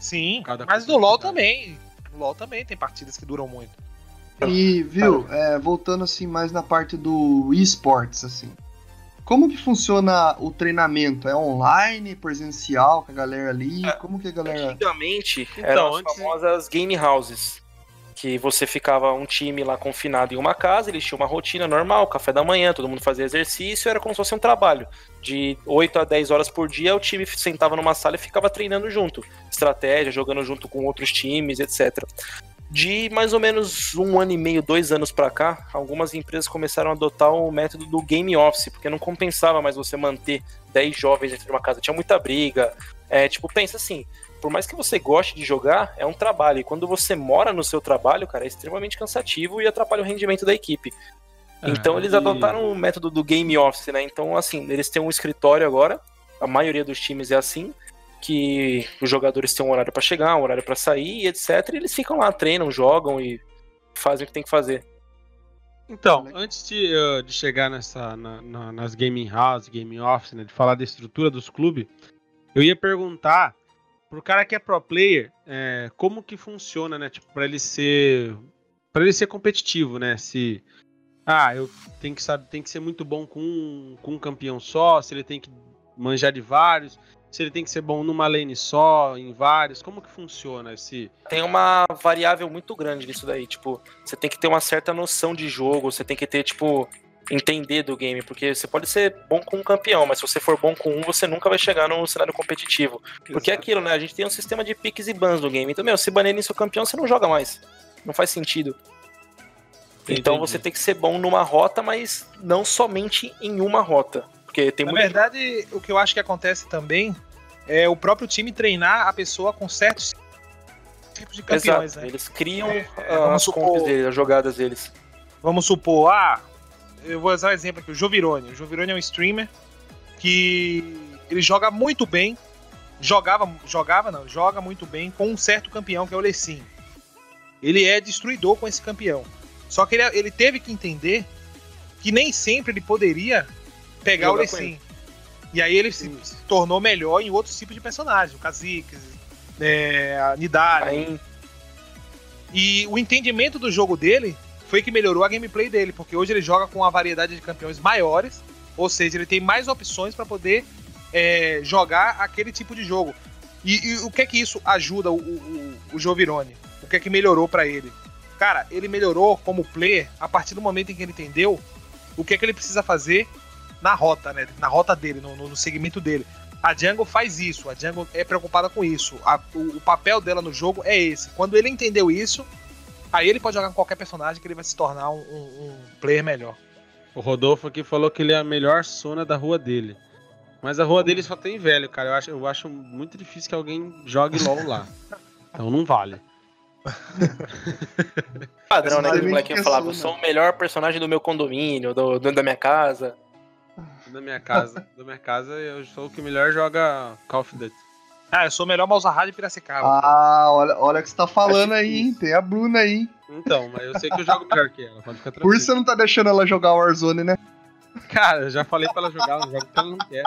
S2: Sim,
S1: Cada
S2: mas no LoL também. No LoL também tem partidas que duram muito.
S3: E, viu, é, voltando assim mais na parte do esportes, assim. Como que funciona o treinamento? É online, presencial com a galera ali?
S4: É,
S3: Como que a galera.
S4: Antigamente
S1: Então,
S4: eram as
S1: antes-
S4: famosas game houses. Que você ficava um time lá confinado em uma casa, eles tinham uma rotina normal, café da manhã, todo mundo fazia exercício, era como se fosse um trabalho. De 8 a 10 horas por dia, o time sentava numa sala e ficava treinando junto. Estratégia, jogando junto com outros times, etc. De mais ou menos um ano e meio, dois anos pra cá, algumas empresas começaram a adotar o método do game office, porque não compensava mais você manter 10 jovens dentro de uma casa. Tinha muita briga. É, tipo, pensa assim, por mais que você goste de jogar, é um trabalho. E quando você mora no seu trabalho, cara, é extremamente cansativo e atrapalha o rendimento da equipe. Então
S1: É,
S4: eles
S1: e-
S4: adotaram o método do game office, né? Então, assim, eles têm um escritório agora, a maioria dos times é assim, que os jogadores têm um horário pra chegar, um horário pra sair, etc. E eles ficam lá, treinam, jogam e fazem o que tem que fazer.
S1: Então, antes de, uh, de chegar nessa, na- na- nas gaming house, gaming office, né, de falar da estrutura dos clubes, eu ia perguntar pro cara que é pro player, é, como que funciona, né, tipo, para ele ser para ele ser competitivo, né? Se ah, eu tenho que saber, tem que ser muito bom com um, com um campeão só, se ele tem que manjar de vários, se ele tem que ser bom numa lane só, em vários, como que funciona esse
S4: Tem uma variável muito grande nisso daí. Tipo, você tem que ter uma certa noção de jogo, você tem que ter, tipo, entender do game. Porque você pode ser bom com um campeão, mas se você for bom com um, você nunca vai chegar no cenário competitivo. Porque é aquilo, né? A gente tem um sistema de piques e bans no game. Então, meu, se banerem seu campeão, você não joga mais. Não faz sentido. Então
S1: Entendi.
S4: você tem que ser bom numa rota, mas não somente em uma rota. Porque tem
S2: Na
S4: muita
S2: verdade, o que eu acho que acontece também é o próprio time treinar a pessoa com certos tipos de campeões,
S4: Exato.
S2: né?
S4: Eles criam
S2: É, vamos
S4: as
S2: supor-
S4: deles, as jogadas deles.
S2: Vamos supor, ah, eu vou usar um exemplo aqui, o Jovirone. O Jovirone é um streamer que ele joga muito bem, jogava, jogava não, joga muito bem com um certo campeão que é o Lecim. Ele é destruidor com esse campeão. Só que ele, ele teve que entender que nem sempre ele poderia pegar o Lecim. E aí ele se, se tornou melhor em outros tipos de personagens, o Kha'Zix, é, a Nidari.
S4: Aí,
S2: E o entendimento do jogo dele foi que melhorou a gameplay dele, porque hoje ele joga com uma variedade de campeões maiores, ou seja, ele tem mais opções para poder é, jogar aquele tipo de jogo. E, e o que é que isso ajuda o, o, o Jovirone? O que é que melhorou para ele? Cara, ele melhorou como player a partir do momento em que ele entendeu o que é que ele precisa fazer na rota, né? Na rota dele, no, no- no segmento dele. A Jungle faz isso, a Jungle é preocupada com isso. A- o, o papel dela no jogo é esse. Quando ele entendeu isso, aí ele pode jogar com qualquer personagem que ele vai se tornar um, um- um player melhor.
S1: O Rodolfo aqui falou que ele é a melhor zona da rua dele. Mas a rua dele só tem velho, cara. Eu acho, eu acho muito difícil que alguém jogue LOL lá. Então não vale.
S4: padrão, né? Que o molequinho
S3: que
S4: falava, eu sou o melhor personagem do meu condomínio, do, do- da minha casa.
S1: Da minha casa, da minha casa, eu sou o que melhor joga Call of Duty.
S2: Ah, eu sou o melhor Malzahar de Piracicaba.
S3: Ah, olha, olha o que você tá falando aí, hein? Tem a Bruna aí.
S1: Então, mas eu sei que eu jogo melhor que ela, pode ficar
S3: Por
S1: tranquilo.
S3: isso você não tá deixando ela jogar Warzone, né?
S1: Cara, eu já falei pra ela jogar, ela joga porque ela não quer.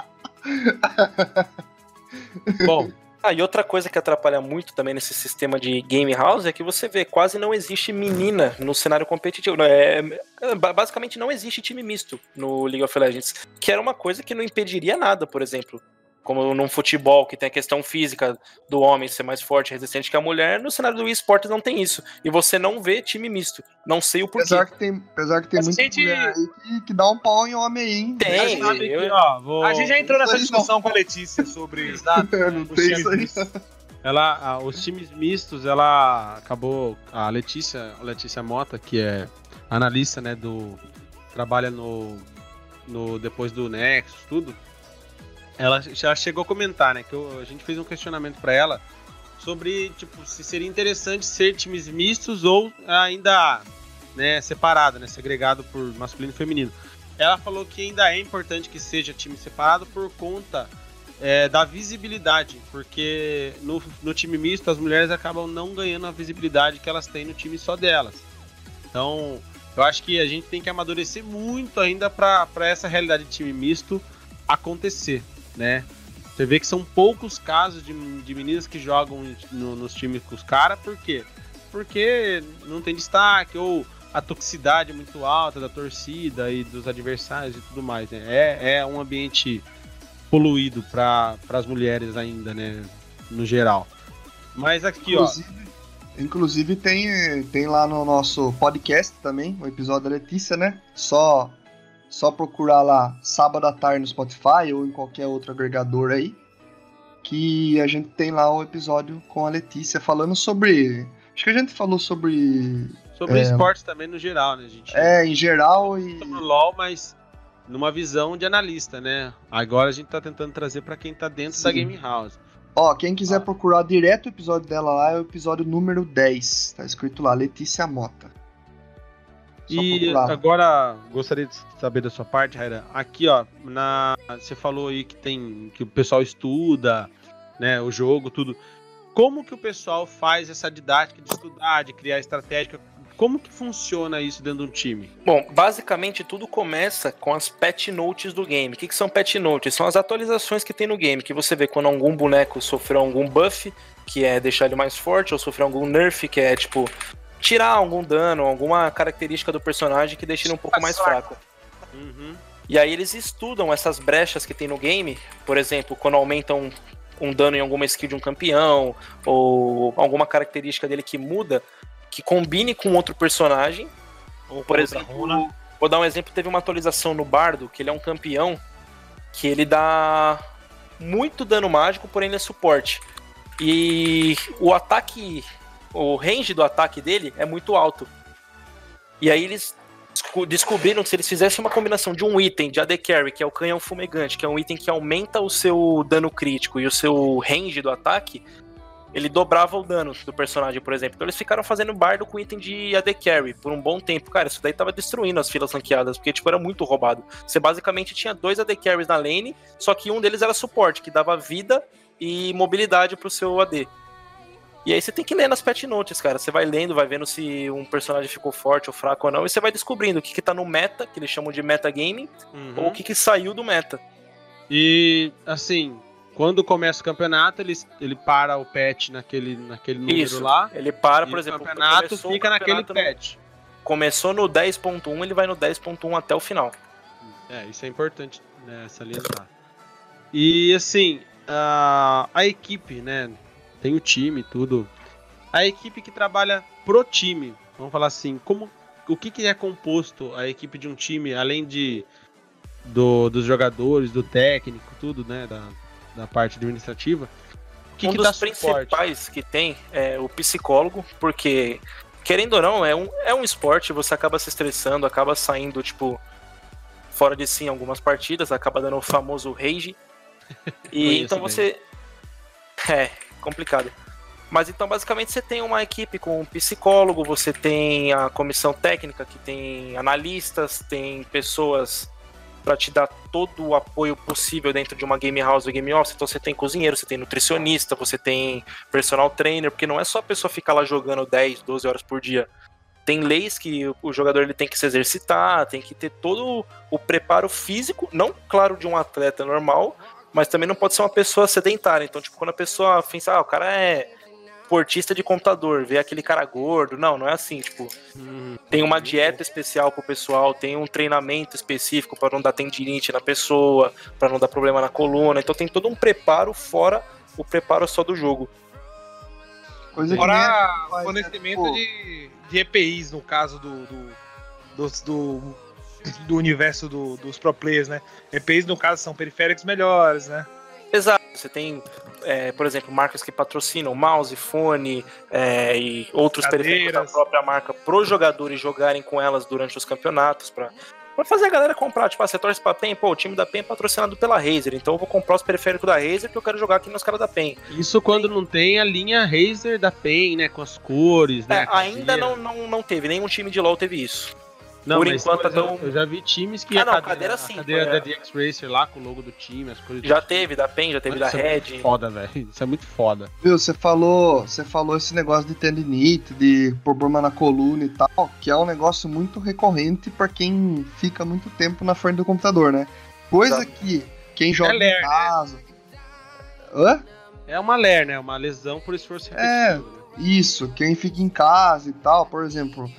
S1: Bom,
S4: Ah, e outra coisa que atrapalha muito também nesse sistema de game house é que você vê, quase não existe menina no cenário competitivo. Não, É, é, ba- basicamente não existe time misto no League of Legends, que era uma coisa que não impediria nada, por exemplo. Como num futebol, que tem a questão física do homem ser mais forte e resistente que a mulher, no cenário do esportes não tem isso. E você não vê time misto. Não sei o porquê.
S3: Apesar que tem, apesar que tem muita
S2: gente-
S3: mulher aí que, que dá um pau em homem aí, hein?
S4: Tem,
S2: A gente sabe
S4: eu-
S2: que,
S1: ó, vou...
S2: A gente já entrou nessa discussão com a Letícia sobre.
S3: não
S2: os
S3: tem
S2: times
S3: isso aí.
S1: Ela, a- os times mistos, ela acabou. A Letícia, a Letícia Mota, que é analista, né, do. Trabalha no. no depois do Nexus, tudo. Ela já chegou a comentar, né? Que eu- a gente fez um questionamento pra ela sobre, tipo, se seria interessante ser times mistos ou ainda, né, separado, né? Segregado por masculino e feminino. Ela falou que ainda é importante que seja time separado por conta é, da visibilidade, porque no, no time misto as mulheres acabam não ganhando a visibilidade que elas têm no time só delas. Então, eu acho que a gente tem que amadurecer muito ainda para essa realidade de time misto acontecer, né? Você vê que são poucos casos de, de meninas que jogam no- nos times com os caras, por quê? Porque não tem destaque ou a toxicidade é muito alta da torcida e dos adversários e tudo mais, né? É, é um ambiente poluído para as mulheres ainda, né? No geral. Mas aqui, ó.
S3: Inclusive, inclusive tem, tem lá no nosso podcast também, o episódio da Letícia, né? Só, só procurar lá sábado à tarde no Spotify ou em qualquer outro agregador aí. Que a gente tem lá o episódio com a Letícia falando sobre. Acho que a gente falou sobre.
S1: Sobre
S3: É.
S1: esporte também no geral, né, gente?
S3: É, em geral e.
S1: Sobre o LoL, mas numa visão de analista, né? Agora a gente tá tentando trazer para quem tá dentro da
S3: Sim.
S1: Game House.
S3: Ó, quem quiser
S1: Ah.
S3: procurar direto o episódio dela lá é o episódio número 10. Tá escrito lá, Letícia Mota. Só
S1: E
S3: procurar
S1: agora gostaria de saber da sua parte, Raira. Aqui, ó, na você falou aí que tem que o pessoal estuda né, o jogo, tudo. Como que o pessoal faz essa didática de estudar, de criar estratégia? Como que funciona isso dentro de um time?
S4: Bom, basicamente tudo começa com as patch notes do game. O que, que são patch notes? São as atualizações que tem no game, que você vê quando algum boneco sofreu algum buff, que é deixar ele mais forte, ou sofreu algum nerf, que é tipo tirar algum dano, alguma característica do personagem que deixa ele um pouco mais fraco.
S1: Uhum.
S4: E aí eles estudam essas brechas que tem no game, por exemplo, quando aumentam um dano em alguma skill de um campeão, ou alguma característica dele que muda, que combine com outro personagem.
S2: Ou
S4: Por exemplo, vou dar um exemplo, teve uma atualização no Bardo, que ele é um campeão, que ele dá muito dano mágico, porém ele é suporte. E o ataque, o range do ataque dele é muito alto. E aí eles descobriram que se eles fizessem uma combinação de um item de AD Carry, que é o canhão fumegante, que é um item que aumenta o seu dano crítico e o seu range do ataque, ele dobrava o dano do personagem, por exemplo. Então eles ficaram fazendo bardo com item de AD Carry por um bom tempo. Cara, isso daí tava destruindo as filas ranqueadas, porque tipo, era muito roubado. Você basicamente tinha dois AD Carries na lane, só que um deles era suporte, que dava vida e mobilidade pro seu AD. E aí você tem que ler nas patch notes, cara. Você vai lendo, vai vendo se um personagem ficou forte ou fraco ou não, e você vai descobrindo o que, que tá no meta, que eles chamam de metagaming,
S1: Uhum.
S4: ou o que, que saiu do meta.
S1: E assim, quando começa o campeonato, ele, ele para o patch naquele, naquele número
S4: Isso.
S1: lá.
S4: Ele para, por
S1: o
S4: exemplo,
S1: campeonato
S4: começou o
S1: fica naquele
S4: campeonato no-
S1: patch.
S4: Começou no 10.1, ele vai no 10.1 até o final.
S1: É, isso é importante, né, salientar. E assim, a, a equipe, né, tem o time, tudo. A equipe que trabalha pro time, vamos falar assim, como o que, que é composto a equipe de um time, além de do- dos jogadores, do técnico, tudo, né, da, da parte administrativa. O que,
S4: um
S1: que
S4: dos
S1: dá suporte?
S4: principais que tem é o psicólogo, porque, querendo ou não, é um, é um esporte, você acaba se estressando, acaba saindo, tipo, fora de si em algumas partidas, acaba dando o famoso rage. E então
S1: bem.
S4: você. É, complicado. Mas então, basicamente, você tem uma equipe com um psicólogo, você tem a comissão técnica, que tem analistas, tem pessoas para te dar todo o apoio possível dentro de uma game house ou game office. Então você tem cozinheiro, você tem nutricionista, você tem personal trainer, porque não é só a pessoa ficar lá jogando 10, 12 horas por dia. Tem leis que o- jogador ele tem que se exercitar, tem que ter todo o preparo físico, não claro de um atleta normal, mas também não pode ser uma pessoa sedentária. Então, tipo, quando a pessoa pensa, ah, o cara é portista de computador, vê aquele cara gordo. Não, não é assim, tipo,
S1: Hum,
S4: tem uma dieta especial pro pessoal, tem um treinamento específico para não dar tendinite na pessoa, para não dar problema na coluna. Então tem todo um preparo fora o preparo só do jogo.
S3: Coisa
S2: Fora
S3: né?
S2: fornecimento
S3: Tipo,
S2: de, de EPIs, no caso do, do, dos- do, do universo do- dos pro players, né? EPIs, no caso, são periféricos melhores, né?
S4: Exato. Você tem, é, por exemplo, marcas que patrocinam mouse, fone é, e outros periféricos da própria marca para os jogadores jogarem com elas durante os campeonatos, para fazer a galera comprar. Tipo, ah, você torce pra PEN, pô, o time da PEN é patrocinado pela Razer, então eu vou comprar os periféricos da Razer que eu quero jogar aqui nos caras da PEN.
S1: Isso quando não tem a linha Razer da PEN, né, com as cores, né?
S4: É, ainda não, não, não teve, nenhum time de LoL teve isso.
S1: Não,
S4: Por
S1: mas,
S4: enquanto, então-
S1: eu já vi times que
S4: Ah,
S1: a
S4: não,
S1: cadeira,
S4: cadeira
S1: a
S4: sim,
S1: cadeira da
S4: é.
S1: DX Racer lá com o logo do time, as do
S4: Já teve da PEN, já teve
S1: Mano,
S4: da
S1: isso é muito
S4: Red.
S1: Foda, velho. Isso é muito foda.
S3: Viu, você falou, você falou esse negócio de tendinite, de problema na coluna e tal, que é um negócio muito recorrente pra quem fica muito tempo na frente do computador, né? Coisa
S4: Exato.
S3: que quem joga
S2: ler,
S3: em
S2: né?
S3: casa. Hã?
S1: É uma LER, né? Uma lesão por esforço
S3: É.
S1: repetitivo. né?
S3: Isso, quem fica em casa e tal, por exemplo,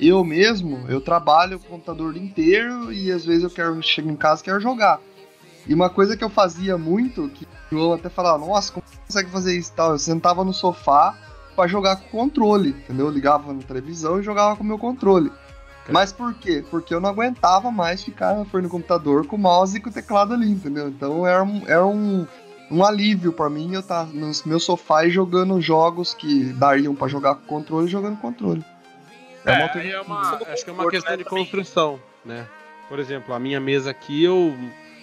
S3: eu mesmo, eu trabalho com o computador o dia inteiro e às vezes eu quero chegar em casa e quero jogar. E uma coisa que eu fazia muito, que o João até falava, nossa, como você consegue fazer isso e tal? Eu sentava no sofá pra jogar com controle, entendeu? Eu ligava na televisão e jogava com o meu controle. Mas por quê? Porque eu não aguentava mais ficar na frente do computador com o mouse e com o teclado ali, entendeu? Então era um, era um, um alívio pra mim eu estar no meu sofá e jogando jogos que dariam pra jogar com controle jogando com controle.
S1: É,
S3: uma
S1: aí é uma, acho que é uma
S4: conforto,
S1: questão
S4: né,
S1: de
S4: também.
S1: construção, né? Por exemplo, a minha mesa aqui, eu,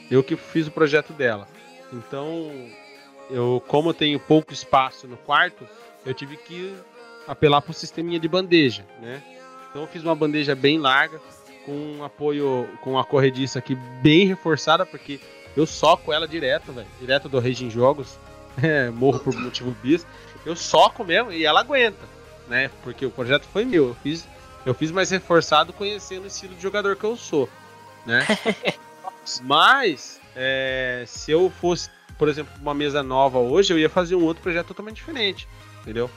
S1: eu que fiz o projeto dela. Então, eu, como eu tenho pouco espaço no quarto, eu tive que apelar para o sisteminha de bandeja, né? Então eu fiz uma bandeja bem larga, com um apoio, com a corrediça aqui bem reforçada, porque eu soco ela direto, velho, direto do Rage em Jogos. é, morro por motivo bis, eu soco mesmo e ela aguenta, né? Porque o projeto foi meu, eu fiz, eu fiz mais reforçado conhecendo o estilo de jogador que eu sou, né? Mas, é, se eu fosse, por exemplo, uma mesa nova hoje, eu ia fazer um outro projeto totalmente diferente, entendeu?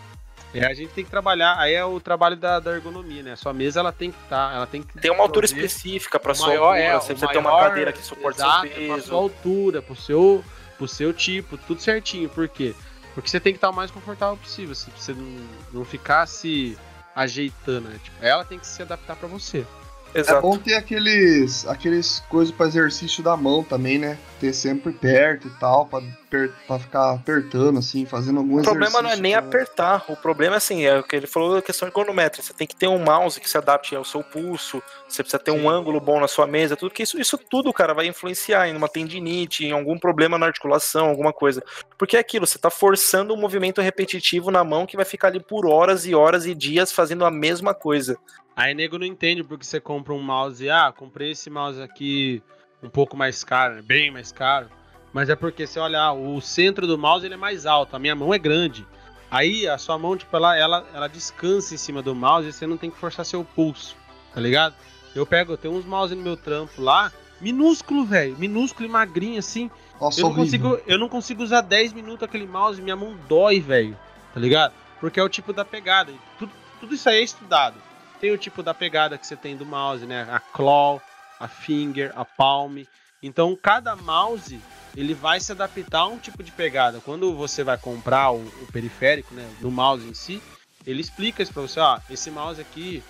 S1: E a gente tem que trabalhar, aí é o trabalho da, da ergonomia, né? Sua mesa ela tem que estar, ela tem que
S4: Tem uma altura específica para sua
S1: maior
S4: altura,
S1: é,
S4: você precisa ter uma cadeira que suporte
S1: exato,
S4: seu
S1: é pra
S4: peso.
S1: sua altura, pro seu, pro seu tipo, tudo certinho. Por quê? Porque você tem que estar o mais confortável possível, você não, não ficar se ajeitando, né? Tipo, ela tem que se adaptar pra você.
S3: É
S4: Exato.
S3: bom ter aqueles, aqueles coisas para exercício da mão também, né? Ter sempre perto e tal, pra ficar apertando, assim, fazendo algum
S4: O problema não é
S3: exercício
S4: nem
S3: pra-
S4: apertar, o problema é assim, é o que ele falou da questão ergonométrica. Você tem que ter um mouse que se adapte ao seu pulso, você precisa ter
S1: Sim.
S4: um ângulo bom na sua mesa, tudo que isso, isso tudo, cara, vai influenciar em uma tendinite, em algum problema na articulação, alguma coisa. Porque é aquilo, você tá forçando um movimento repetitivo na mão que vai ficar ali por horas e horas e dias fazendo a mesma coisa.
S1: Aí nego não entende porque você compra um mouse, ah, comprei esse mouse aqui um pouco mais caro, né? bem mais caro. Mas é porque você olhar, o centro do mouse ele é mais alto, a minha mão é grande. Aí a sua mão, tipo, ela, ela, ela descansa em cima do mouse e você não tem que forçar seu pulso, tá ligado? Eu pego, eu tenho uns mouse no meu trampo lá, minúsculo, velho, minúsculo e magrinho assim.
S3: Nossa,
S1: Eu não,
S3: horrível.
S1: consigo, eu não consigo usar 10 minutos aquele mouse, minha mão dói, velho. Tá ligado? Porque é o tipo da pegada. Tudo, tudo isso aí é estudado. Tem o tipo da pegada que você tem do mouse, né? A claw, a finger, a palm. Então, cada mouse, ele vai se adaptar a um tipo de pegada. Quando você vai comprar o, o periférico, né? Do mouse em si, ele explica isso pra você. Ó, esse mouse aqui...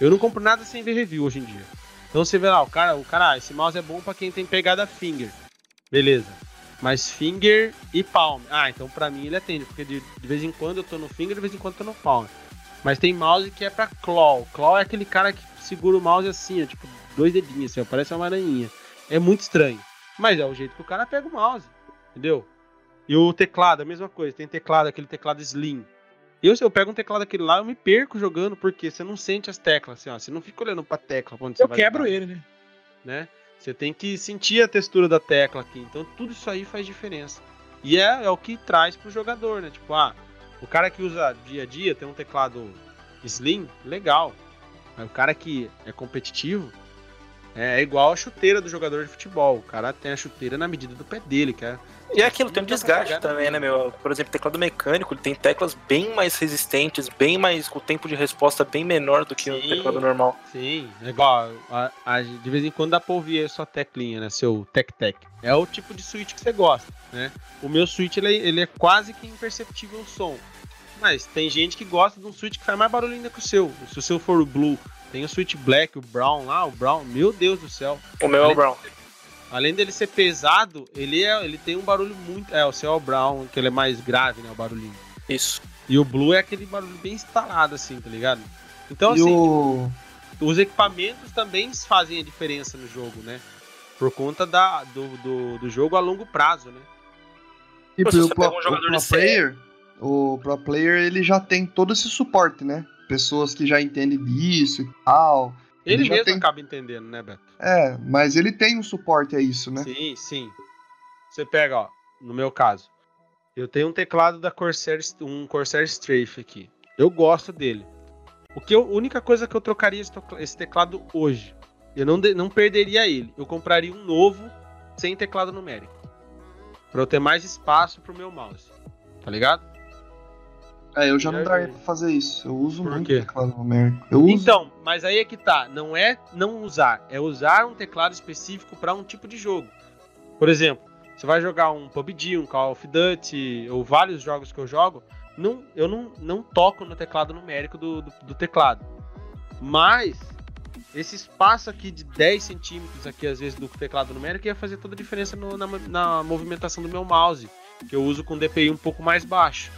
S1: Eu não compro nada sem ver review hoje em dia. Então você vê lá, o cara, o cara, ah, esse mouse é bom pra quem tem pegada finger. Beleza. Mas finger e palm. Ah, então pra mim ele atende, porque de, de vez em quando eu tô no finger, de vez em quando eu tô no palm. Mas tem mouse que é pra claw. Claw é aquele cara que segura o mouse assim, ó, tipo, dois dedinhos, assim, ó, parece uma aranhinha. É muito estranho. Mas é o jeito que o cara pega o mouse, entendeu? E o teclado, a mesma coisa. Tem teclado, aquele teclado slim. Eu, se eu pego um teclado daquele lá, eu me perco jogando, porque você não sente as teclas, assim, ó. Você não fica olhando pra tecla quando você
S2: Eu quebro
S1: jogar
S2: ele, né?
S1: né? Você tem que sentir a textura da tecla aqui. Então tudo isso aí faz diferença. E é, é o que traz pro jogador, né? Tipo, ah, o cara que usa dia a dia tem um teclado slim, legal. Mas o cara que é competitivo é igual a chuteira do jogador de futebol. O cara tem a chuteira na medida do pé dele, que é
S4: E é aquilo, tem um desgaste
S1: pegar
S4: também, né, meu? Por exemplo, teclado mecânico, ele tem teclas bem mais resistentes, bem mais. com o tempo de resposta bem menor do que o
S1: Sim.
S4: teclado normal.
S1: Sim, é igual. a- a- de vez em quando dá pra ouvir a sua teclinha, né? Seu tec-tec. É o tipo de switch que você gosta, né? O meu switch ele, é- ele é quase que imperceptível o som. Mas tem gente que gosta de um switch que faz mais barulho ainda que o seu. Se o seu for o blue, tem o switch black, o brown lá, o brown, meu Deus do céu.
S4: O meu é o Brown.
S1: Além dele ser pesado, ele, é, ele tem um barulho muito. É, o seu é o brown, que ele é mais grave, né? O barulhinho.
S4: Isso.
S1: E o blue é aquele barulho bem instalado, assim, tá ligado? Então,
S3: e
S1: assim,
S3: o...
S1: os equipamentos também fazem a diferença no jogo, né? Por conta da, do, do, do jogo a longo prazo, né?
S3: Tipo, o
S4: você
S3: pro,
S4: pega um jogador
S3: o pro player, o pro player, ele já tem todo esse suporte, né? Pessoas que já entendem disso e tal.
S1: Ele,
S3: Ele
S1: mesmo
S3: tem-
S1: acaba entendendo, né, Beto?
S3: É, mas ele tem um suporte a isso, né?
S1: Sim, sim. Você pega, ó, no meu caso, eu tenho um teclado da Corsair, um Corsair Strafe aqui. Eu gosto dele. O que eu, a única coisa que eu trocaria esse teclado hoje, eu não, de- não perderia ele. Eu compraria um novo sem teclado numérico. Pra eu ter mais espaço pro meu mouse. Tá ligado?
S3: É, eu já não daria pra fazer isso. Eu uso
S1: Por
S3: muito
S1: quê?
S3: teclado numérico. Eu uso.
S1: Então, mas aí é que tá. Não é não usar, é usar um teclado específico para um tipo de jogo. Por exemplo, você vai jogar um PUBG, um Call of Duty, ou vários jogos que eu jogo, não, eu não, não toco no teclado numérico do, do, do teclado. Mas esse espaço aqui de 10 centímetros aqui, às vezes, do teclado numérico ia fazer toda a diferença no- na, na movimentação do meu mouse, que eu uso com DPI um pouco mais baixo.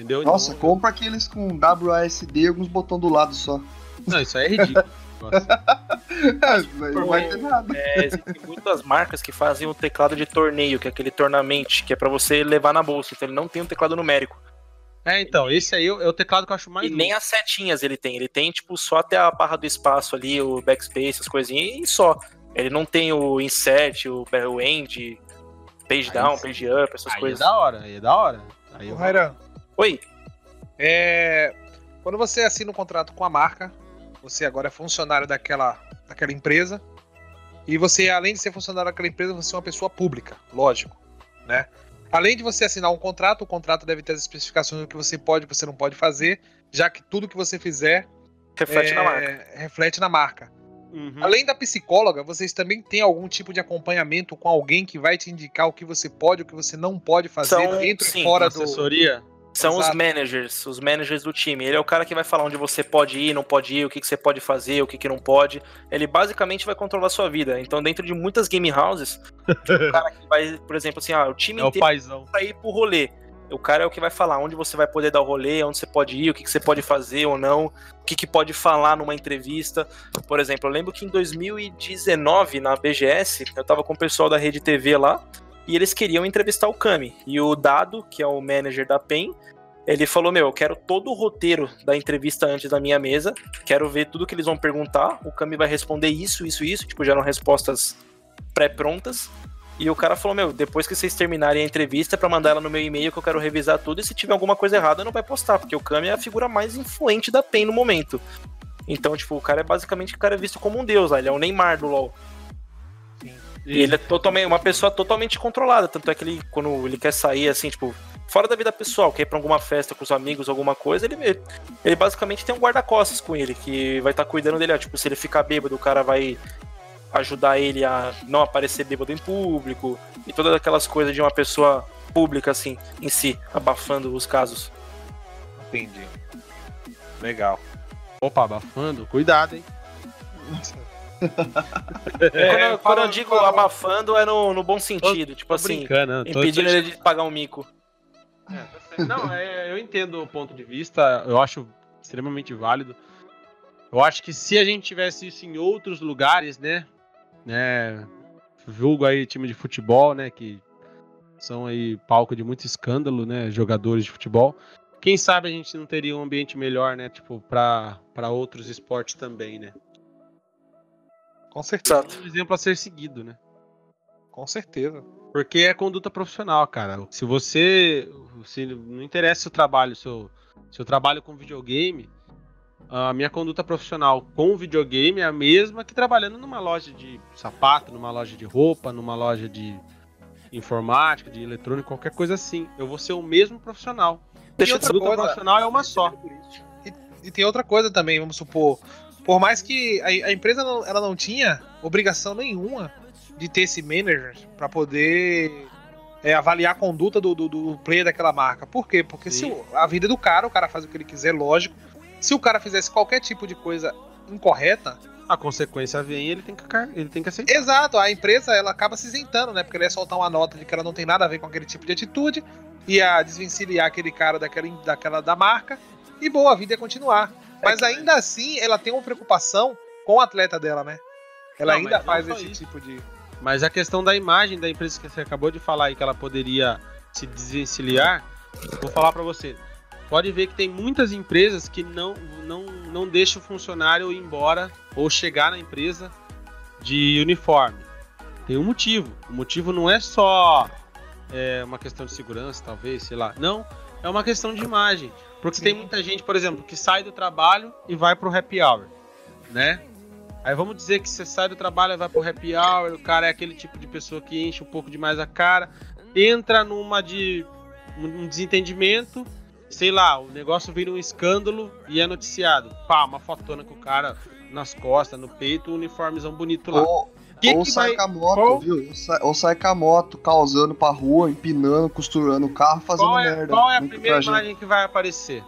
S1: Entendeu?
S3: Nossa,
S1: Então,
S3: compra aqueles com WASD e alguns botões do lado só.
S1: Não, isso aí é ridículo. Nossa.
S3: É, não vai ter nada.
S4: É, existem muitas marcas que fazem o teclado de torneio, que é aquele tornamente, que é pra você levar na bolsa. Então ele não tem um teclado numérico.
S1: É, então, esse aí é o é teclado que eu acho mais
S4: E nem
S1: lindo.
S4: as setinhas ele tem. Ele tem, tipo, só até a barra do espaço ali, o backspace, as coisinhas, e só. Ele não tem o insert, o, o end. Page
S1: Aí
S4: down,
S1: sim.
S4: page up, essas
S1: Aí é
S4: coisas.
S1: da hora, aí é da hora. Aí eu
S2: Ô, Rairan,
S4: Oi.
S2: é, quando você assina um contrato com a marca, você agora é funcionário daquela, daquela empresa. E você, além de ser funcionário daquela empresa, você é uma pessoa pública, lógico, né? Além de você assinar um contrato, o contrato deve ter as especificações do que você pode e você não pode fazer, já que tudo que você fizer
S4: Reflete
S2: é,
S4: na marca.
S2: reflete na marca.
S1: Uhum.
S2: Além da psicóloga, vocês também têm algum tipo de acompanhamento com alguém que vai te indicar o que você pode e o que você não pode fazer
S4: São-
S2: dentro
S4: sim,
S2: e fora do.
S1: assessoria.
S4: São os
S2: Exato.
S4: managers, os managers do time. Ele é o cara que vai falar onde você pode ir, não pode ir, o que, que você pode fazer, o que, que não pode. Ele basicamente vai controlar a sua vida. Então, dentro de muitas game houses, o cara que vai, por exemplo, assim, ah, o time
S1: É o
S4: inteiro
S1: paizão.
S4: pra ir pro rolê. O cara é o que vai falar onde você vai poder dar o rolê, onde você pode ir, o que, que você pode fazer ou não, o que, que pode falar numa entrevista. Por exemplo, eu lembro que em 2019, na BGS, eu tava com o pessoal da Rede TV lá, e eles queriam entrevistar o Kami. E o Dado, que é o manager da PEN, ele falou: Meu, eu quero todo o roteiro da entrevista antes da minha mesa, quero ver tudo que eles vão perguntar. O Kami vai responder isso, isso, isso, tipo, já eram respostas pré-prontas. E o cara falou: Meu, depois que vocês terminarem a entrevista, é pra mandar ela no meu e-mail que eu quero revisar tudo. E se tiver alguma coisa errada, não vai postar, porque o Kami é a figura mais influente da PEN no momento. Então, tipo, o cara é basicamente o cara é visto como um deus lá, ele é o Neymar do LoL. E ele é totalmente uma pessoa totalmente controlada, tanto é que ele quando ele quer sair assim, tipo, fora da vida pessoal, quer ir pra alguma festa com os amigos, alguma coisa, ele ele basicamente tem um guarda-costas com ele que vai estar cuidando dele, ó, tipo, se ele ficar bêbado, o cara vai ajudar ele a não aparecer bêbado em público e todas aquelas coisas de uma pessoa pública assim, em si, abafando os casos.
S2: Entendi. Legal.
S1: Opa, abafando. Cuidado, hein?
S4: Quando eu, quando eu digo abafando é no, no bom sentido, tipo
S1: Tô
S4: assim,
S1: não. Tô,
S4: impedindo
S1: tô-
S4: ele de pagar um mico.
S1: É. Não, é, eu entendo o ponto de vista, eu acho extremamente válido. Eu acho que se a gente tivesse isso em outros lugares, né, né, julgo aí time de futebol, né, que são aí palco de muito escândalo, né, jogadores de futebol. Quem sabe a gente não teria um ambiente melhor, né, tipo, para outros esportes também, né?
S2: Com certeza.
S4: Exato.
S1: Um exemplo a ser seguido, né?
S2: Com certeza.
S1: Porque é conduta profissional, cara. Se você. Se não interessa o trabalho, seu, seu trabalho com videogame, a minha conduta profissional com videogame é a mesma que trabalhando numa loja de sapato, numa loja de roupa, numa loja de informática, de eletrônico, qualquer coisa assim. Eu vou ser o mesmo profissional.
S4: Deixa
S1: e
S4: eu
S1: outra conduta
S2: coisa-
S1: profissional é uma só.
S2: E tem outra coisa também, vamos supor. Por mais que a, a empresa não, ela não tinha obrigação nenhuma de ter esse manager para poder é, avaliar a conduta do, do, do player daquela marca. Por quê? Porque se
S1: Sim.
S2: o- a vida do cara, o cara faz o que ele quiser, lógico. Se o cara fizesse qualquer tipo de coisa incorreta,
S1: A consequência vem e ele tem que, ele tem que aceitar.
S2: Exato, a empresa ela acaba se isentando, né? Porque ela ia soltar uma nota de que ela não tem nada a ver com aquele tipo de atitude, ia desvencilhar aquele cara daquela, daquela da marca, e boa, a vida ia continuar. Mas ainda assim, ela tem uma preocupação com o atleta dela, né? Ela
S1: Não,
S2: ainda faz esse
S1: isso.
S2: tipo de.
S1: Mas a questão da imagem da empresa que você acabou de falar aí que ela poderia se desvencilhar, vou falar pra você. Pode ver que tem muitas empresas que não, não, não deixam o funcionário ir embora ou chegar na empresa de uniforme. Tem um motivo. O motivo não é só é, uma questão de segurança, talvez, sei lá. Não, é uma questão de imagem. Porque
S2: Sim.
S1: tem muita gente, por exemplo, que sai do trabalho e vai pro happy hour, né? Aí vamos dizer que você sai do trabalho e vai pro happy hour, o cara é aquele tipo de pessoa que enche um pouco demais a cara, entra numa de um desentendimento, sei lá, o negócio vira um escândalo e é noticiado. Pá, uma fotona com o cara nas costas, no peito, um uniformezão bonito lá.
S3: Ou,
S1: Que
S3: ou
S1: que
S3: sai
S1: vai-
S3: com a moto,
S1: qual-
S3: viu? Ou sai, ou sai com a moto, causando pra rua, empinando, costurando o carro, fazendo
S1: Qual é,
S3: merda.
S1: qual é a primeira imagem que vai aparecer?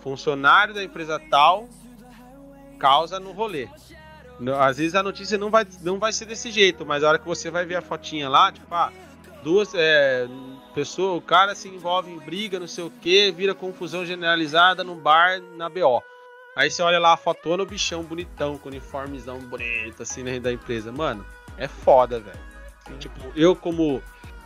S1: Funcionário da empresa tal causa no rolê. Às vezes a notícia não vai, não vai ser desse jeito, mas a hora que você vai ver a fotinha lá, tipo, ah, duas é, pessoas, o cara se envolve em briga, não sei o que, vira confusão generalizada no bar na BO. Aí você olha lá a fotona, o bichão bonitão, com uniformezão bonito, assim, né, da empresa. Mano, é foda, velho. Tipo, eu como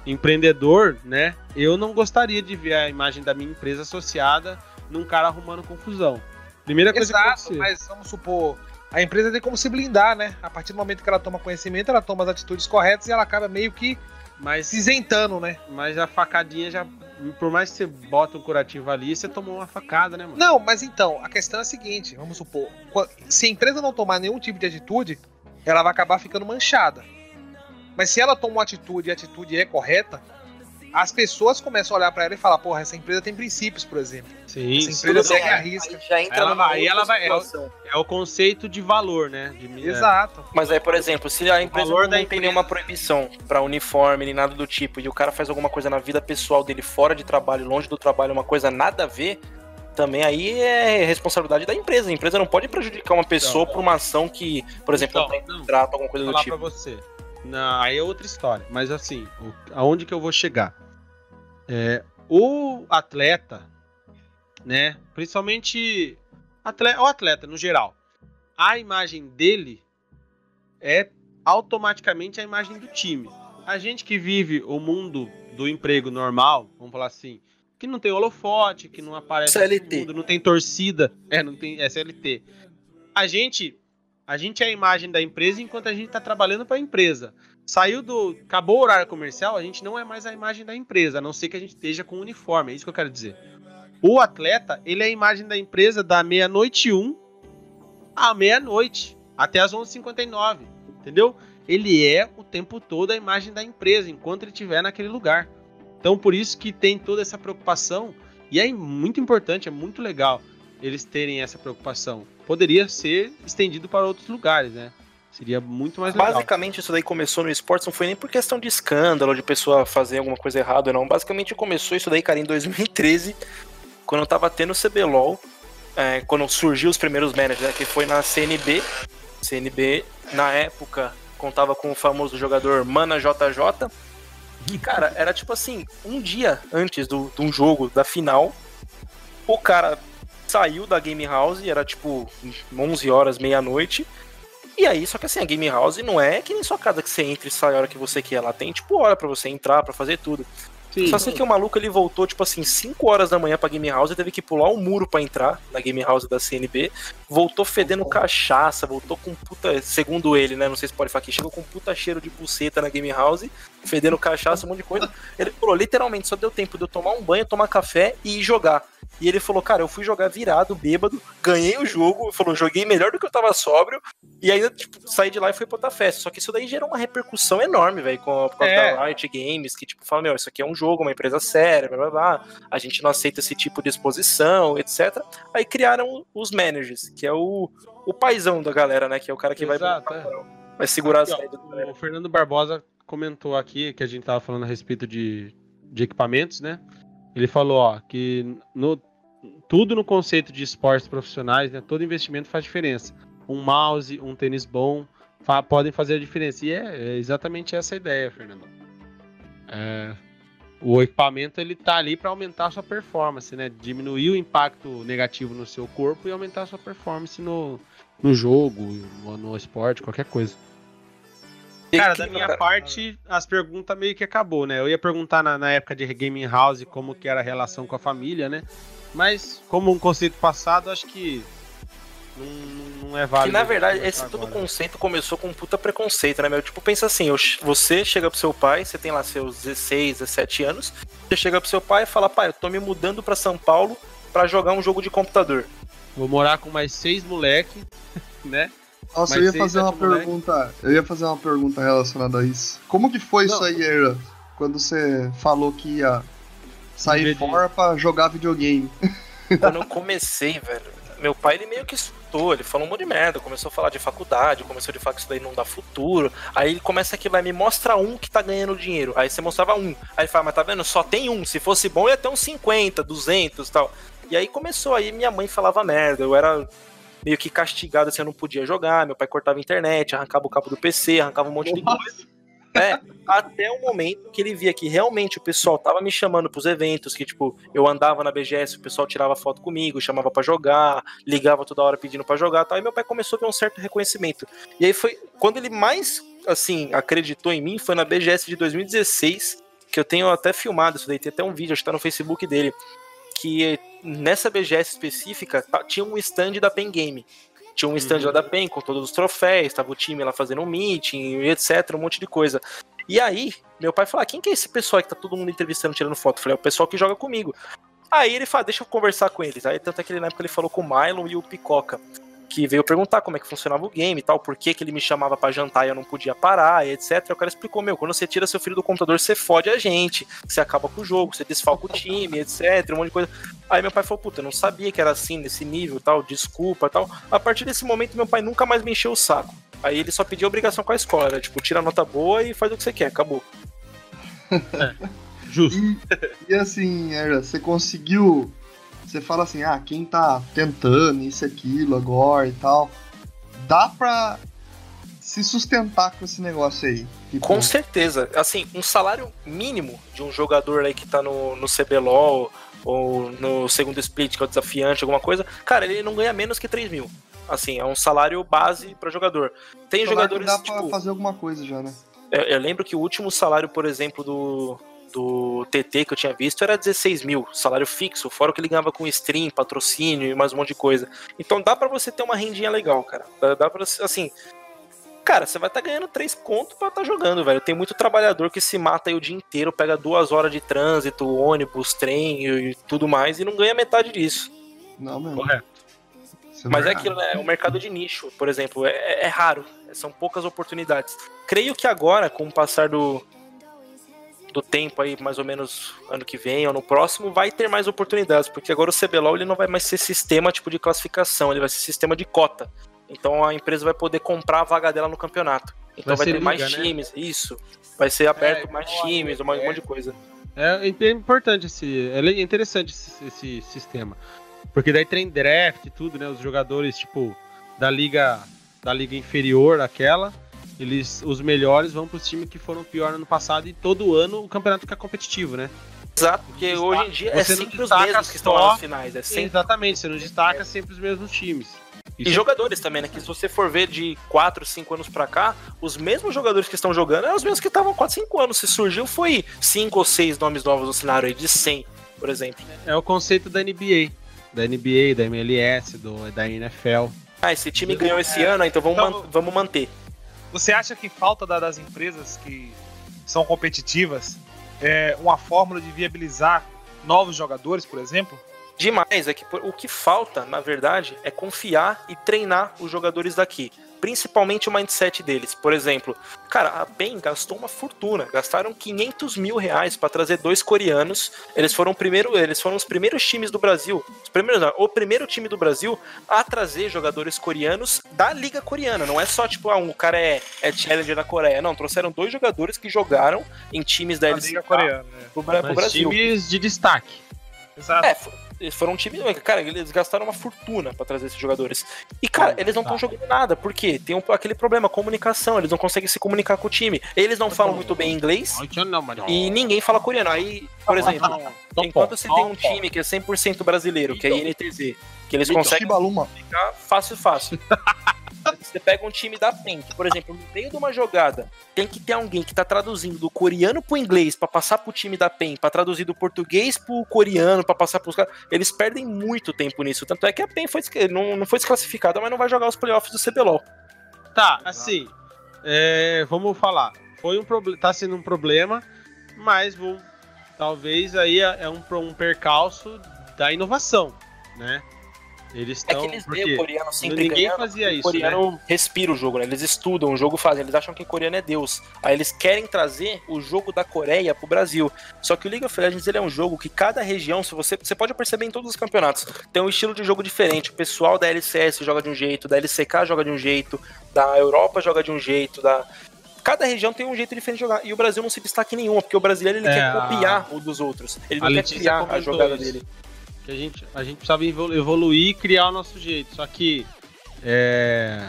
S1: empreendedor, né? Eu não gostaria de ver a imagem da minha empresa associada num cara arrumando confusão. Primeira coisa que
S2: Exato, mas vamos supor. A empresa tem como se blindar, né? A partir do momento que ela toma conhecimento, ela toma as atitudes corretas e ela acaba meio que
S1: Mas,
S2: Se isentando, né?
S1: mas a facadinha já. Por mais que você bota um curativo ali, você tomou uma facada, né, mano?
S2: Não, mas então, a questão é a seguinte, vamos supor, se a empresa não tomar nenhum tipo de atitude, ela vai acabar ficando manchada. Mas se ela toma uma atitude e a atitude é correta, as pessoas começam a olhar pra ela e falar, porra, essa empresa tem princípios, por exemplo.
S1: Sim,
S2: Essa empresa segue a
S4: aí
S2: risca.
S4: já entra
S1: Ela
S4: numa
S1: vai- aí ela vai- é o-. É o conceito de valor, né? De, é.
S2: Exato.
S4: Mas aí, por exemplo, se a empresa não tem
S1: empresa.
S4: nenhuma proibição pra uniforme nem nada do tipo, e o cara faz alguma coisa na vida pessoal dele fora de trabalho, longe do trabalho, uma coisa nada a ver, também aí é responsabilidade da empresa. A empresa não pode prejudicar uma pessoa por uma ação que, por exemplo,
S1: Então,
S4: não contrato, alguma coisa
S1: Vou
S4: do tipo.
S1: pra você. Não, aí é outra história. Mas assim, aonde que eu vou chegar? É, o atleta, né? Principalmente atleta, o atleta no geral. A imagem dele é automaticamente a imagem do time. A gente que vive o mundo do emprego normal, vamos falar assim, que não tem holofote, que não aparece
S4: CLT.
S1: tudo, não tem torcida, é, não tem SLT. A gente a gente é a imagem da empresa enquanto a gente está trabalhando para a empresa. Saiu do. Acabou o horário comercial, a gente não é mais a imagem da empresa, a não ser que a gente esteja com uniforme. É isso que eu quero dizer. O atleta, ele é a imagem da empresa da meia-noite 1 à meia-noite, até as 11h59. Entendeu? Ele é o tempo todo a imagem da empresa, enquanto ele estiver naquele lugar. Então, por isso que tem toda essa preocupação. E é muito importante, é muito legal eles terem essa preocupação. Poderia ser estendido para outros lugares, né? Seria muito mais legal.
S4: Basicamente, isso daí começou no esportes, não foi nem por questão de escândalo, de pessoa fazer alguma coisa errada, não. Basicamente começou isso daí, cara, em 2013, quando eu tava tendo o CBLOL, é, quando surgiu os primeiros managers, né, que foi na CNB. CNB, na época, contava com o famoso jogador Mana JJ. Que, cara, era tipo assim, um dia antes do, de um jogo, da final, o cara saiu da Game House, era tipo 11 horas, meia-noite. E aí, só que assim, a Game House não é que nem sua casa que você entra e sai a hora que você quer. Ela tem, tipo, hora pra você entrar, pra fazer tudo.
S1: Sim.
S4: Só sei que o maluco ele voltou, tipo assim, 5 horas da manhã pra Game House e teve que pular um muro pra entrar na Game House da CNB. Voltou fedendo cachaça, voltou com puta. Segundo ele, né? Não sei se pode falar aqui, chegou com puta cheiro de buceta na Game House, fedendo cachaça, um monte de coisa. Ele falou, literalmente, só deu tempo de eu tomar um banho, tomar café e ir jogar. E ele falou, cara, eu fui jogar virado, bêbado, ganhei o jogo, ele falou, joguei melhor do que eu tava sóbrio, e ainda, tipo, saí de lá e fui pra outra festa. Só que isso daí gerou uma repercussão enorme, velho, com a,
S1: É.
S4: da Riot Games, que, tipo, fala, meu, isso aqui é um jogo, uma empresa séria, blá blá blá, a gente não aceita esse tipo de exposição, etc. Aí criaram os managers, que é o, o paizão da galera, né, que é o cara que
S1: Exato,
S4: vai,
S1: é.
S4: vai segurar as
S1: Aqui, ó,
S4: da galera.
S1: O Fernando Barbosa comentou aqui que a gente tava falando a respeito de, de equipamentos, né? Ele falou, ó, que no, tudo no conceito de esportes profissionais, né? Todo investimento faz diferença. Um mouse, um tênis bom, fa- podem fazer a diferença. E é, é exatamente essa a ideia, Fernando. É, o equipamento ele tá ali para aumentar a sua performance, né? Diminuir o impacto negativo no seu corpo e aumentar a sua performance no, no jogo, no, no esporte, qualquer coisa. Cara, da minha parte, as perguntas meio que acabou, né? Eu ia perguntar na, na época de Gaming House como que era a relação com a família, né? Mas, como um conceito passado, acho que não, não- é válido.
S4: Que na verdade, esse todo
S1: agora.
S4: conceito começou com um puta preconceito, né, meu? Tipo, pensa assim, você chega pro seu pai, você tem lá seus 16, 17 anos, você chega pro seu pai e fala, pai, eu tô me mudando pra São Paulo pra jogar um jogo de computador.
S1: Vou morar com mais seis moleque, né?
S3: Nossa,
S1: Mas
S3: eu ia fazer uma
S1: sete moleque.
S3: pergunta. Eu ia fazer uma pergunta relacionada a isso. Como que foi
S1: Não.
S3: isso aí, Era? Quando você falou que ia sair
S1: Entendi.
S3: fora pra jogar videogame?
S4: Quando eu comecei, velho, meu pai, ele meio que escutou, ele falou um monte de merda, começou a falar de faculdade, começou a falar que isso daí não dá futuro. Aí ele começa aqui, vai me mostra um que tá ganhando dinheiro. Aí você mostrava um. Aí ele fala, mas tá vendo? Só tem um. Se fosse bom, ia ter uns 50, 200 e tal. E aí começou, aí minha mãe falava merda, eu era meio que castigado assim, eu não podia jogar, meu pai cortava a internet, arrancava o cabo do PC, arrancava um monte de coisa. É, até o momento que ele via que realmente o pessoal tava me chamando pros eventos, que tipo, eu andava na BGS, o pessoal tirava foto comigo, chamava pra jogar, ligava toda hora pedindo pra jogar, tal, e meu pai começou a ver um certo reconhecimento. E aí foi quando ele mais assim acreditou em mim foi na BGS de 2016, que eu tenho até filmado isso daí, tem até um vídeo, acho que tá no Facebook dele, que nessa BGS específica tá- tinha um stand da Pen Game. Tinha um stand lá da PEN com todos os troféus, tava o time lá fazendo um meeting, etc, um monte de coisa. E aí, meu pai falou: ah, quem que é esse pessoal que tá todo mundo entrevistando, tirando foto? Eu falei: é o pessoal que joga comigo. Aí ele fala: deixa eu conversar com eles. Aí tanto é que ele, na época ele falou com o Mylon e o Picoca que veio perguntar como é que funcionava o game e tal, por que, que ele me chamava para jantar e eu não podia parar, e etc. E o cara explicou: meu, quando você tira seu filho do computador, você fode a gente, você acaba com o jogo, você desfalca o time, etc. Um monte de coisa. Aí meu pai falou: puta, eu não sabia que era assim, nesse nível tal, desculpa tal. A partir desse momento, meu pai nunca mais me encheu o saco. Aí ele só pediu obrigação com a escola, era, tipo, tira a nota boa e faz o que você quer, acabou.
S1: Justo.
S3: E, e assim, Erra, você conseguiu. Você fala assim, ah, quem tá tentando isso, aquilo agora e tal. Dá pra se sustentar com esse negócio aí. Tipo,
S4: Com certeza. Assim, um salário mínimo de um jogador aí que tá no, no CBLOL ou no segundo split, que é o desafiante, alguma coisa, cara, ele não ganha menos que 3 mil. Assim, é um salário base para jogador. Tem
S3: salário
S4: jogadores,
S3: Dá pra
S4: tipo,
S3: fazer alguma coisa já, né?
S4: eu, eu lembro que o último salário, por exemplo, do, do TT que eu tinha visto era 16 mil, salário fixo, fora o que ele ganhava com stream, patrocínio e mais um monte de coisa. Então dá pra você ter uma rendinha legal, cara. Dá, dá pra, assim... Cara, você vai estar ganhando 3 conto pra estar jogando, velho. Tem muito trabalhador que se mata aí o dia inteiro, pega duas horas de trânsito, ônibus, trem e tudo mais, e não ganha metade disso.
S3: Não, mesmo.
S1: Correto.
S3: Isso
S4: Mas é aquilo, né? O mercado de nicho, por exemplo, é, é- é raro. São poucas oportunidades. Creio que agora, com o passar do, do tempo aí, mais ou menos ano que vem ou no próximo, vai ter mais oportunidades, porque agora o CBLOL ele não vai mais ser sistema tipo de classificação, ele vai ser sistema de cota. Então a empresa vai poder comprar a vaga dela no campeonato. Então
S1: Vai
S4: vai, ter mais
S1: liga, né?
S4: times, isso. Vai ser aberto
S1: É,
S4: mais
S1: a
S4: times, um monte
S1: é.
S4: de coisa.
S1: É, é importante esse. É interessante esse, esse sistema. Porque daí tem draft e tudo, né? Os jogadores, tipo, da liga. Da liga inferior àquela. Eles, os melhores vão pros times que foram pior no ano passado e todo ano o campeonato fica competitivo, né?
S4: Exato, porque hoje em dia é sempre os mesmos que estão lá nas finais. É sempre
S1: Exatamente, você não destaca sempre os mesmos times.
S4: E
S1: Isso é
S4: jogadores também, né? Que se você for ver de 4, 5 anos pra cá, os mesmos jogadores que estão jogando eram os mesmos que estavam 4, 5 anos. Se surgiu, foi 5 ou 6 nomes novos no cenário aí, de 100, por exemplo.
S1: É o conceito da NBA. Da NBA, da MLS, do, da NFL.
S4: Ah, esse time ganhou esse ano, então vamos,
S2: Então-
S4: man- vamos manter.
S2: Você acha que falta da- das empresas que são competitivas é, uma fórmula de viabilizar novos jogadores, por exemplo?
S4: Demais, é que o que falta, na verdade, é confiar e treinar os jogadores daqui. Principalmente o mindset deles. Por exemplo, cara, a PEN gastou uma fortuna. Gastaram 500 mil reais para trazer dois coreanos. Eles foram, primeiro, eles foram os primeiros times do Brasil. Os primeiros, não, o primeiro time do Brasil a trazer jogadores coreanos da Liga Coreana. Não é só, tipo, ah, um cara é, é challenger da Coreia. Não, trouxeram dois jogadores que jogaram em times da
S2: Liga Coreana. né?
S4: pro, pro Brasil.
S1: times de destaque.
S2: Exato.
S4: É, eles foram um time. Cara, eles gastaram uma fortuna pra trazer esses jogadores. E, cara, eles não estão jogando nada. Por quê? Tem um- aquele problema, comunicação. Eles não conseguem se comunicar com o time. Eles não falam muito bem inglês e ninguém fala coreano. Aí, por exemplo, enquanto você tem um time que é 100% brasileiro, que é a INTZ, que eles conseguem
S3: Shibaluma.
S4: ficar fácil, fácil. Você pega um time da PEN, que, por exemplo, no meio de uma jogada, tem que ter alguém que tá traduzindo do coreano pro inglês pra passar pro time da PEN, pra traduzir do português pro coreano, pra passar pros caras. Eles perdem muito tempo nisso. Tanto é que a PEN foi, não, não foi desclassificada, mas não vai jogar os playoffs do CBLOL.
S1: Tá, assim, é, vamos falar. Foi um problema, tá sendo um problema, mas vou, talvez aí é é um, um percalço da inovação, né? Eles
S4: É que eles veem o coreano sempre
S1: ninguém
S4: ganhando,
S1: fazia
S4: o
S1: isso,
S4: coreano respira o jogo, né? Eles estudam o jogo, fazem. Eles acham que coreano é Deus. Aí eles querem trazer o jogo da Coreia pro Brasil. Só que o League of Legends ele é um jogo que cada região, se você, você pode perceber em todos os campeonatos, tem um estilo de jogo diferente. O pessoal da LCS joga de um jeito, da LCK joga de um jeito, da Europa joga de um jeito, da Cada região tem um jeito diferente de jogar. E o Brasil não se destaca em nenhuma, porque o brasileiro ele
S1: É,
S4: quer
S1: a-
S4: copiar o dos outros. Ele
S1: a
S4: não quer
S1: Letícia
S4: criar a jogada
S1: isso.
S4: dele.
S1: Que a gente, a gente precisava evolu- evoluir e criar o nosso jeito. Só que é,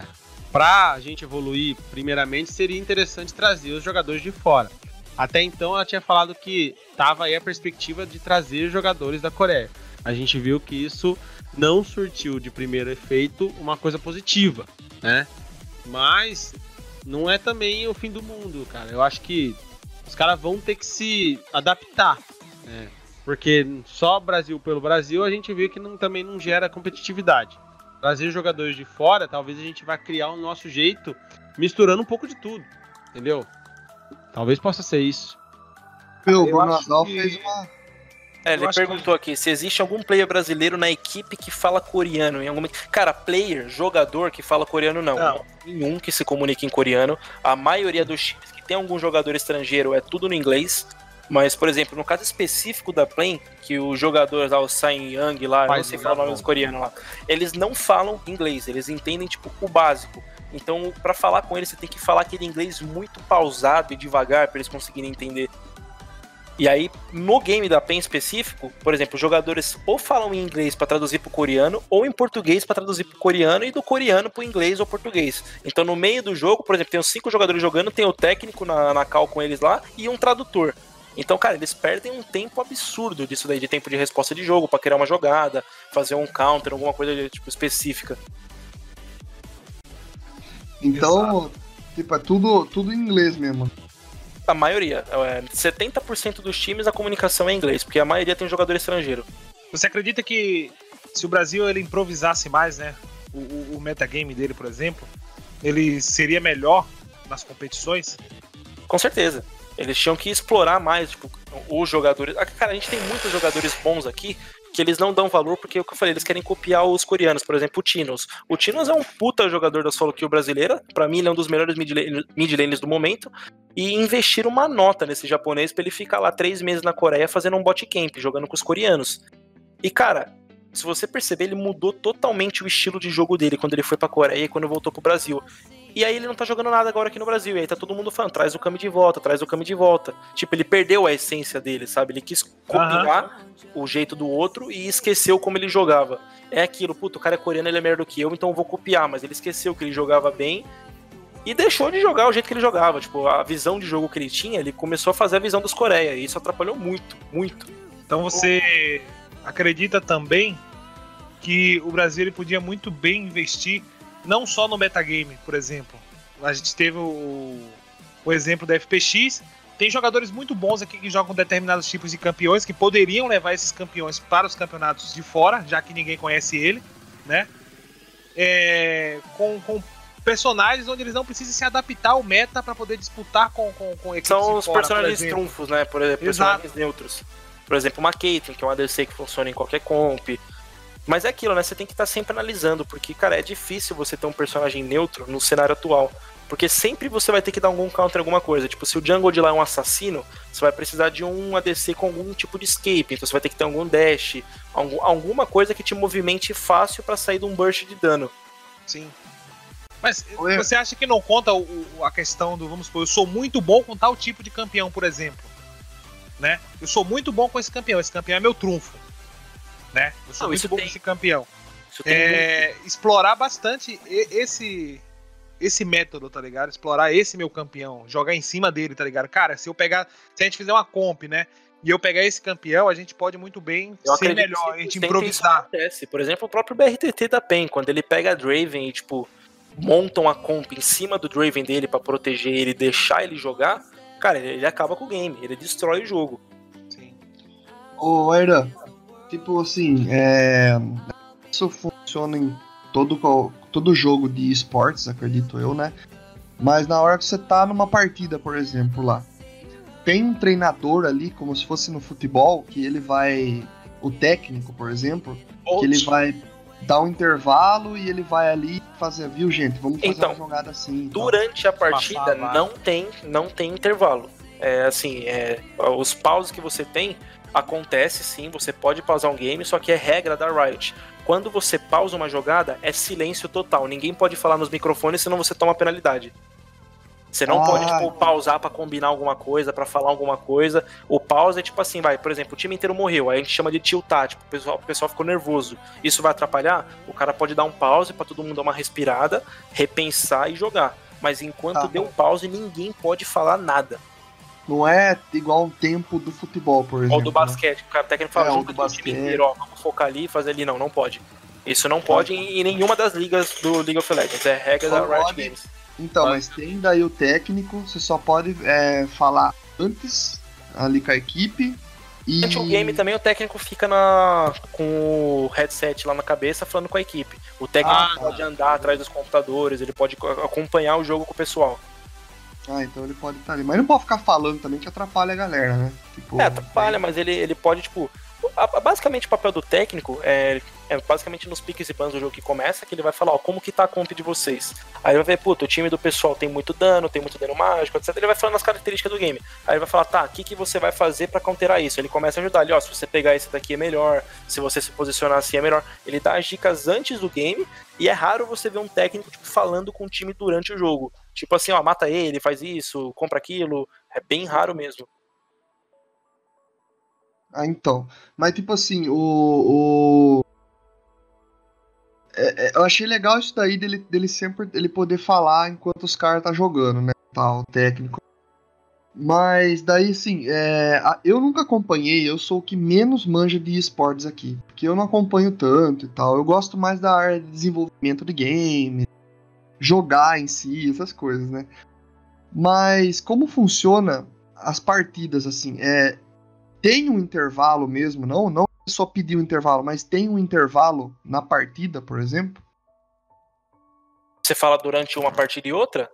S1: pra gente evoluir, primeiramente, seria interessante trazer os jogadores de fora. Até então ela tinha falado que tava aí a perspectiva de trazer jogadores da Coreia. A gente viu que isso não surtiu de primeiro efeito uma coisa positiva, né? Mas não é também o fim do mundo, cara. Eu acho que os caras vão ter que se adaptar, né? Porque só Brasil pelo Brasil a gente viu que não- também não gera competitividade. Trazer jogadores de fora, talvez a gente vá criar o nosso jeito, misturando um pouco de tudo, entendeu? Talvez possa ser isso.
S3: O
S2: Eu
S3: Bruno
S2: que-
S3: fez uma.
S4: É, ele
S2: acho que-
S4: perguntou aqui se existe algum player brasileiro na equipe que fala coreano. Em alguma... Cara, player, jogador que fala coreano, não.
S2: Não.
S4: Nenhum que se comunique em coreano. A maioria dos times que tem algum jogador estrangeiro é tudo no inglês. Mas, por exemplo, no caso específico da Play, que o jogador lá, o Sain Young lá, eu não
S1: Faz
S4: sei
S1: o
S4: falar o nome dos coreanos lá, eles não falam inglês, eles entendem, tipo, o básico. Então, pra falar com eles, você tem que falar aquele inglês muito pausado e devagar pra eles conseguirem entender. E aí, no game da PEN específico, por exemplo, os jogadores ou falam em inglês pra traduzir pro coreano, ou em português pra traduzir pro coreano e do coreano pro inglês ou português. Então, no meio do jogo, por exemplo, tem os cinco jogadores jogando, tem o técnico na, na call com eles lá e um tradutor. Então, cara, eles perdem um tempo absurdo disso daí, de tempo de resposta de jogo, pra criar uma jogada, fazer um counter, alguma coisa tipo específica.
S3: Então, tipo, é tudo, tudo em inglês mesmo.
S4: A maioria, é, 70% dos times a comunicação é em inglês, porque a maioria tem jogador estrangeiro.
S2: Você acredita que se o Brasil ele improvisasse mais, né? O, o, o metagame dele, por exemplo, ele seria melhor nas competições?
S4: Com certeza. Eles tinham que explorar mais, tipo, os jogadores. Ah, Cara, a gente tem muitos jogadores bons aqui que eles não dão valor porque é o que eu falei, eles querem copiar os coreanos, por exemplo, o Tinos. O Tinos é um puta jogador da solo kill brasileira, pra mim ele é um dos melhores mid lane- mid laners do momento, e investiram uma nota nesse japonês pra ele ficar lá três meses na Coreia fazendo um bot camp, jogando com os coreanos. E cara, se você perceber, ele mudou totalmente o estilo de jogo dele quando ele foi pra Coreia e quando voltou pro Brasil. E aí ele não tá jogando nada agora aqui no Brasil. E aí tá todo mundo falando, traz o Kami de volta, traz o Kami de volta. Tipo, ele perdeu a essência dele, sabe? Ele quis copiar o jeito do outro e esqueceu como ele jogava. É aquilo, puto, o cara é coreano, ele é melhor do que eu, então eu vou copiar. Mas ele esqueceu que ele jogava bem e deixou de jogar o jeito que ele jogava. Tipo, a visão de jogo que ele tinha, ele começou a fazer a visão dos Coreia. E isso atrapalhou muito, muito.
S2: Então você acredita também que o Brasil ele podia muito bem investir não só no metagame, por exemplo. A gente teve o, o exemplo da FPX. Tem jogadores muito bons aqui que jogam determinados tipos de campeões que poderiam levar esses campeões para os campeonatos de fora, já que ninguém conhece ele, né? É, com, com personagens onde eles não precisam se adaptar ao meta para poder disputar com, com, com equipes
S4: São os
S2: fora,
S4: personagens trunfos, né? Por exemplo, personagens neutros. Por exemplo, uma Caitlyn, que é um ADC que funciona em qualquer comp. Mas é aquilo, né? Você tem que estar sempre analisando, porque, cara, é difícil você ter um personagem neutro no cenário atual. Porque sempre você vai ter que dar algum counter em alguma coisa. Tipo, se o jungle de lá é um assassino, você vai precisar de um ADC com algum tipo de escape. Então você vai ter que ter algum dash, algum- alguma coisa que te movimente fácil pra sair de um burst de dano.
S2: Sim. Mas
S3: Oi.
S2: você acha que não conta o- o- a questão do, vamos supor, eu sou muito bom com tal tipo de campeão, por exemplo? Né? Eu sou muito bom com esse campeão, esse campeão é meu trunfo. Né? Eu sou
S4: Não,
S2: muito
S4: isso
S2: bom
S4: tem.
S2: campeão.
S4: Isso tem muito.
S2: É, explorar bastante esse esse método, tá ligado? Explorar esse meu campeão, jogar em cima dele, tá ligado? Cara, se eu pegar, se a gente fizer uma comp, né? E eu pegar esse campeão, a gente pode muito bem
S4: Eu
S2: ser melhor,
S4: que
S2: a gente
S4: 100%
S2: improvisar.
S4: Acontece. Por exemplo, o próprio BRTT da PEN, quando ele pega a Draven e, tipo, montam a comp em cima do Draven dele pra proteger ele e deixar ele jogar, cara, ele, ele acaba com o game, ele destrói o jogo.
S2: Sim.
S3: Ô, Aira, tipo assim, é... isso funciona em todo, todo jogo de esportes, acredito eu, né? Mas na hora que você tá numa partida, por exemplo, lá, tem um treinador ali, como se fosse no futebol, que ele vai. O técnico, por exemplo, que ele vai dar um intervalo e ele vai ali fazer, viu, gente? Vamos fazer
S4: Então,
S3: uma jogada assim. e tal.
S4: Durante a partida não tem, não tem intervalo. É assim, é, os pauses que você tem acontece sim, você pode pausar um game, só que é regra da Riot. Quando você pausa uma jogada, é silêncio total. Ninguém pode falar nos microfones, senão você toma penalidade. Você não
S3: Ah,
S4: pode tipo, pausar pra combinar alguma coisa, pra falar alguma coisa. O pause é tipo assim, vai, por exemplo, o time inteiro morreu, aí a gente chama de tiltar, tipo, o pessoal, o pessoal ficou nervoso. Isso vai atrapalhar? O cara pode dar um pause pra todo mundo dar uma respirada, repensar e jogar. Mas enquanto
S3: Tá.
S4: deu um pause, ninguém pode falar nada.
S3: Não é igual um tempo do futebol, por exemplo.
S4: Ou do
S3: né?
S4: basquete, o cara técnico fala,
S3: É,
S4: junta
S3: do
S4: o time inteiro, ó, vamos focar ali e fazer ali. Não, não pode. Isso não pode em, em nenhuma das ligas do League of Legends. É regra da Riot
S3: pode-
S4: Games.
S3: Então,
S4: Pode.
S3: mas tem daí o técnico, você só pode é, falar antes ali com a equipe. E...
S4: Durante o game também o técnico fica na, com o headset lá na cabeça falando com a equipe. O técnico
S2: Ah,
S4: pode andar atrás dos computadores, ele pode co- acompanhar o jogo com o pessoal.
S3: Ah, então ele pode estar ali. Mas não pode ficar falando também que atrapalha a galera, né? Tipo,
S4: É, atrapalha, mas ele, ele pode, tipo. Basicamente, o papel do técnico é, é basicamente nos piques e bans do jogo que começa, que ele vai falar, ó, como que tá a comp de vocês. Aí ele vai ver, puta, o time do pessoal tem muito dano, tem muito dano mágico, etc. Ele vai falando as características do game. Aí ele vai falar, tá, o que, que você vai fazer pra counterar isso? Ele começa a ajudar ali, ó, se você pegar esse daqui é melhor, se você se posicionar assim é melhor. Ele dá as dicas antes do game, e é raro você ver um técnico, tipo, falando com o time durante o jogo. Tipo assim, ó, mata ele, faz isso, compra aquilo. É bem raro mesmo.
S3: Ah, então. Mas, tipo assim, o. o... É, é, eu achei legal isso daí dele, dele sempre ele poder falar enquanto os caras tá jogando, né? Tal, técnico. Mas daí, assim, é, eu nunca acompanhei, eu sou o que menos manja de esportes aqui. Porque eu não acompanho tanto e tal. Eu gosto mais da área de desenvolvimento de game, jogar em si, essas coisas, né? Mas como funciona as partidas, assim, é, tem um intervalo mesmo, não, não é só pedir um intervalo, mas tem um intervalo na partida, por exemplo?
S4: Você fala durante uma partida e outra?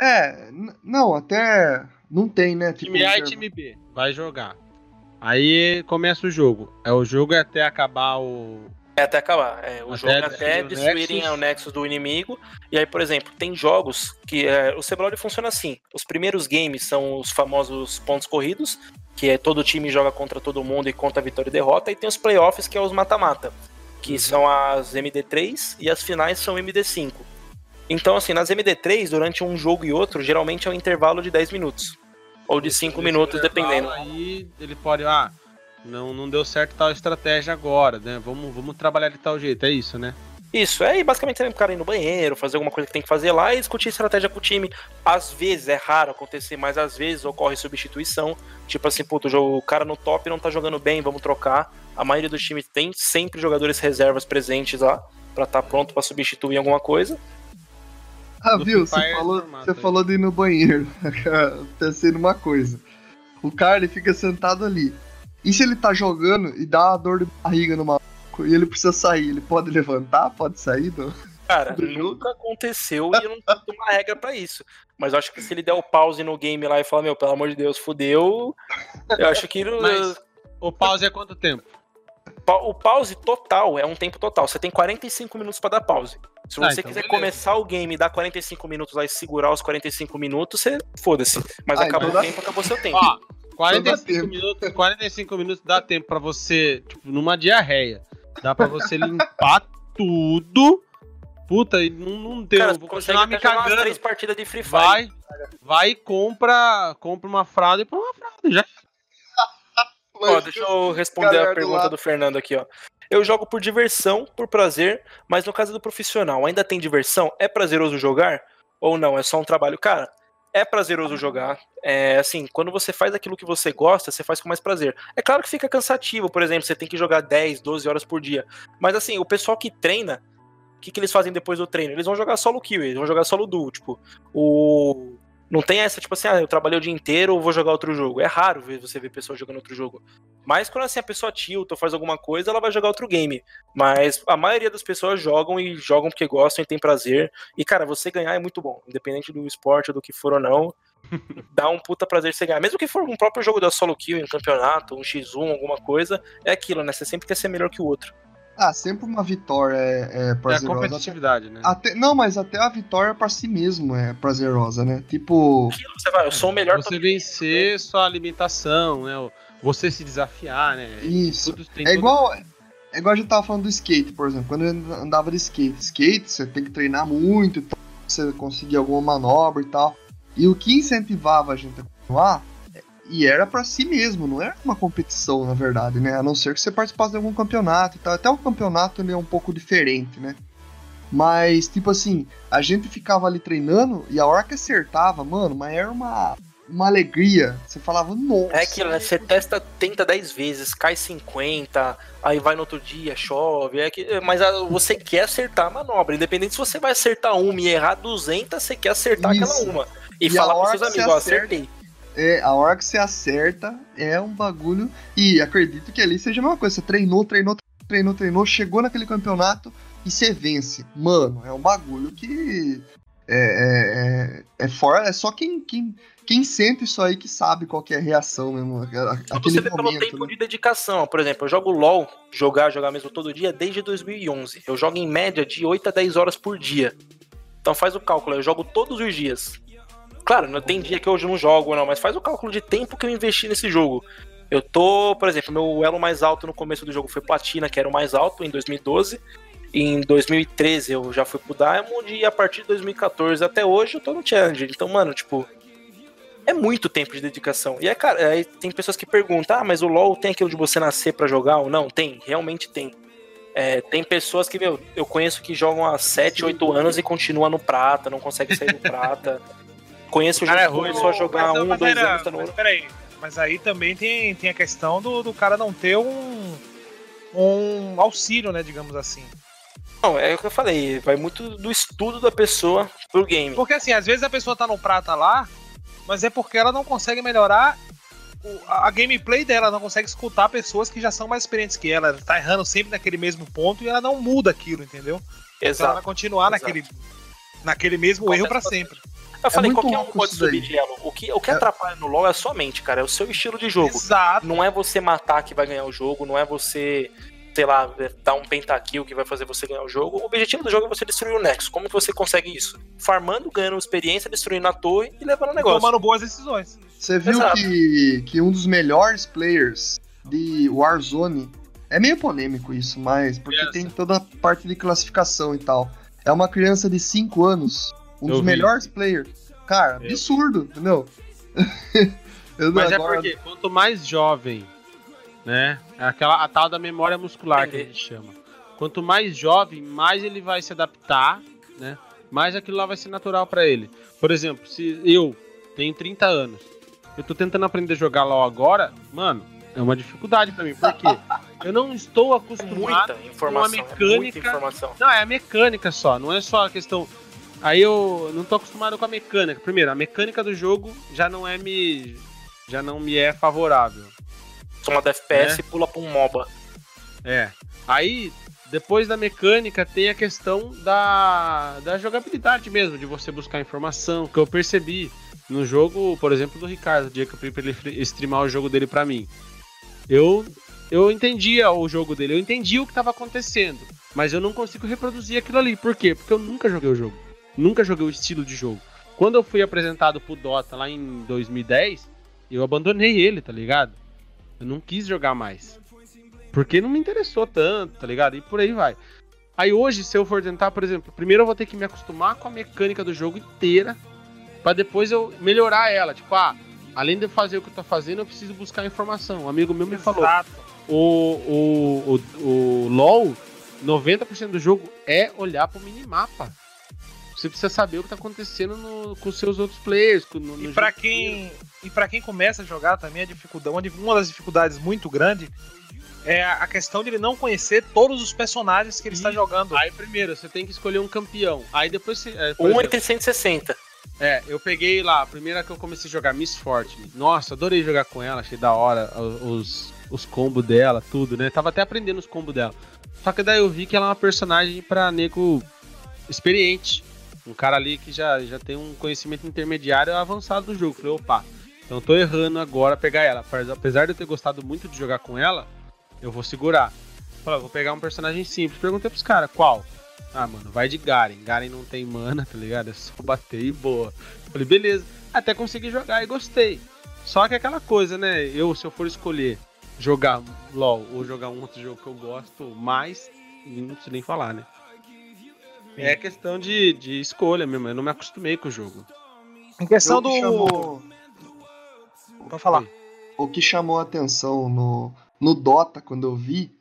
S3: É, não, até não tem, né? Tipo,
S1: Time A e time B vai jogar. Aí começa o jogo. É o jogo é até acabar o.
S4: É até acabar. É, o
S1: Até
S4: jogo é até
S1: destruir o
S4: destruírem
S1: Nexus.
S4: o Nexus do inimigo. E aí, por exemplo, tem jogos que é, o CBLOL funciona assim. Os primeiros games são os famosos pontos corridos, que é todo time joga contra todo mundo e conta vitória e derrota. E tem os playoffs, que é os mata-mata, que são as MD3 e as finais são MD5. Então, assim, nas MD3, durante um jogo e outro, geralmente é um intervalo de 10 minutos. Ou de 5
S1: Nesse
S4: minutos, dependendo.
S1: Aí ele pode, ah, não, não deu certo tal estratégia agora, né? Vamos, vamos trabalhar de tal jeito, é isso, né?
S4: Isso, é e basicamente também pro cara ir no banheiro, fazer alguma coisa que tem que fazer lá e discutir estratégia com o time. Às vezes é raro acontecer, mas às vezes ocorre substituição. Tipo assim, puto, o jogo- o cara no top não tá jogando bem, vamos trocar. A maioria dos times tem sempre jogadores reservas presentes lá pra estar pronto pra substituir alguma coisa.
S3: Ah,
S1: No
S3: viu? Você falou,
S1: formato
S3: você
S1: aí.
S3: falou de ir no banheiro. Pensei numa coisa. O cara, ele fica sentado ali. E se ele tá jogando e dá uma dor de barriga no maluco e ele precisa sair, ele pode levantar? Pode sair? Não?
S4: Cara,
S3: Do
S4: nunca aconteceu e eu não tenho uma regra pra isso. Mas eu acho que se ele der o pause no game lá e falar, meu, pelo amor de Deus, fudeu. Eu acho que não-
S1: Mas o pause é quanto tempo?
S4: O pause total é um tempo total. Você tem 45 minutos pra dar pause. Se
S1: Tá,
S4: você
S1: então
S4: quiser
S1: beleza.
S4: começar o game e dar 45 minutos lá e segurar os 45 minutos, você foda-se. Mas
S3: Ah,
S4: acabou
S3: então
S4: o
S3: dá-
S4: tempo, acabou seu tempo.
S1: Ó,
S3: tempo.
S1: 45 minutos, 45 minutos dá tempo pra você, tipo, numa diarreia. Dá pra você limpar tudo. Puta, e não, não deu.
S4: Cara,
S1: vou continuar me cagando.
S4: três partidas de Free Fire.
S1: Vai, vai e compra, compra uma fralda e põe uma fralda. Já.
S4: Ó, deixa eu responder a pergunta do Fernando aqui, ó. Eu jogo por diversão, por prazer, mas no caso do profissional, ainda tem diversão? É prazeroso jogar? Ou não? É só um trabalho? Cara, é prazeroso jogar. É assim, quando você faz aquilo que você gosta, você faz com mais prazer. É claro que fica cansativo, por exemplo, você tem que jogar 10, 12 horas por dia. Mas assim, o pessoal que treina, o que, que eles fazem depois do treino? Eles vão jogar solo kill, eles vão jogar solo duo, tipo, o não tem essa, tipo assim, ah, eu trabalhei o dia inteiro, vou jogar outro jogo. É raro ver você ver pessoa jogando outro jogo. Mas quando assim a pessoa tilta ou faz alguma coisa, ela vai jogar outro game. Mas a maioria das pessoas jogam e jogam porque gostam e tem prazer. E, cara, você ganhar é muito bom. Independente do esporte ou do que for ou não. dá um puta prazer você ganhar. Mesmo que for um próprio jogo da solo kill em um campeonato, um X1, alguma coisa, é aquilo, né? Você sempre quer ser melhor que o outro.
S3: Ah, sempre uma vitória é, é
S1: É a
S3: prazerosa.
S1: competitividade, né?
S3: Até- não, mas até a vitória pra si mesmo é prazerosa, né? Tipo,
S4: Aquilo, você vai, eu sou o melhor
S1: Você vencer sua limitação, né? Você se desafiar, né?
S3: isso.
S1: Tudo
S3: É
S1: tudo-
S3: igual, é igual a gente tava falando do skate, por exemplo. Quando eu andava de skate, skate você tem que treinar muito, e tal, pra você conseguir alguma manobra e tal. E o que incentivava a gente a continuar, e era pra si mesmo, não era uma competição, na verdade, né? A não ser que você participasse de algum campeonato e tal. Até o campeonato ele é um pouco diferente, né? Mas, tipo assim, a gente ficava ali treinando e a hora que acertava, mano, mas era uma, uma alegria. Você falava, nossa.
S4: É aquilo, né? Você testa, tenta 10 vezes, cai 50, aí vai no outro dia, chove, é que, mas você quer acertar a manobra. Independente se você vai acertar uma e errar 200, você quer acertar
S3: Isso.
S4: aquela uma. E,
S3: E
S4: falar pros seus
S3: que
S4: amigos,
S3: acerta-
S4: acertei.
S3: É, a hora que você acerta é um bagulho. E acredito que ali seja a mesma coisa. Você treinou, treinou, treinou, treinou, chegou naquele campeonato e você vence. Mano, é um bagulho que. É, é, é, é fora. É só quem quem, quem sente isso aí que sabe qual que é a reação mesmo. a-
S4: você vê pelo tempo
S3: né?
S4: de dedicação. Por exemplo, eu jogo LOL, jogar, jogar mesmo todo dia, desde 2011. Eu jogo em média de 8 a 10 horas por dia. Então faz o cálculo, eu jogo todos os dias. Claro, não tem dia que hoje não jogo, não, mas faz o cálculo de tempo que eu investi nesse jogo. Eu tô, por exemplo, meu elo mais alto no começo do jogo foi Platina, que era o mais alto em 2012. Em 2013 eu já fui pro Diamond e a partir de 2014 até hoje eu tô no Challenger. Então, mano, tipo, é muito tempo de dedicação. E é, cara, aí tem pessoas que perguntam: ah, mas o LoL tem aquilo de você nascer pra jogar ou não? Tem, realmente tem. É, tem pessoas que, meu, eu conheço que jogam há 7, 8 anos e continua no prata, não consegue sair do prata. Conheço
S1: O
S4: gente
S1: é ruim,
S4: começou a jogar um,
S2: mas
S4: dois anos, tá no
S2: mas peraí, mas aí também tem, tem a questão do, do cara não ter um, um auxílio, né, digamos assim.
S4: Não, é o que eu falei, vai muito do estudo da pessoa pro game.
S2: Porque assim, às vezes a pessoa tá no prata lá, mas é porque ela não consegue melhorar a, gameplay dela, não consegue escutar pessoas que já são mais experientes que ela. Ela tá errando sempre naquele mesmo ponto e ela não muda aquilo, entendeu? Então ela
S4: Exato.
S2: vai continuar
S4: Exato.
S2: naquele, naquele mesmo
S4: Acontece
S2: erro pra
S4: bastante.
S2: sempre.
S4: Eu falei,
S3: muito
S4: qualquer um pode subir de elo. O que, o que
S3: É-
S4: atrapalha no LoL é a sua mente, cara. É o seu estilo de jogo.
S2: Exato.
S4: Não é você matar que vai ganhar o jogo, não é você, sei lá, dar um pentakill que vai fazer você ganhar o jogo. O objetivo do jogo é você destruir o Nexus. Como que você consegue isso? Farmando, ganhando experiência, destruindo a torre e levando o negócio.
S2: Tomando boas decisões.
S3: Você viu
S4: Exato.
S3: que, que um dos melhores players de Warzone é meio polêmico isso, mas porque
S1: Criança.
S3: tem toda a parte de classificação e tal. É uma criança de 5 anos, um
S1: Eu
S3: dos
S1: vi.
S3: melhores players. Cara,
S1: Eu-
S3: absurdo, entendeu? Eu
S1: Mas é
S3: agora-
S1: porque quanto mais jovem, né? é Aquela a tal da memória muscular que a gente chama. Quanto mais jovem, mais ele vai se adaptar, né? Mais aquilo lá vai ser natural pra ele. Por exemplo, se eu tenho 30 anos, eu tô tentando aprender a jogar LoL agora, mano, é uma dificuldade pra mim, porque eu não estou
S4: É
S1: acostumado
S4: muita informação.
S1: uma
S4: é muita
S1: mecânica-
S4: informação.
S1: não, é a mecânica só, não é só a questão. Aí eu não tô acostumado com a mecânica. Primeiro, a mecânica do jogo já não é me. já não me é favorável.
S4: Toma da FPS e pula pra um MOBA.
S1: É. Aí, depois da mecânica, tem a questão da, da jogabilidade mesmo, de você buscar informação, que eu percebi no jogo, por exemplo, do Ricardo, o dia que eu pedi pra ele streamar o jogo dele pra mim. Eu, eu entendia o jogo dele, eu entendi o que tava acontecendo, mas eu não consigo reproduzir aquilo ali. Por quê? Porque eu nunca joguei o jogo. Nunca joguei o estilo de jogo. Quando eu fui apresentado pro Dota lá em 2010, eu abandonei ele, tá ligado? Eu não quis jogar mais. Porque não me interessou tanto, tá ligado? E por aí vai. Aí hoje, se eu for tentar, por exemplo, primeiro eu vou ter que me acostumar com a mecânica do jogo inteira, pra depois eu melhorar ela. Tipo, ah, além de eu fazer o que eu tô fazendo, eu preciso buscar informação. Um amigo meu me falou,
S2: Exato.
S1: o, o, o, o LoL, 90% do jogo é olhar pro minimapa. Você precisa saber o que tá acontecendo no- com os seus outros players. No, no
S2: E pra
S1: jogo
S2: quem e para quem começa a jogar também a dificuldade, uma das dificuldades muito grande é a questão de ele não conhecer todos os personagens que ele está jogando.
S1: Aí primeiro você tem que escolher um campeão. Aí depois você. é,
S4: Um
S1: exemplo,
S4: entre 160.
S1: É, eu peguei lá, a primeira que eu comecei a jogar, Miss Fortune. Nossa, adorei jogar com ela, achei da hora os, os combos dela, tudo, né? Tava até aprendendo os combos dela. Só que daí eu vi que ela é uma personagem pra nego experiente. Um cara ali que já, já tem um conhecimento intermediário avançado do jogo. Falei, opa, então tô errando agora pegar ela. Apesar- Apesar de eu ter gostado muito de jogar com ela, eu vou segurar. Falei, vou pegar um personagem simples. Perguntei pros caras, qual? Ah, mano, vai de Garen. Garen não tem mana, tá ligado? É só bater e boa. Falei, beleza. Até consegui jogar e gostei. Só que é aquela coisa, né? Eu, se eu for escolher jogar LOL ou jogar um outro jogo que eu gosto mais, não preciso nem falar, né? É questão de, de escolha mesmo. Eu não me acostumei com o jogo.
S2: Em questão do
S3: chamou-
S2: Vou falar.
S3: o que chamou a atenção no, no Dota quando eu vi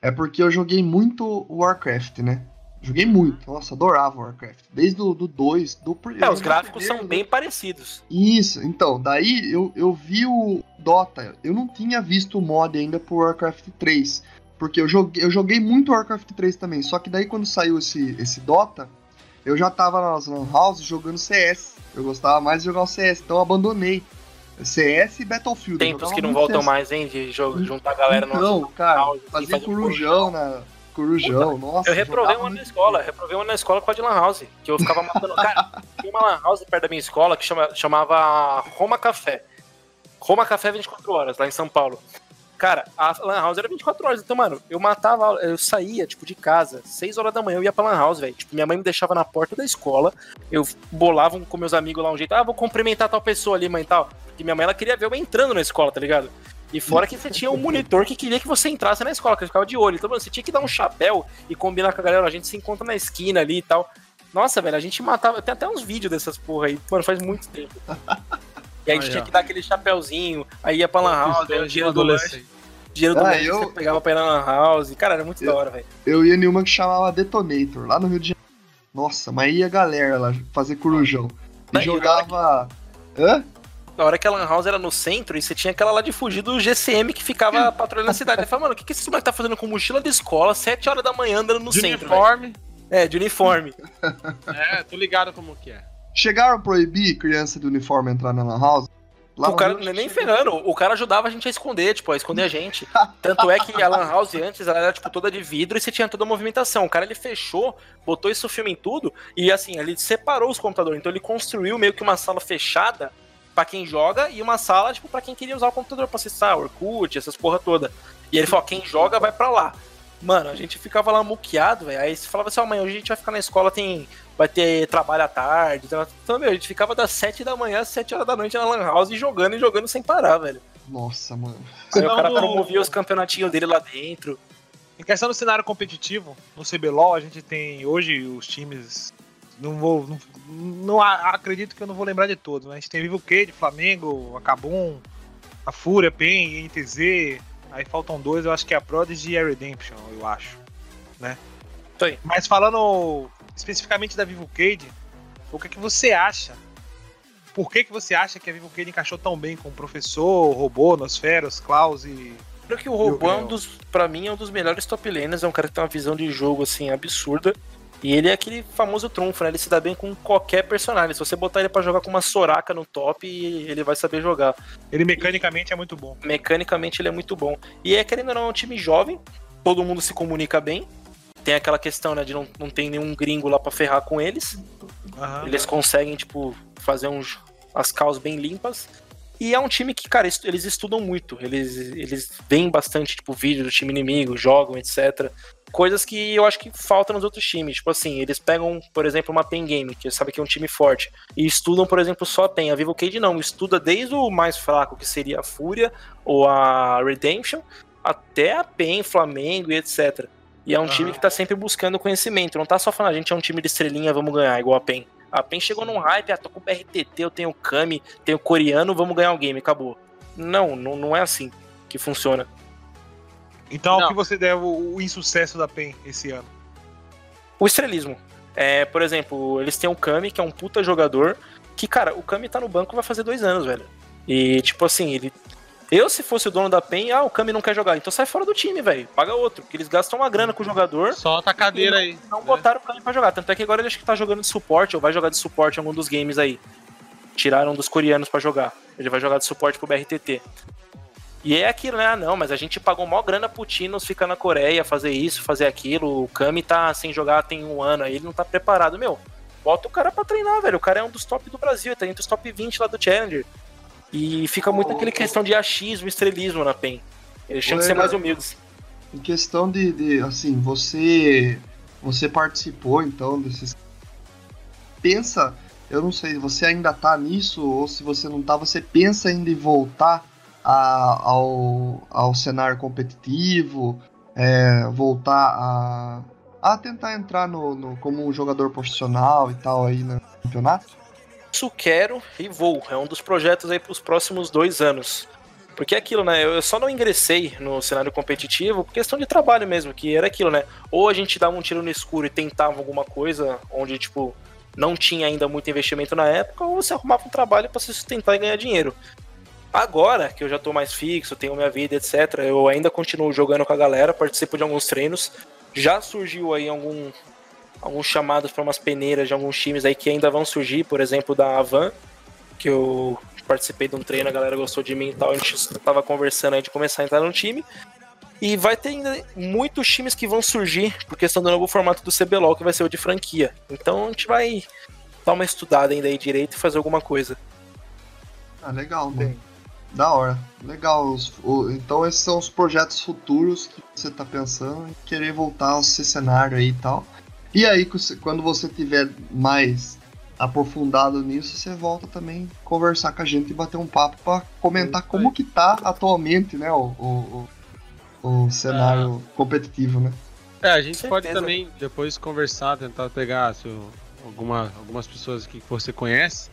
S3: é porque eu joguei muito Warcraft, né? Joguei muito, nossa, adorava Warcraft. Desde o do 2, do pr-
S4: É, os gráficos
S3: primeiro,
S4: são
S3: né?
S4: bem parecidos.
S3: Isso, então, daí eu, eu vi o Dota. Eu não tinha visto o mod ainda pro Warcraft 3. Porque eu joguei, eu joguei muito Warcraft 3 também. Só que daí quando saiu esse, esse Dota, eu já tava nas Lan House jogando CS. Eu gostava mais de jogar o CS, então eu abandonei. CS e Battlefield.
S4: Tempos que não voltam
S3: CS.
S4: mais, hein? De jo- juntar a galera no.
S3: Não, cara,
S4: house,
S3: fazer
S4: fazer um
S3: corujão na. Corujão, nossa.
S4: Eu reprovei uma na escola, eu reprovei uma na escola com a de Lan House. Que eu ficava matando. Cara, tinha uma lan house perto da minha escola que chama, chamava Roma Café. Roma Café 24 horas, lá em São Paulo. Cara, a Lan House era 24 horas. Então, mano, eu matava, eu saía, tipo, de casa, 6 horas da manhã, eu ia pra Lan House, velho. Tipo, minha mãe me deixava na porta da escola, eu bolava com meus amigos lá um jeito, ah, vou cumprimentar tal pessoa ali, mãe tal. Porque minha mãe, ela queria ver eu entrando na escola, tá ligado? E fora que você tinha um monitor que queria que você entrasse na escola, que ficava de olho. Então, mano, você tinha que dar um chapéu e combinar com a galera, a gente se encontra na esquina ali e tal. Nossa, velho, a gente matava. Tem até uns vídeos dessas porra aí, mano, faz muito tempo. E aí a gente
S1: Aí,
S4: tinha
S1: ó.
S4: que dar aquele chapéuzinho, aí ia pra Lan House, aí o dinheiro do lanche, dinheiro do
S3: Ah,
S4: lanche
S3: eu-
S4: você pegava pra ir na Lan House. Cara, era muito da hora, velho.
S3: Eu ia em uma que chamava Detonator, lá no Rio de Janeiro. Nossa, mas ia a galera lá fazer corujão. E jogava. Hã?
S4: Na hora que a Lan House era no centro, e você tinha aquela lá de fugir do GCM que ficava patrulhando a cidade. Aí falava, mano, o que, que esse moleque tá fazendo com mochila de escola, 7 horas da manhã andando no
S1: De
S4: centro? velho?
S1: uniforme.
S4: É, de uniforme.
S1: É, tô ligado como que é.
S3: Chegaram a proibir criança de uniforme entrar na Lan House? Lá
S4: o cara,
S3: Rio,
S4: nem ferrando, o cara ajudava a gente a esconder, tipo, a esconder a gente. Tanto é que a Lan House antes ela era, tipo, toda de vidro e você tinha toda a movimentação. O cara, ele fechou, botou isso filme em tudo e, assim, ele separou os computadores. Então ele construiu meio que uma sala fechada pra quem joga e uma sala, tipo, pra quem queria usar o computador pra acessar, Orkut, essas porra toda. E ele falou, quem joga vai pra lá. Mano, a gente ficava lá muqueado, velho. Aí você falava assim, ó, amanhã hoje a gente vai ficar na escola, tem. Vai ter trabalho à tarde. Então, então, meu, a gente ficava das 7 da manhã às 7 horas da noite na Lan House e jogando e jogando sem parar, velho.
S3: Nossa, mano.
S4: Aí o
S1: Não,
S4: cara
S1: no-
S4: promovia os campeonatinhos dele lá dentro.
S2: Em questão do cenário competitivo, no CBLOL a gente tem hoje os times. Não vou. Não, não acredito que eu não vou lembrar de todos, mas a gente tem Vivo Cade, Flamengo, a Kabum, a Fúria, PEN, INTZ. Aí faltam dois, eu acho que é a Prodigy e a Redemption, eu acho. Né?
S4: Aí.
S2: Mas falando especificamente da Vivo Cade, o que, é que você acha? Por que, que você acha que a Vivo Cade encaixou tão bem com o professor, Robô, Nosferos, Klaus e.
S4: Porque o Robô é um dos, pra mim, é um dos melhores top laners, é um cara que tem uma visão de jogo, assim, absurda. E ele é aquele famoso trunfo, né? Ele se dá bem com qualquer personagem. Se você botar ele pra jogar com uma Soraka no top, ele vai saber jogar.
S2: Ele mecanicamente é muito bom.
S4: Mecanicamente ele é muito bom. E é querendo ou não, é um time jovem, todo mundo se comunica bem. Tem aquela questão, né, de não, não tem nenhum gringo lá pra ferrar com eles. Eles conseguem, tipo, fazer uns, as calls bem limpas. E é um time que, cara, eles estudam muito. Eles, eles veem bastante, tipo, vídeo do time inimigo, jogam, etc. Coisas que eu acho que faltam nos outros times. Tipo assim, eles pegam, por exemplo, uma PEN Game, que sabe que é um time forte, e estudam, por exemplo, só a PEN. A Vivo Cade não, estuda desde o mais fraco, que seria a Fúria ou a Redemption, até a PEN, Flamengo e etc. E é um
S2: Aham.
S4: time que tá sempre buscando conhecimento. Não tá só falando, a gente é um time de estrelinha, vamos ganhar, igual a PEN. A PEN chegou num hype, ah, tô com o BRTT, eu tenho o Kami, tenho o coreano, vamos ganhar o game, acabou. Não, não, não é assim que funciona.
S2: Então,
S1: Não.
S2: o que você deve o, o insucesso da PEN esse ano?
S4: O estrelismo. É, por exemplo, eles têm o Kami, que é um puta jogador, que, cara, o Kami tá no banco vai fazer dois anos, velho. E, tipo assim, ele. Eu, se fosse o dono da PEN, ah, o Kami não quer jogar, então sai fora do time, velho. Paga outro, porque eles gastam uma grana com o jogador.
S1: Solta a cadeira aí.
S4: Não
S1: né?
S4: botaram o Kami pra jogar. Tanto é que agora ele acho que tá jogando de suporte, ou vai jogar de suporte em algum dos games aí. Tiraram dos coreanos pra jogar. Ele vai jogar de suporte pro BRTT. E é aquilo, né? Ah, não, mas a gente pagou mó grana pro Tinos ficar na Coreia, fazer isso, fazer aquilo. O Kami tá sem jogar tem um ano aí, ele não tá preparado. Meu, bota o cara pra treinar, velho. O cara é um dos top do Brasil, ele tá entre os top 20 lá do Challenger. E fica muito aquele questão de achismo, estrelismo na PEN. Eles tinham que ser
S3: Legal.
S4: mais humildes.
S3: Em questão de, de, assim, você você participou então desses pensa, eu não sei, você ainda tá nisso ou se você não tá, você pensa ainda em voltar a- ao, ao cenário competitivo, é, voltar a, a tentar entrar no, no- como um jogador profissional e tal aí no campeonato?
S4: Isso quero e vou. É um dos projetos aí pros próximos dois anos. Porque é aquilo, né? Eu só não ingressei no cenário competitivo por questão de trabalho mesmo, que era aquilo, né? Ou a gente dava um tiro no escuro e tentava alguma coisa onde, tipo, não tinha ainda muito investimento na época, ou você arrumava um trabalho pra se sustentar e ganhar dinheiro. Agora que eu já tô mais fixo, tenho minha vida, etc., eu ainda continuo jogando com a galera, participo de alguns treinos. Já surgiu aí algum, alguns chamados para umas peneiras de alguns times aí que ainda vão surgir, por exemplo, da Avan, que eu participei de um treino, a galera gostou de mim e tal, a gente tava conversando aí de começar a entrar no time. E vai ter ainda muitos times que vão surgir por questão do novo formato do CBLOL, que vai ser o de franquia. Então a gente vai dar uma estudada ainda aí direito e fazer alguma coisa.
S3: Ah, legal, mano. Da hora. Legal. Os- então esses são os projetos futuros que você tá pensando em querer voltar ao cenário aí e tal. E aí, quando você tiver mais aprofundado nisso, você volta também conversar com a gente e bater um papo pra comentar como que tá atualmente, né, o, o, o, o cenário competitivo, né?
S1: É, a gente pode também depois conversar, tentar pegar se alguma, algumas pessoas aqui que você conhece,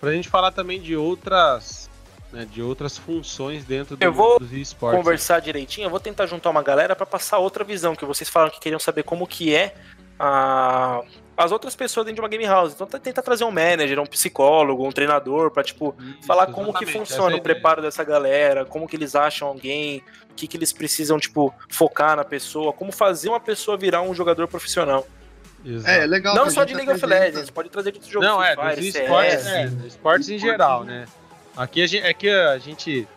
S1: pra gente falar também de outras, né, de outras funções dentro do,
S4: Eu vou
S1: dos esportes.
S4: conversar direitinho, eu vou tentar juntar uma galera pra passar outra visão, que vocês falaram que queriam saber como que é a- as outras pessoas dentro de uma game house. Então tá- tentar trazer um manager, um psicólogo, um treinador pra tipo
S1: Isso,
S4: falar como que
S1: é
S4: funciona
S1: a
S4: o preparo dessa galera, como que eles acham alguém, o que que eles precisam tipo focar na pessoa, como fazer uma pessoa virar um jogador profissional.
S1: Exato.
S3: É, é legal.
S4: Não só de League of Legends, pode trazer de outros jogos,
S1: Não, é, dos
S4: Fire,
S1: esportes,
S4: CS.
S1: é, dos esportes em
S3: Esportes,
S1: geral,
S3: né?
S1: né? Aqui a gente, é que a gente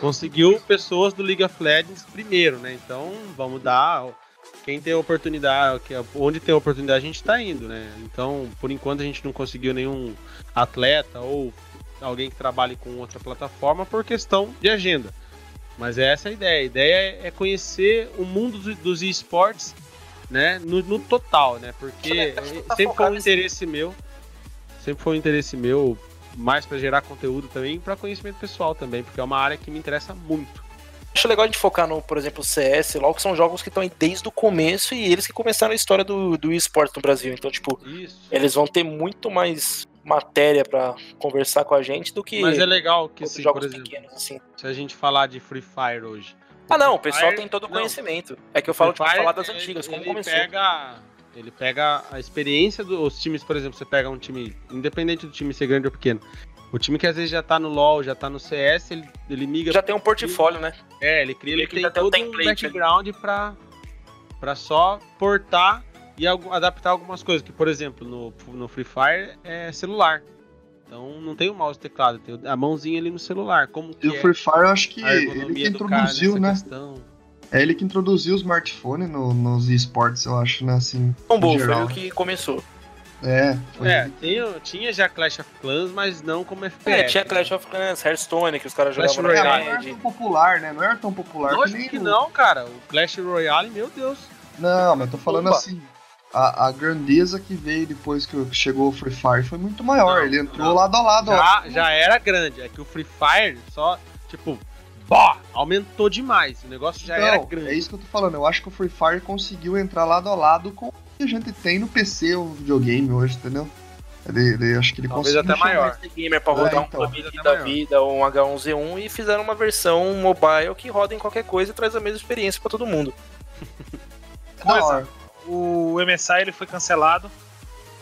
S1: conseguiu pessoas do League of Legends primeiro, né? Então vamos dar. Quem tem oportunidade, que- onde tem oportunidade a gente tá indo, né? Então, por enquanto a gente não conseguiu nenhum atleta ou alguém que trabalhe com outra plataforma por questão de agenda. Mas é essa a ideia. A ideia é conhecer o mundo dos- esportes, né? No, no total, né? Porque
S4: tá
S1: sempre foi um interesse meu. Sempre foi um interesse meu, mais pra gerar conteúdo também, pra conhecimento pessoal também, porque é uma área que me interessa muito.
S4: Acho legal a gente focar no, por exemplo, CS, logo que são jogos que estão aí desde o começo e eles que começaram a história do, do esporte no Brasil. Então, tipo,
S1: Isso.
S4: eles vão ter muito mais matéria pra conversar com a gente do que
S1: Mas é legal que, assim,
S4: jogos
S1: exemplo,
S4: pequenos, assim.
S1: se a gente falar de Free Fire hoje.
S4: Ah, não, o pessoal
S1: Fire-
S4: tem todo o conhecimento. É que eu falo, tipo,
S1: Free Fire,
S4: falar das
S1: ele-
S4: antigas, como
S1: ele
S4: começou.
S1: Pega, ele pega a experiência dos times, por exemplo, você pega um time, independente do time ser grande ou pequeno, o time que às vezes já tá no LoL, já tá no CS, ele, ele migra.
S4: Já tem um portfólio, né?
S1: É, ele cria, ele
S4: que
S1: tem
S4: um
S1: todo um
S4: ali.
S1: background pra, pra só portar e adaptar algumas coisas. Que, por exemplo, no, no Free Fire é celular. Então não tem o mouse e teclado, tem a mãozinha ali no celular. Como
S3: E
S1: que
S3: o
S1: é
S3: Free Fire, eu acho que ele que introduziu, né?
S1: questão.
S3: É ele que introduziu o smartphone no- nos esportes, eu acho, né? Assim,
S4: Tombou,
S3: em
S4: foi o que começou.
S3: É, foi.
S1: É, tinha, tinha já Clash of Clans, mas não como FPS.
S4: É, tinha Clash of Clans, Hearthstone, que os caras
S1: Clash
S4: jogavam no
S3: É, mas
S1: Royale.
S3: não era
S4: Red.
S3: tão popular, né? Não era tão popular
S1: Lógico
S3: nem
S1: que
S3: o-
S1: não, cara. O Clash Royale, meu Deus.
S3: Não, mas eu tô falando
S4: Opa.
S3: assim. A, a grandeza que veio depois que chegou o Free Fire foi muito maior.
S1: Não,
S3: ele entrou
S1: não.
S3: lado a lado. ó.
S1: Já, já era grande. É que o Free Fire só, tipo, bó, aumentou demais. O negócio já era
S3: Então,
S1: grande.
S3: é isso que eu tô falando. Eu acho que o Free Fire conseguiu entrar lado a lado com o que a gente tem no PC, o videogame hoje, entendeu? Ele, ele- acho que ele
S1: Talvez
S3: conseguiu.
S1: até maior.
S4: Esse gamer pra
S3: É,
S4: rodar um
S3: então.
S4: Clube
S1: Até
S4: da
S1: maior.
S4: vida ou um H1Z1 e fizeram uma versão mobile que roda em qualquer coisa e traz a mesma experiência pra todo mundo.
S3: É
S2: Coisa. O MSI ele foi cancelado.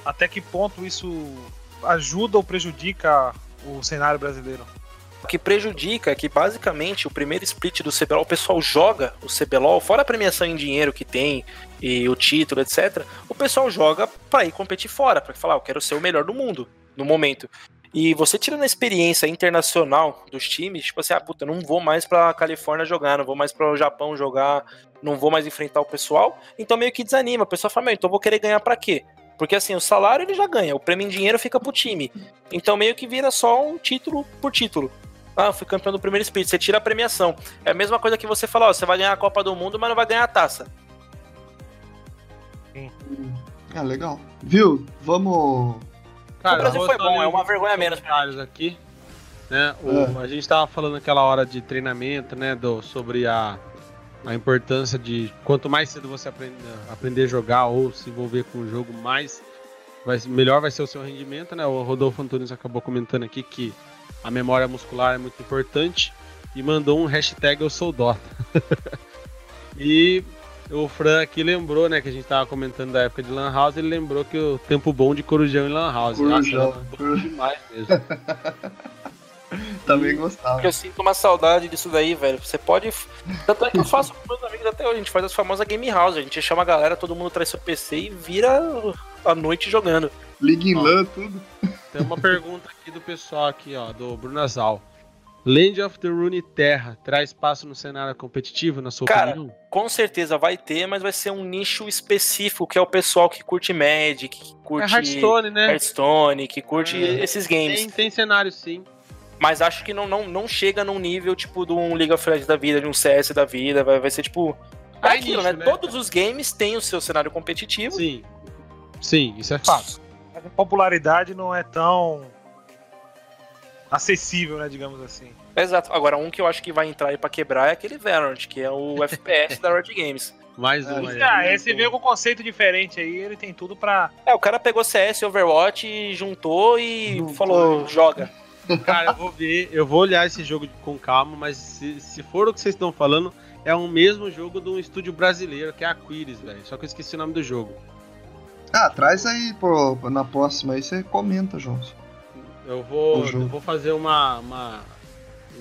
S2: Até que ponto isso ajuda ou prejudica o cenário brasileiro?
S4: O que prejudica é que basicamente o primeiro split do CBLOL, o pessoal joga o CBLOL, fora a premiação em dinheiro que tem e o título, etc. O pessoal joga pra ir competir fora, pra falar, eu quero ser o melhor do mundo no momento. E você tirando a experiência internacional dos times, tipo assim, ah, puta, não vou mais pra Califórnia jogar, não vou mais para o Japão jogar, não vou mais enfrentar o pessoal, então meio que desanima. O pessoal fala, meu, então vou querer ganhar pra quê? Porque assim, o salário ele já ganha, o prêmio em dinheiro fica pro time. Então meio que vira só um título por título. Ah, eu fui campeão do primeiro split, você tira a premiação. É a mesma coisa que você falar, ó, você vai ganhar a Copa do Mundo, mas não vai ganhar a taça.
S3: É, legal. Viu? Vamos.
S1: Cara,
S4: o Brasil foi bom, é uma vergonha menos.
S1: comentários aqui. Né? O- A gente tava falando naquela hora de treinamento, né? Do, sobre a, a importância de quanto mais cedo você aprender, aprender a jogar ou se envolver com o jogo, mais vai, melhor vai ser o seu rendimento, né? O Rodolfo Antunes acabou comentando aqui que a memória muscular é muito importante e mandou um hashtag eu sou Dota. e o Fran aqui lembrou, né, que a gente tava comentando da época de Lan House, ele lembrou que o tempo bom de Corujão em Lan House.
S3: Corujão.
S1: Nossa, era bom demais mesmo.
S3: Também gostava.
S4: Porque eu sinto uma saudade disso daí, velho. Você pode. Tanto é que eu faço com meus amigos até hoje. A gente faz as famosas game house. A gente chama a galera, todo mundo traz seu PC e vira a noite jogando.
S3: Liga em. LAN, tudo.
S1: Tem uma pergunta aqui do pessoal aqui, ó, do Brunazal. Land of the Rune Terra traz espaço no cenário competitivo, na sua
S4: Cara,
S1: opinião?
S4: Com certeza vai ter, mas vai ser um nicho específico, que é o pessoal que curte Magic, que
S1: É
S4: curte
S1: Hearthstone, né?
S4: Hearthstone, que curte
S1: É.
S4: esses games.
S1: Tem, tem cenário sim.
S4: Mas acho que não, não, não chega num nível, tipo, de um League of Legends da vida, de um CS da vida. Vai, vai ser, tipo... É aquilo,
S1: nicho,
S4: né?
S1: né?
S4: Todos os games têm o seu cenário competitivo.
S1: Sim. Sim, isso é fato.
S2: Mas a popularidade não é tão acessível, né, digamos assim.
S4: Exato. Agora, um que eu acho que vai entrar aí pra quebrar é aquele Valorant, que é o FPS da Riot Games.
S1: Mais
S3: É,
S1: um.
S2: Ah, esse veio com um conceito diferente aí, ele tem tudo pra.
S4: É, o cara pegou CS, Overwatch, juntou e
S3: Juntou.
S4: falou, joga.
S1: Cara, eu vou ver, eu vou olhar esse jogo com calma, mas se, se for o que vocês estão falando, é o mesmo jogo de um estúdio brasileiro, que é a Aquiles, velho. Só que eu esqueci o nome do jogo.
S3: Ah, traz aí pô, na próxima aí você comenta, João.
S1: Eu vou, eu vou fazer uma. uma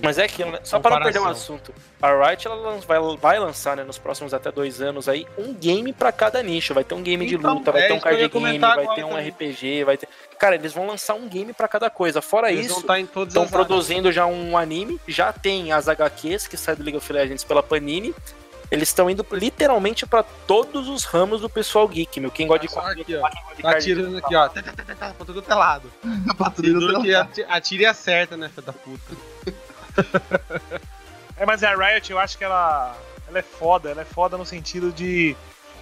S4: Mas é aquilo, né? Só para não perder o
S1: Comparação.
S4: assunto. A Riot ela vai, vai lançar, né, nos próximos até dois anos aí, um game pra cada nicho. Vai ter um game de
S1: Então,
S4: luta, vai
S1: é
S4: ter um card game, vai ter um
S1: também.
S4: RPG, vai ter. Cara, eles vão lançar um game pra cada coisa. Fora
S1: eles
S4: isso,
S1: todas
S4: estão
S1: as áreas.
S4: produzindo já um anime, já tem as HQs que sai do League of Legends pela Panini. Eles estão indo literalmente pra todos os ramos do pessoal geek, meu. Quem gosta de quadrinho,
S1: aqui, ó.
S4: de
S1: Tá atirando aqui, ó. Tá, tá, tá, tá, tá, pra que ati- atira e acerta, né, filho da puta.
S2: É, mas a Riot, eu acho que ela, ela é foda, ela é foda no sentido de.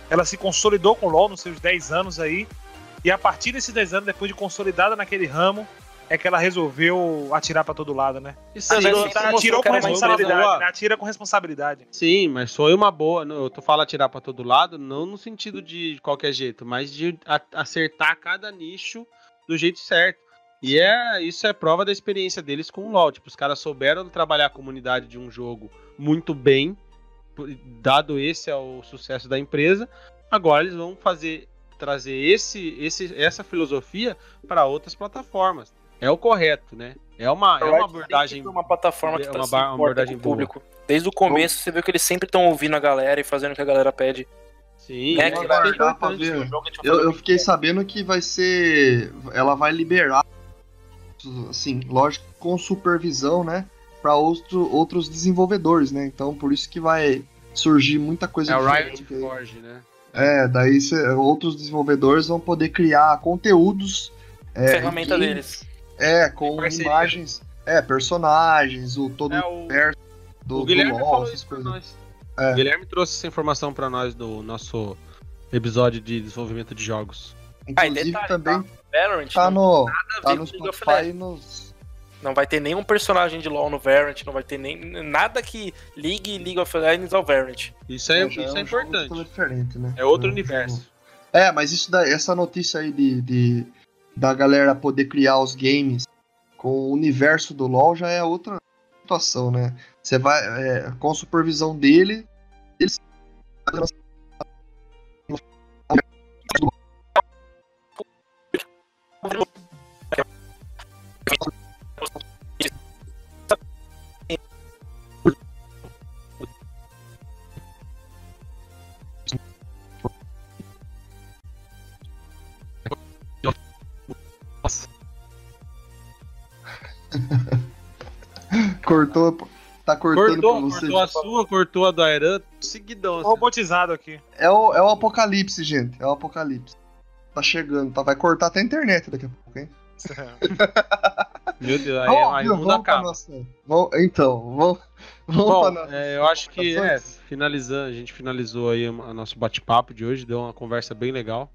S2: Ela se consolidou com o LoL nos seus 10 anos aí. E a partir desses 10 anos, depois de consolidada naquele ramo, é que ela resolveu atirar pra todo lado, né?
S1: Isso ó,
S4: mostrou
S2: Atirou com responsabilidade,
S1: boa.
S2: né? Atira com responsabilidade.
S1: Sim, mas foi uma boa. Eu tô falando atirar pra todo lado, não no sentido de qualquer jeito, mas de acertar cada nicho do jeito certo. E é isso é prova da experiência deles com o LoL. Tipo, os caras souberam trabalhar a comunidade de um jogo muito bem, dado esse é o sucesso da empresa. Agora eles vão fazer trazer esse, esse essa filosofia para outras plataformas. É o correto, né? É uma, é uma abordagem
S4: uma plataforma que
S1: é
S4: tá
S1: uma ba- uma abordagem
S4: com público. Desde o começo, você viu que eles sempre estão ouvindo a galera e fazendo o que a galera pede.
S1: Sim,
S4: É
S1: é,
S4: que vai
S1: é
S3: guardar pra ver. Eu, eu fiquei sabendo que vai ser. Ela vai liberar, assim, lógico, com supervisão, né? Para outro, outros desenvolvedores, né? Então por isso que vai surgir muita coisa
S1: É o Riot
S3: aí.
S1: Forge, né?
S3: É, daí cê- outros desenvolvedores vão poder criar conteúdos. É,
S4: ferramenta
S3: games,
S4: deles.
S3: É, com imagens, é, personagens, o todo
S1: É,
S3: o universo do,
S1: o Guilherme
S3: do LoL,
S1: falou
S3: essas
S1: isso pra
S3: coisas.
S1: nós.
S3: É.
S1: O Guilherme trouxe essa informação pra nós no nosso episódio de desenvolvimento de jogos.
S4: Ah,
S3: Inclusive
S4: detalhe,
S3: também
S4: Valorant
S3: tá
S4: não,
S3: no, tá no Spotify e nos.
S4: Não vai ter nenhum personagem de LoL no Valorant, não vai ter nem nada que ligue League of Legends ao Valorant.
S1: Isso é,
S3: já
S1: isso é
S3: um jogo
S1: importante.
S3: né?
S1: É outro
S3: um
S1: universo.
S3: É, mas isso daí, essa notícia aí de, de- da galera poder criar os games com o universo do LoL já é outra situação, né? Você vai é, com supervisão dele, eles cortou, tá cortando
S1: Cortou,
S3: pra você.
S1: cortou a sua, cortou a do Airan, seguidão. Assim.
S2: robotizado aqui.
S3: É o, é o apocalipse, gente. É o apocalipse. Tá chegando, tá? Vai cortar até a internet daqui a pouco, hein?
S1: Meu Deus, aí,
S3: Vamos,
S1: aí mundo acaba.
S3: nossa. Vamos, então, vamos, vamos
S1: Bom,
S3: nossa.
S1: é, eu acho que é, finalizando, a gente finalizou aí o nosso bate-papo de hoje, deu uma conversa bem legal.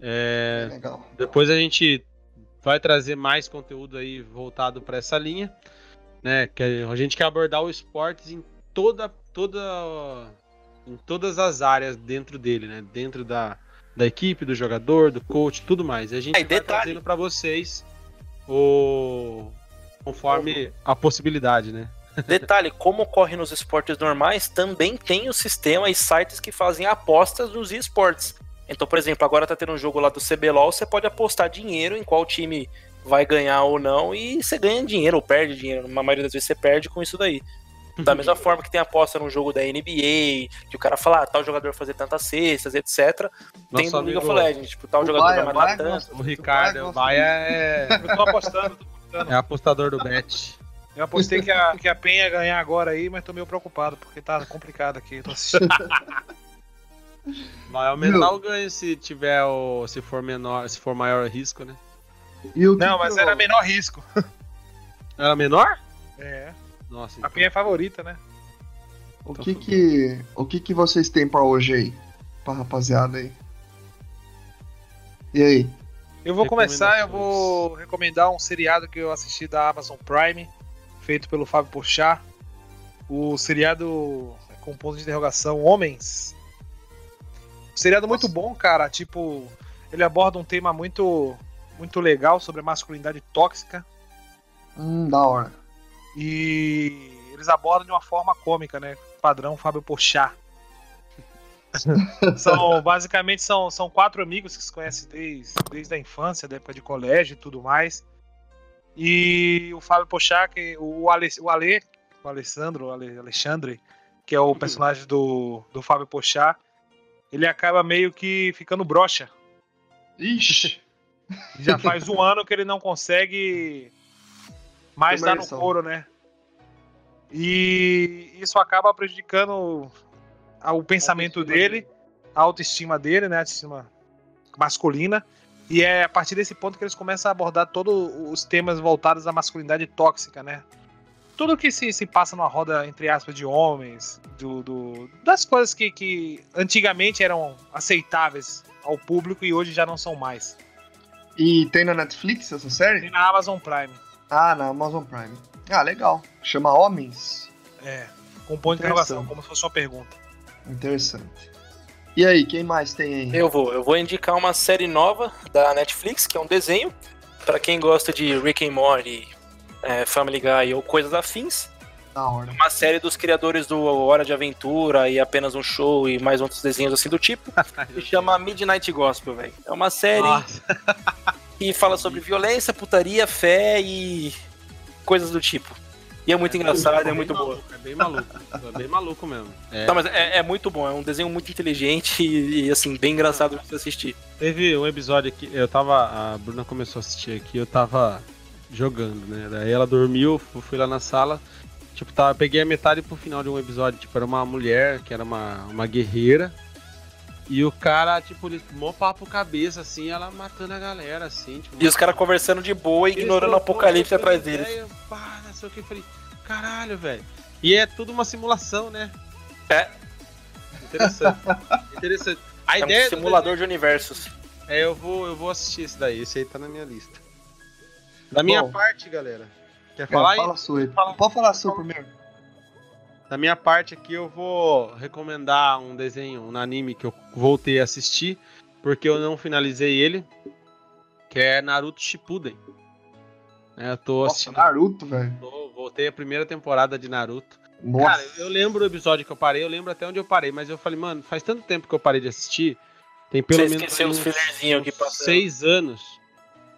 S1: É,
S3: Legal.
S1: Depois a gente vai trazer mais conteúdo aí voltado para essa linha, né? Que a gente quer abordar o esportes em toda, toda, em todas as áreas dentro dele, né? Dentro da, da equipe, do jogador, do coach, tudo mais. E a gente
S4: e
S1: vai
S4: detalhe.
S1: trazendo para vocês o conforme a possibilidade, né?
S4: Detalhe, como ocorre nos esportes normais, também tem o sistema e sites que fazem apostas nos esportes. Então, por exemplo, agora tá tendo um jogo lá do CBLOL, você pode apostar dinheiro em qual time vai ganhar ou não, e você ganha dinheiro ou perde dinheiro. Na maioria das vezes você perde com isso daí. Da mesma forma que tem aposta num jogo da NBA, que o cara fala, ah, tal jogador fazer tantas cestas, etc. tem
S1: Nosso
S4: no League of Legends, tipo, tal
S3: O
S4: jogador
S3: Baia,
S4: vai matar tanto.
S3: gosta-
S1: O Ricardo, o Baia é,
S2: Eu tô apostando, tô apostando.
S1: é apostador do bet.
S2: Eu apostei que a, que a Penha ia ganhar agora aí, mas tô meio preocupado, porque tá complicado aqui. Tô assistindo.
S1: Vai aumentar o ganho se tiver o. se for menor, se for maior risco, né?
S3: E que
S2: Não,
S3: que
S2: mas
S3: eu-
S2: era menor risco.
S1: Era menor?
S2: É.
S1: Nossa,
S2: A
S1: então.
S2: Penha é favorita, né?
S3: O que que, o que que vocês têm pra hoje aí? Pra rapaziada aí. E aí?
S2: Eu vou começar, eu vou recomendar um seriado que eu assisti da Amazon Prime, feito pelo Fábio Porchat. O seriado é com ponto de interrogação Homens. Um seriado muito bom, cara. Tipo, ele aborda um tema muito, muito legal sobre a masculinidade tóxica.
S3: Hum, da hora.
S2: E eles abordam de uma forma cômica, né? Padrão Fábio Porchat. são, basicamente são, são quatro amigos que se conhecem desde, desde a infância, da época de colégio e tudo mais. E o Fábio Porchat, que, o, Ale, o Ale, o Alessandro, o Ale, Alexandre, que é o personagem do, do Fábio Porchat, ele acaba meio que ficando broxa.
S3: Ixi.
S2: Já faz um ano que ele não consegue mais dar no couro, né? E isso acaba prejudicando o pensamento dele, a autoestima dele, né? A autoestima masculina. E é a partir desse ponto que eles começam a abordar todos os temas voltados à masculinidade tóxica, né? Tudo que se, se passa numa roda, entre aspas, de homens, do, do- das coisas que, que antigamente eram aceitáveis ao público e hoje já não são mais.
S3: E tem na Netflix essa
S2: Tem
S3: série?
S2: na Amazon Prime.
S3: Ah, na Amazon Prime. Ah, legal. Chama Homens.
S2: É. Com ponto de interrogação, como se fosse uma pergunta.
S3: Interessante. E aí, quem mais tem aí?
S4: Eu vou, eu vou indicar uma série nova da Netflix, que é um desenho. Pra quem gosta de Rick and Morty, é, Family Guy ou coisas afins.
S3: Da hora.
S4: Uma série dos criadores do Hora de Aventura e apenas um show e mais outros desenhos assim do tipo. Se chama Midnight Gospel, velho. É uma série que fala sobre violência, putaria, fé e coisas do tipo. E é muito engraçado, é
S1: bem
S4: muito boa.
S1: maluco, É bem maluco. É bem maluco mesmo. É,
S4: Tá, mas é, é muito bom, é um desenho muito inteligente e, e, assim, bem engraçado de se assistir.
S1: Teve um episódio que eu tava. A Bruna começou a assistir aqui, eu tava jogando, né? Daí ela dormiu, fu- fui lá na sala. Tipo, tava, peguei a metade pro final de um episódio. Tipo, era uma mulher que era uma, uma guerreira. E o cara, tipo, ele mó papo cabeça, assim, ela matando a galera, assim. Tipo,
S4: E os caras conversando de boa e ignorando o apocalipse atrás deles.
S1: ideia, Pá, não sei o que. Eu falei, caralho, velho. E é tudo uma simulação, né?
S4: É.
S1: Interessante. Interessante. A
S4: É
S1: ideia
S4: um
S1: do
S4: simulador de universos.
S1: é, eu vou, eu vou assistir esse daí. Esse aí tá na minha lista. Da minha
S3: Bom.
S1: parte, galera. Quer
S3: Fala,
S1: falar aí?
S3: fala sua aí.
S1: Fala.
S3: Pode falar sua primeiro.
S1: Da minha parte aqui, eu vou recomendar um desenho, um anime que eu voltei a assistir, porque eu não finalizei ele, que é Naruto Shippuden. É, eu tô
S3: Nossa,
S1: assistindo.
S3: Naruto, velho.
S1: voltei a primeira temporada de Naruto.
S3: Nossa.
S1: Cara, eu lembro do episódio que eu parei, eu lembro até onde eu parei, mas eu falei, mano, faz tanto tempo que eu parei de assistir. Tem pelo
S4: Você
S1: menos
S4: esqueceu
S1: aí
S4: os
S1: uns- uns seis anos.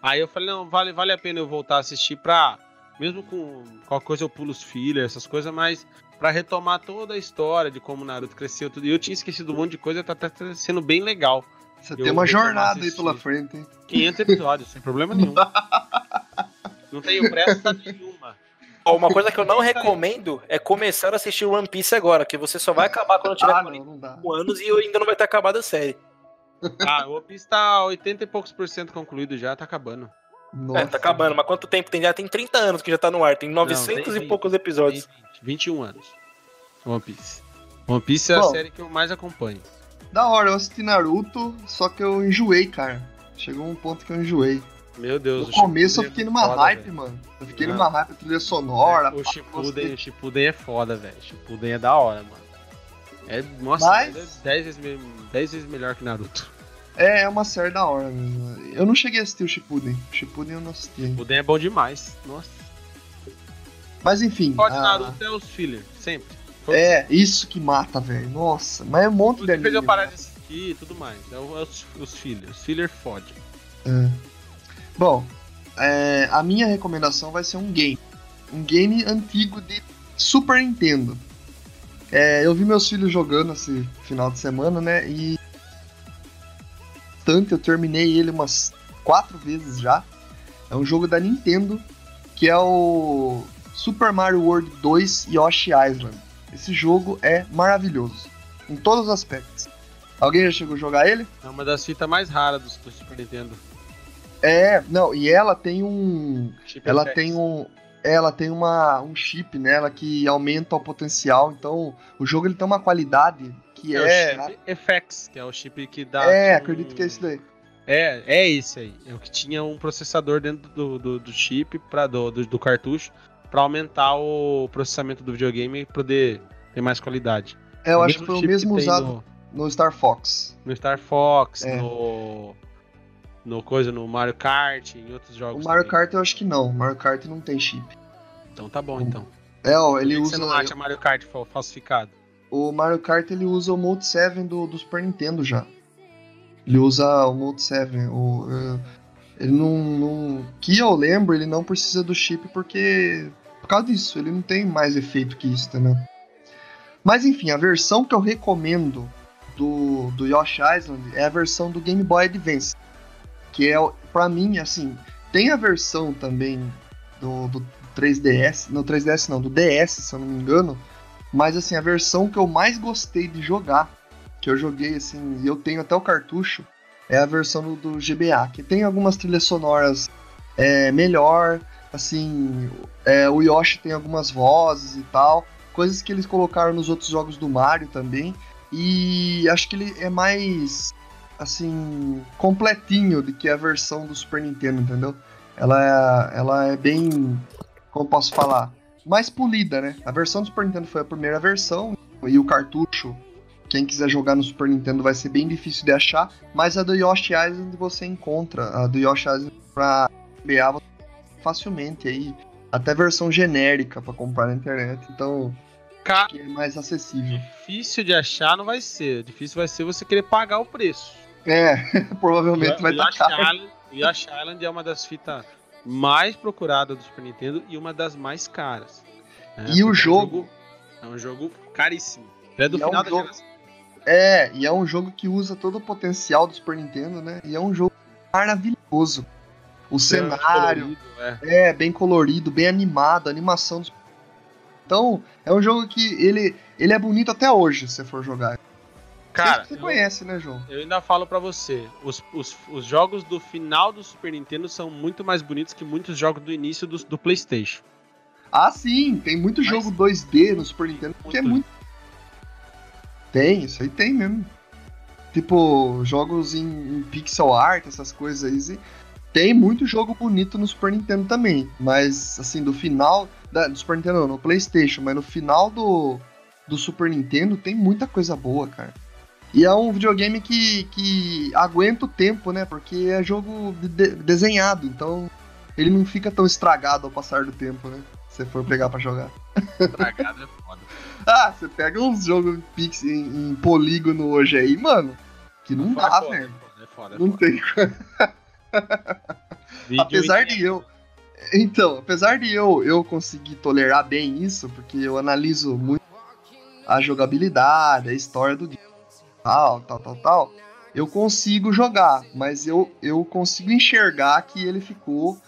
S1: Aí eu falei, não, vale, vale a pena eu voltar a assistir pra. Mesmo com qualquer coisa eu pulo os fillers, essas coisas, mas pra retomar toda a história de como o Naruto cresceu tudo. E eu tinha esquecido um monte de coisa, tá até sendo bem legal.
S3: Você
S1: eu
S3: tem uma jornada aí pela frente, hein?
S1: 500 episódios, sem problema nenhum. Não tenho pressa nenhuma.
S4: Ó, uma coisa que eu não recomendo é começar a assistir One Piece agora, que você só vai acabar quando tiver
S3: Ah,
S4: 45
S3: não, não dá.
S4: anos e ainda não vai ter acabado a série.
S1: Ah, o One Piece tá 80 e poucos por cento concluído já, tá acabando.
S3: Nossa.
S4: É, tá acabando, mas quanto tempo tem? Já tem 30 anos que já tá no ar, tem 900
S1: tem
S4: e poucos episódios.
S1: Tem 20, 21 anos. One Piece. One Piece é a
S3: Bom.
S1: série que eu mais acompanho.
S3: Da hora, eu assisti Naruto, só que eu enjoei, cara. Chegou um ponto que eu enjoei.
S1: Meu Deus,
S3: No começo eu
S1: é
S3: fiquei
S1: muito
S3: numa
S1: foda,
S3: hype,
S1: velho.
S3: mano. Eu fiquei
S1: Não.
S3: numa hype, trilha sonora.
S1: É, o Shippuden, o Shippuden é foda, velho. Shippuden é da hora, mano. É, nossa,
S3: Mas-
S1: é 10 vezes, me- 10 vezes melhor que Naruto.
S3: É, é uma série da hora mesmo. Eu não cheguei a assistir o Shippuden. O Shippuden eu não assisti.
S1: Shippuden é bom demais. Nossa.
S3: Mas enfim.
S1: O de
S3: ah,
S1: Naruto é os fillers, sempre.
S3: É, isso que mata, velho. Nossa, mas é um monte de
S1: fez eu
S3: anime.
S1: parar de assistir e tudo mais. É é os, os fillers. Os fillers fode.
S3: É. Bom, é, a minha recomendação vai ser um game. Um game antigo de Super Nintendo. É, eu vi meus filhos jogando esse final de semana, né? E. Tanto, eu terminei ele umas quatro vezes já. É um jogo da Nintendo, que é o Super Mario World 2 Yoshi Island. Esse jogo é maravilhoso, em todos os aspectos. Alguém já chegou a jogar ele?
S1: É uma das fitas mais raras do, Super Nintendo.
S3: É, não, e ela tem um.
S1: Chip
S3: Ela tem um. Ela tem uma, um chip nela que aumenta o potencial, então o jogo ele tem uma qualidade que
S1: É,
S3: é.
S1: o chip FX, que é o chip que dá.
S3: é,
S1: um-
S3: acredito que é isso daí.
S1: É, é esse aí. É o que tinha um processador dentro do, do, do chip, pra, do, do, do cartucho, pra aumentar o processamento do videogame e poder ter mais qualidade.
S3: É, eu
S1: O
S3: acho que foi o mesmo usado
S1: No,
S3: no Star Fox.
S1: no Star Fox,
S3: É.
S1: no. No coisa, no Mario Kart, em outros
S3: O
S1: jogos.
S3: Mario
S1: também.
S3: Kart eu acho que não. O Mario Kart não tem chip.
S1: Então tá bom, então.
S3: É, ó, ele
S1: que
S3: usa.
S1: Você não acha Mario Kart fa- falsificado?
S3: O Mario Kart ele usa o Mode 7 do, do Super Nintendo já. Ele usa o Mode 7. O, eh, ele não, não. Que eu lembro, ele não precisa do chip porque. Por causa disso, ele não tem mais efeito que isso, entendeu? Mas enfim, a versão que eu recomendo do, do Yoshi Island é a versão do Game Boy Advance. Que é, pra mim, assim, tem a versão também do, do 3DS. Não, 3DS não, do DS, se eu não me engano. Mas assim, a versão que eu mais gostei de jogar, que eu joguei assim, e eu tenho até o cartucho, é a versão do, do GBA, que tem algumas trilhas sonoras é, melhor, assim, é, o Yoshi tem algumas vozes e tal, coisas que eles colocaram nos outros jogos do Mario também, e acho que ele é mais, assim, completinho do que a versão do Super Nintendo, entendeu? Ela é, ela é bem, como posso falar, mais polida, né? A versão do Super Nintendo foi a primeira versão e o cartucho, quem quiser jogar no Super Nintendo vai ser bem difícil de achar, mas a do Yoshi Island você encontra, a do Yoshi Island pra você facilmente aí, até versão genérica pra comprar na internet, então
S1: Ca-
S3: que é mais acessível.
S1: Difícil de achar não vai ser. Difícil vai ser você querer pagar o preço.
S3: É, provavelmente
S1: O
S3: vai estar
S1: Yoshi
S3: caro.
S1: Island, Yoshi Island é uma das fitas mais procuradas do Super Nintendo e uma das mais caras. né?
S3: E o
S1: Porque
S3: jogo?
S1: É um jogo caríssimo. É do
S3: E é
S1: final
S3: um
S1: da
S3: jogo-
S1: geração.
S3: É, e é um jogo que usa todo o potencial do Super Nintendo, né? E é um jogo maravilhoso. O cenário,
S1: Colorido, é.
S3: É, bem colorido, bem animado, a animação dos. Então, é um jogo que ele, ele é bonito até hoje, se você for jogar.
S1: Cara,
S3: você conhece, né, João?
S1: Eu ainda falo pra você, os, os, os jogos do final do Super Nintendo são muito mais bonitos que muitos jogos do início do, do PlayStation.
S3: Ah, sim, tem muito
S1: Mas-
S3: jogo 2D no Super Nintendo que é
S1: Muito.
S3: Tem, isso aí tem mesmo. Tipo, jogos em, em pixel art, essas coisas aí. e Tem muito jogo bonito no Super Nintendo também. Mas, assim, do final. Da, do Super Nintendo não, no PlayStation, mas no final do, do Super Nintendo tem muita coisa boa, cara. E é um videogame que, que aguenta o tempo, né? Porque é jogo de- de- desenhado, então ele não fica tão estragado ao passar do tempo, né? Se você for pegar pra jogar.
S1: Estragado é foda.
S3: Ah, você pega uns jogos em, pix, em, em polígono hoje aí, mano, que não dá, velho.
S1: É foda, é
S3: Não
S1: foda.
S3: tem.
S1: Vídeo
S3: apesar de eu. Então, apesar de eu, eu conseguir tolerar bem isso, porque eu analiso muito a jogabilidade, a história do game, tal, tal, tal, tal, eu consigo jogar, mas eu, eu consigo enxergar que ele ficou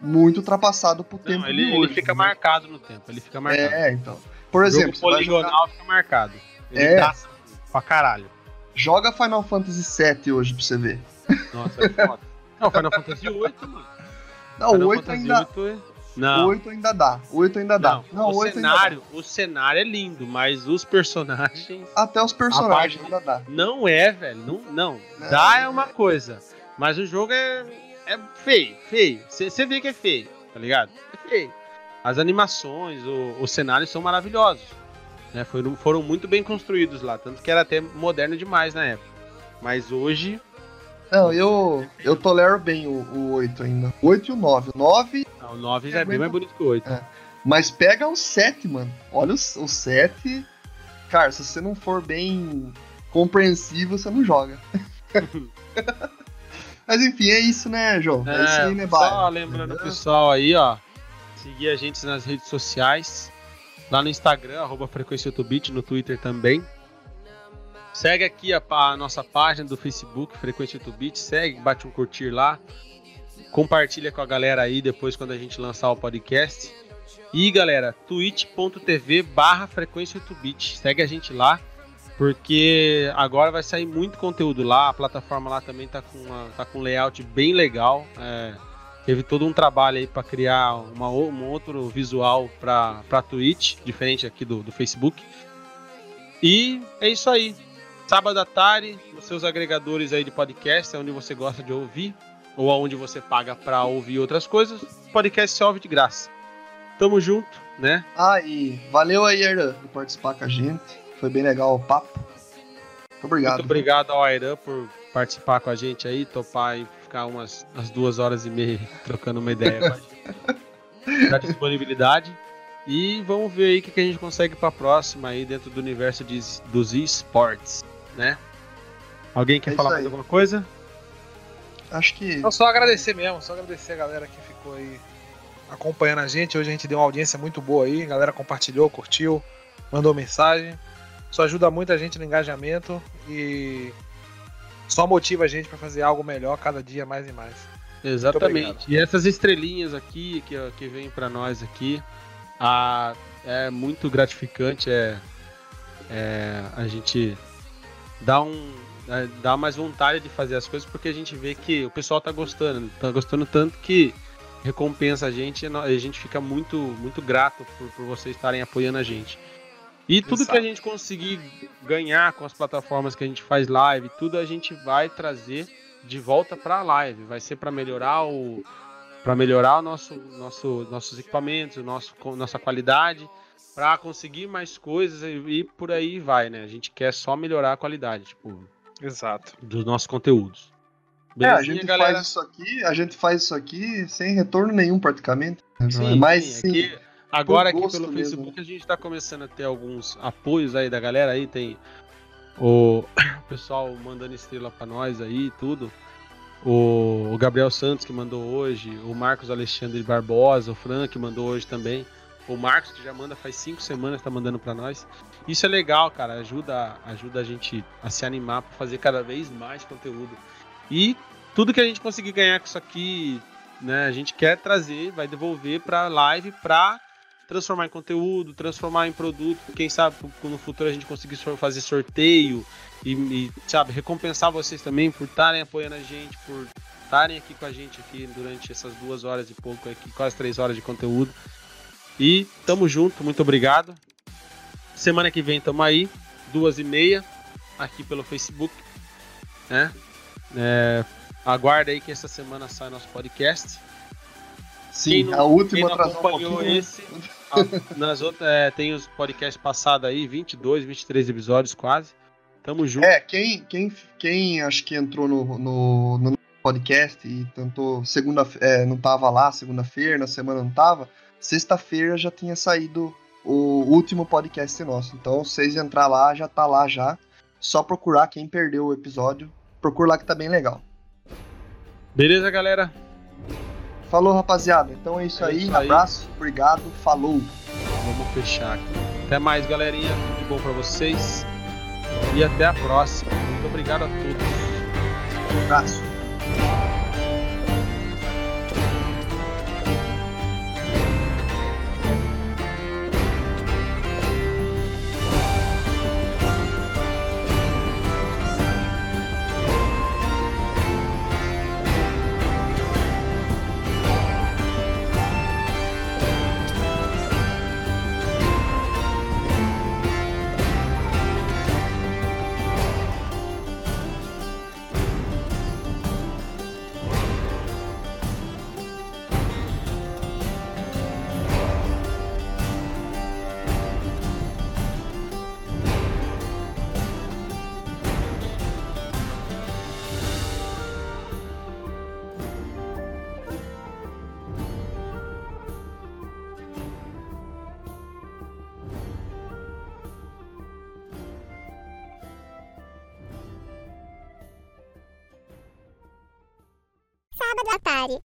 S3: muito ultrapassado pro tempo
S1: Não, ele,
S3: de
S1: ele
S3: hoje,
S1: fica
S3: né?
S1: marcado no tempo, ele fica marcado.
S3: É, então. Por
S1: o
S3: exemplo, você vai jogar-
S1: poligonal fica marcado. Ele
S3: É.
S1: dá pra caralho.
S3: joga Final Fantasy VII hoje pra você ver.
S1: Nossa, é foda. Não, Final Fantasy VIII, mano.
S3: Não,
S1: Final
S3: o 8
S1: Fantasy
S3: ainda,
S1: VIII é- Não.
S3: o 8 ainda dá. O 8 ainda dá.
S1: Não,
S3: Não,
S1: o,
S3: o 8 ainda dá.
S1: cenário, o cenário é lindo, mas os personagens
S3: Até os personagens ainda dá.
S1: não é, velho. Não, não.
S3: Não.
S1: Dá é uma coisa, mas o jogo é, é feio, feio. Você vê que é feio, tá ligado? É feio. As animações, o, os cenários são maravilhosos. Né? Foram, foram muito bem construídos lá, tanto que era até moderno demais na época. Mas hoje,
S3: Não, eu, eu tolero bem o, o 8 ainda. O 8 e o 9. O 9,
S1: não, o 9 já é bem mais bonito que o 8.
S3: É. mas pega o 7, mano. Olha o, o 7. Cara, se você não for bem compreensivo, você não joga. mas enfim, é isso, né, João? É, isso aí, né,
S1: só lembrando o pessoal aí, ó. Seguir a gente nas redes sociais. Lá no Instagram, arroba Frequência no Twitter também. Segue aqui a, a nossa página do Facebook, Frequência Utubit. Segue, bate um curtir lá. Compartilha com a galera aí depois quando a gente lançar o podcast. E galera, twitch.tv barra frequência 8bit. Segue a gente lá, porque agora vai sair muito conteúdo lá. A plataforma lá também tá com, uma, tá com um layout bem legal. É, teve todo um trabalho aí para criar uma, um outro visual para Twitch, diferente aqui do, do Facebook. E é isso aí. Sábado à tarde, nos seus agregadores aí de podcast, é onde você gosta de ouvir, ou aonde você paga para ouvir outras coisas, o podcast se ouve de graça. Tamo junto, né?
S3: Ah, e valeu aí, Herdan, por participar com a gente. Foi bem legal o papo. Muito obrigado.
S1: Muito obrigado ao Airan por participar com a gente aí, topar e ficar umas, umas duas horas e meia trocando uma ideia a. Da disponibilidade. E vamos ver aí o que, que a gente consegue pra próxima aí dentro do universo de, dos esportes, né? Alguém quer
S3: É
S1: falar mais alguma coisa?
S3: Acho que.
S2: Então, só agradecer mesmo, só agradecer a galera que ficou aí acompanhando a gente. Hoje a gente deu uma audiência muito boa aí, a galera compartilhou, curtiu, mandou mensagem. Isso ajuda muito a gente no engajamento e só motiva a gente pra fazer algo melhor cada dia mais e mais.
S1: Exatamente. E essas estrelinhas aqui que, que vem para nós aqui, a, é muito gratificante. É, é, a gente dá um é, dá mais vontade de fazer as coisas porque a gente vê que o pessoal tá gostando, tá gostando tanto que recompensa a gente, e a gente fica muito muito grato por, por vocês estarem apoiando a gente. E tudo que a
S2: Exato.
S1: gente conseguir ganhar com as plataformas que a gente faz live, tudo a gente vai trazer de volta para a live. Vai ser para melhorar o para melhorar o nosso, nosso nossos equipamentos, nosso, nossa qualidade, para conseguir mais coisas e, e por aí vai, né? A gente quer só melhorar a qualidade, tipo,
S2: Exato.
S1: dos nossos conteúdos.
S3: É, a gente
S1: galera?
S3: faz isso aqui, a gente faz isso aqui sem retorno nenhum praticamente.
S1: Sim,
S3: Mas
S1: sim,
S3: sim,
S1: aqui- agora aqui pelo
S3: mesmo.
S1: Facebook a gente tá começando a ter alguns apoios aí da galera aí, tem o, pessoal mandando estrela pra nós aí e tudo. O, o Gabriel Santos que mandou hoje, o Marcos Alexandre Barbosa, o Frank mandou hoje também. O Marcos que já manda faz cinco semanas tá mandando pra nós. Isso é legal, cara, ajuda, ajuda a gente a se animar pra fazer cada vez mais conteúdo. E tudo que a gente conseguir ganhar com isso aqui, né, a gente quer trazer, vai devolver pra live pra transformar em conteúdo, transformar em produto. Quem sabe no futuro a gente conseguir fazer sorteio e, e, sabe, recompensar vocês também por estarem apoiando a gente, por estarem aqui com a gente aqui durante essas duas horas e pouco aqui, quase três horas de conteúdo. E tamo junto, muito obrigado. Semana que vem tamo aí, duas e meia, aqui pelo Facebook, né? É, aguarda aí que essa semana sai nosso podcast.
S3: sim,
S1: quem não-
S3: a
S1: Quem
S3: última
S1: não
S3: atrasou um
S1: acompanhou
S3: pouquinho.
S1: esse, a- nas outras, é, tem os podcasts passados aí, 22, 23 episódios quase. Tamo junto.
S3: É, quem, quem, quem acho que entrou no, no, no podcast e tentou segunda é, não tava lá segunda-feira, na semana não tava, sexta-feira já tinha saído o último podcast nosso. Então, vocês entrar lá, já tá lá já. Só procurar quem perdeu o episódio. Procura lá que tá bem legal.
S1: Beleza, galera?
S3: Falou, rapaziada. Então é isso
S1: É
S3: aí.
S1: isso aí.
S3: Abraço, obrigado, falou.
S1: Vamos fechar aqui. Até mais, galerinha. Tudo de bom pra vocês. E até a próxima. Muito obrigado a todos.
S3: Abraço.
S5: Sábado à tarde.